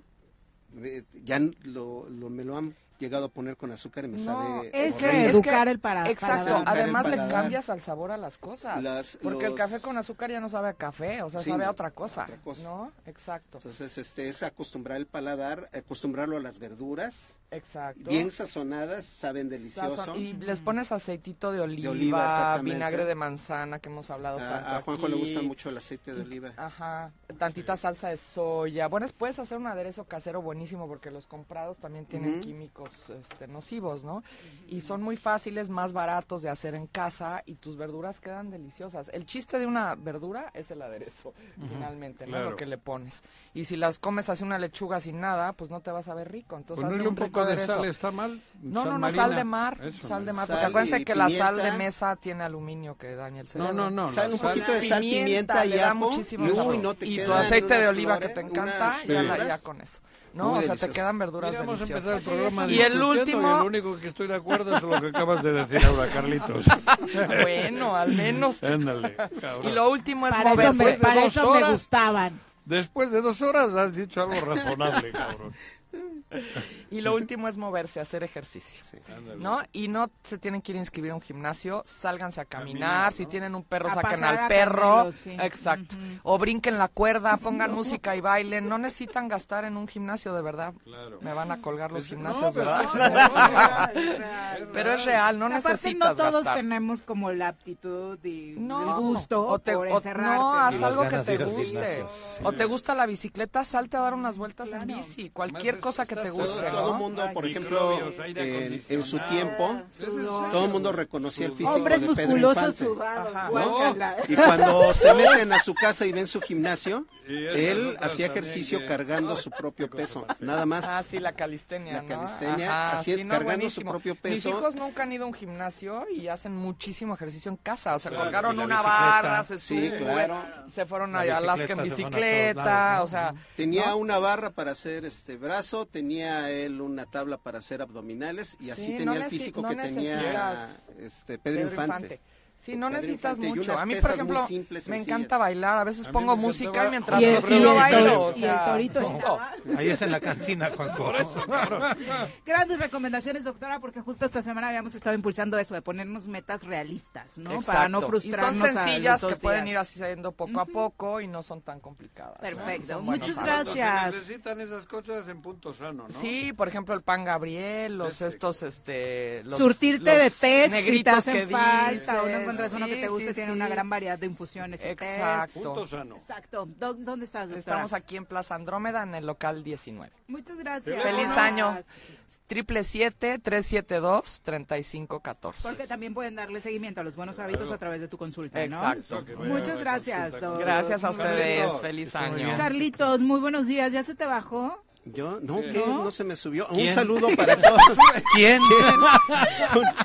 ya lo, me lo han llegado a poner con azúcar y me No, sabe es horrible. que educar el para- Exacto, paladar. además le cambias al sabor a las cosas. Las- porque el café con azúcar ya no sabe a café, o sea, Sí, sabe a otra cosa, otra cosa. ¿no? Exacto. Entonces, este, es acostumbrar el paladar, acostumbrarlo a las verduras. Exacto. Bien sazonadas, saben delicioso. Y les pones aceitito de oliva, vinagre de manzana que hemos hablado tanto A, a Juanjo le gusta mucho el aceite de oliva. Ajá, tantita salsa de soya. Bueno, puedes hacer un aderezo casero buenísimo porque los comprados también tienen químicos este, nocivos, ¿no? Y son muy fáciles, más baratos de hacer en casa y tus verduras quedan deliciosas. El chiste de una verdura es el aderezo, finalmente, ¿no? Claro. Lo que le pones. Y si las comes así una lechuga sin nada, pues no te vas a ver rico. Entonces, hazle un rico poco de aderezo. sal está mal. No, Sal no, no, marina. sal de mar, Eso, sal de mar, Sal porque acuérdense que la sal de pimienta. mesa tiene aluminio que daña el No, cerebro. no, no. Sal, la un poquito de sal, pimienta y le da ajo. muchísimo y, uy, no te y tu aceite de oliva que flores- te encanta, ya, la- ya con eso. No, muy o sea, te deliciosas. quedan verduras Mira, vamos a empezar el deliciosas. programa Y el último- Y el único que estoy de acuerdo es lo que acabas de decir ahora, Carlitos. [laughs] Bueno, al menos. Ándale, cabrón. Y lo último es Para eso moverse. me, para eso me gustaban. Después de dos horas has dicho algo razonable, cabrón. Y lo último es moverse, hacer ejercicio. ¿No? Y no se tienen que ir a inscribir a un gimnasio, sálganse a caminar, Caminar, si tienen un perro, A saquen al a perro. Sí. Exacto. O brinquen la cuerda, pongan música y bailen. No necesitan gastar en un gimnasio, de verdad. Claro. Me van a colgar los Es- gimnasios, no, ¿verdad? es real, Es real. Pero es real, no Aparte, necesitas no todos gastar. tenemos como la aptitud y No, el gusto o te, por o- no, haz algo que te guste. O te gusta la bicicleta, salte a dar unas vueltas en bici. Cualquier cosa que te todo- guste, todo ¿no? el mundo, por ejemplo, aire en, en su tiempo, Sudor. todo el mundo reconocía el físico Hombres de Pedro musculosos Infante. sudados. Y cuando [laughs] se meten a su casa y ven su gimnasio, él hacía ejercicio cargando su propio peso, nada más. Ah, sí, la calistenia, La ¿no? calistenia, Ajá, así, sí, no, cargando buenísimo. su propio Mis peso. hijos nunca han ido a un gimnasio y hacen muchísimo ejercicio en casa. O sea, Claro, colgaron una barra, se Sí, suben, claro. se fueron a Alaska en bicicleta, ¿no? o sea... Tenía ¿no? una barra para hacer este brazo, tenía él una tabla para hacer abdominales y así Sí, tenía no el físico que tenía este Pedro, Infante. Sí, no necesitas mucho. A mí, por ejemplo, simples, me encanta bailar. A veces A pongo me música y mientras Y el, corro y el bailo. y el torito no. estaba. Ahí es en la cantina, Juanjo. [laughs] Grandes recomendaciones, doctora, porque justo esta semana habíamos estado impulsando eso, de ponernos metas realistas, ¿no? Para no frustrarnos. Y son sencillas que pueden ir haciendo poco a poco y no son tan complicadas. Perfecto. Muchas gracias. Cuando se necesitan esas cosas en punto sano, ¿no? Sí, por ejemplo, el pan Gabriel, los Ese. estos, este... Los, Surtirte de los té si te negritos hacen que falta encuentras uno que te Sí, guste, sí, tiene sí. una gran variedad de infusiones. y. Exacto. Punto sano. Exacto. ¿Dó- ¿Dónde estás, doctora? Estamos aquí en Plaza Andrómeda, en el local 19. Muchas gracias. Feliz año. Triple siete, tres siete dos, treinta y cinco catorce. Porque también pueden darle seguimiento a los buenos hábitos a través de tu consulta, ¿no? Exacto. Muchas gracias. Gracias a ustedes. Feliz año. Carlitos, muy buenos días. ¿Ya se te bajó? Yo, no, ¿Qué? que ¿No? no se me subió. Un ¿Quién? saludo [laughs] para todos. ¿Quién? [laughs]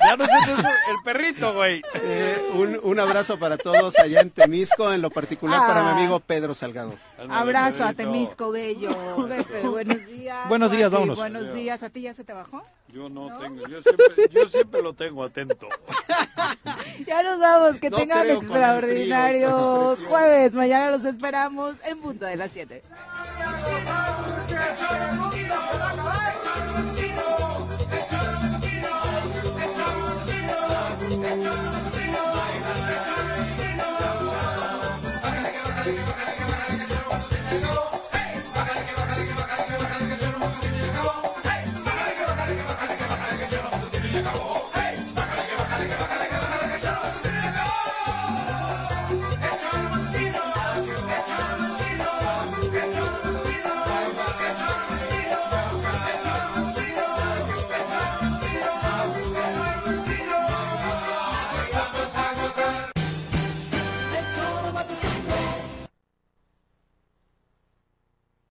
Ya no sé qué es el perrito, güey. Eh, un, un abrazo para todos allá en Temisco, en lo particular para mi Ah. amigo Pedro Salgado. Abrazo a. Temisco Bello. [laughs] Pepe, buenos días. Buenos días, Joaquín, vámonos. Buenos días. ¿A ti ya se te bajó? Yo no, tengo, yo siempre, yo siempre lo tengo atento. [laughs] Ya nos vamos. Que No tengan frío extraordinario jueves. Mañana los esperamos en punto de las 7. Acabó.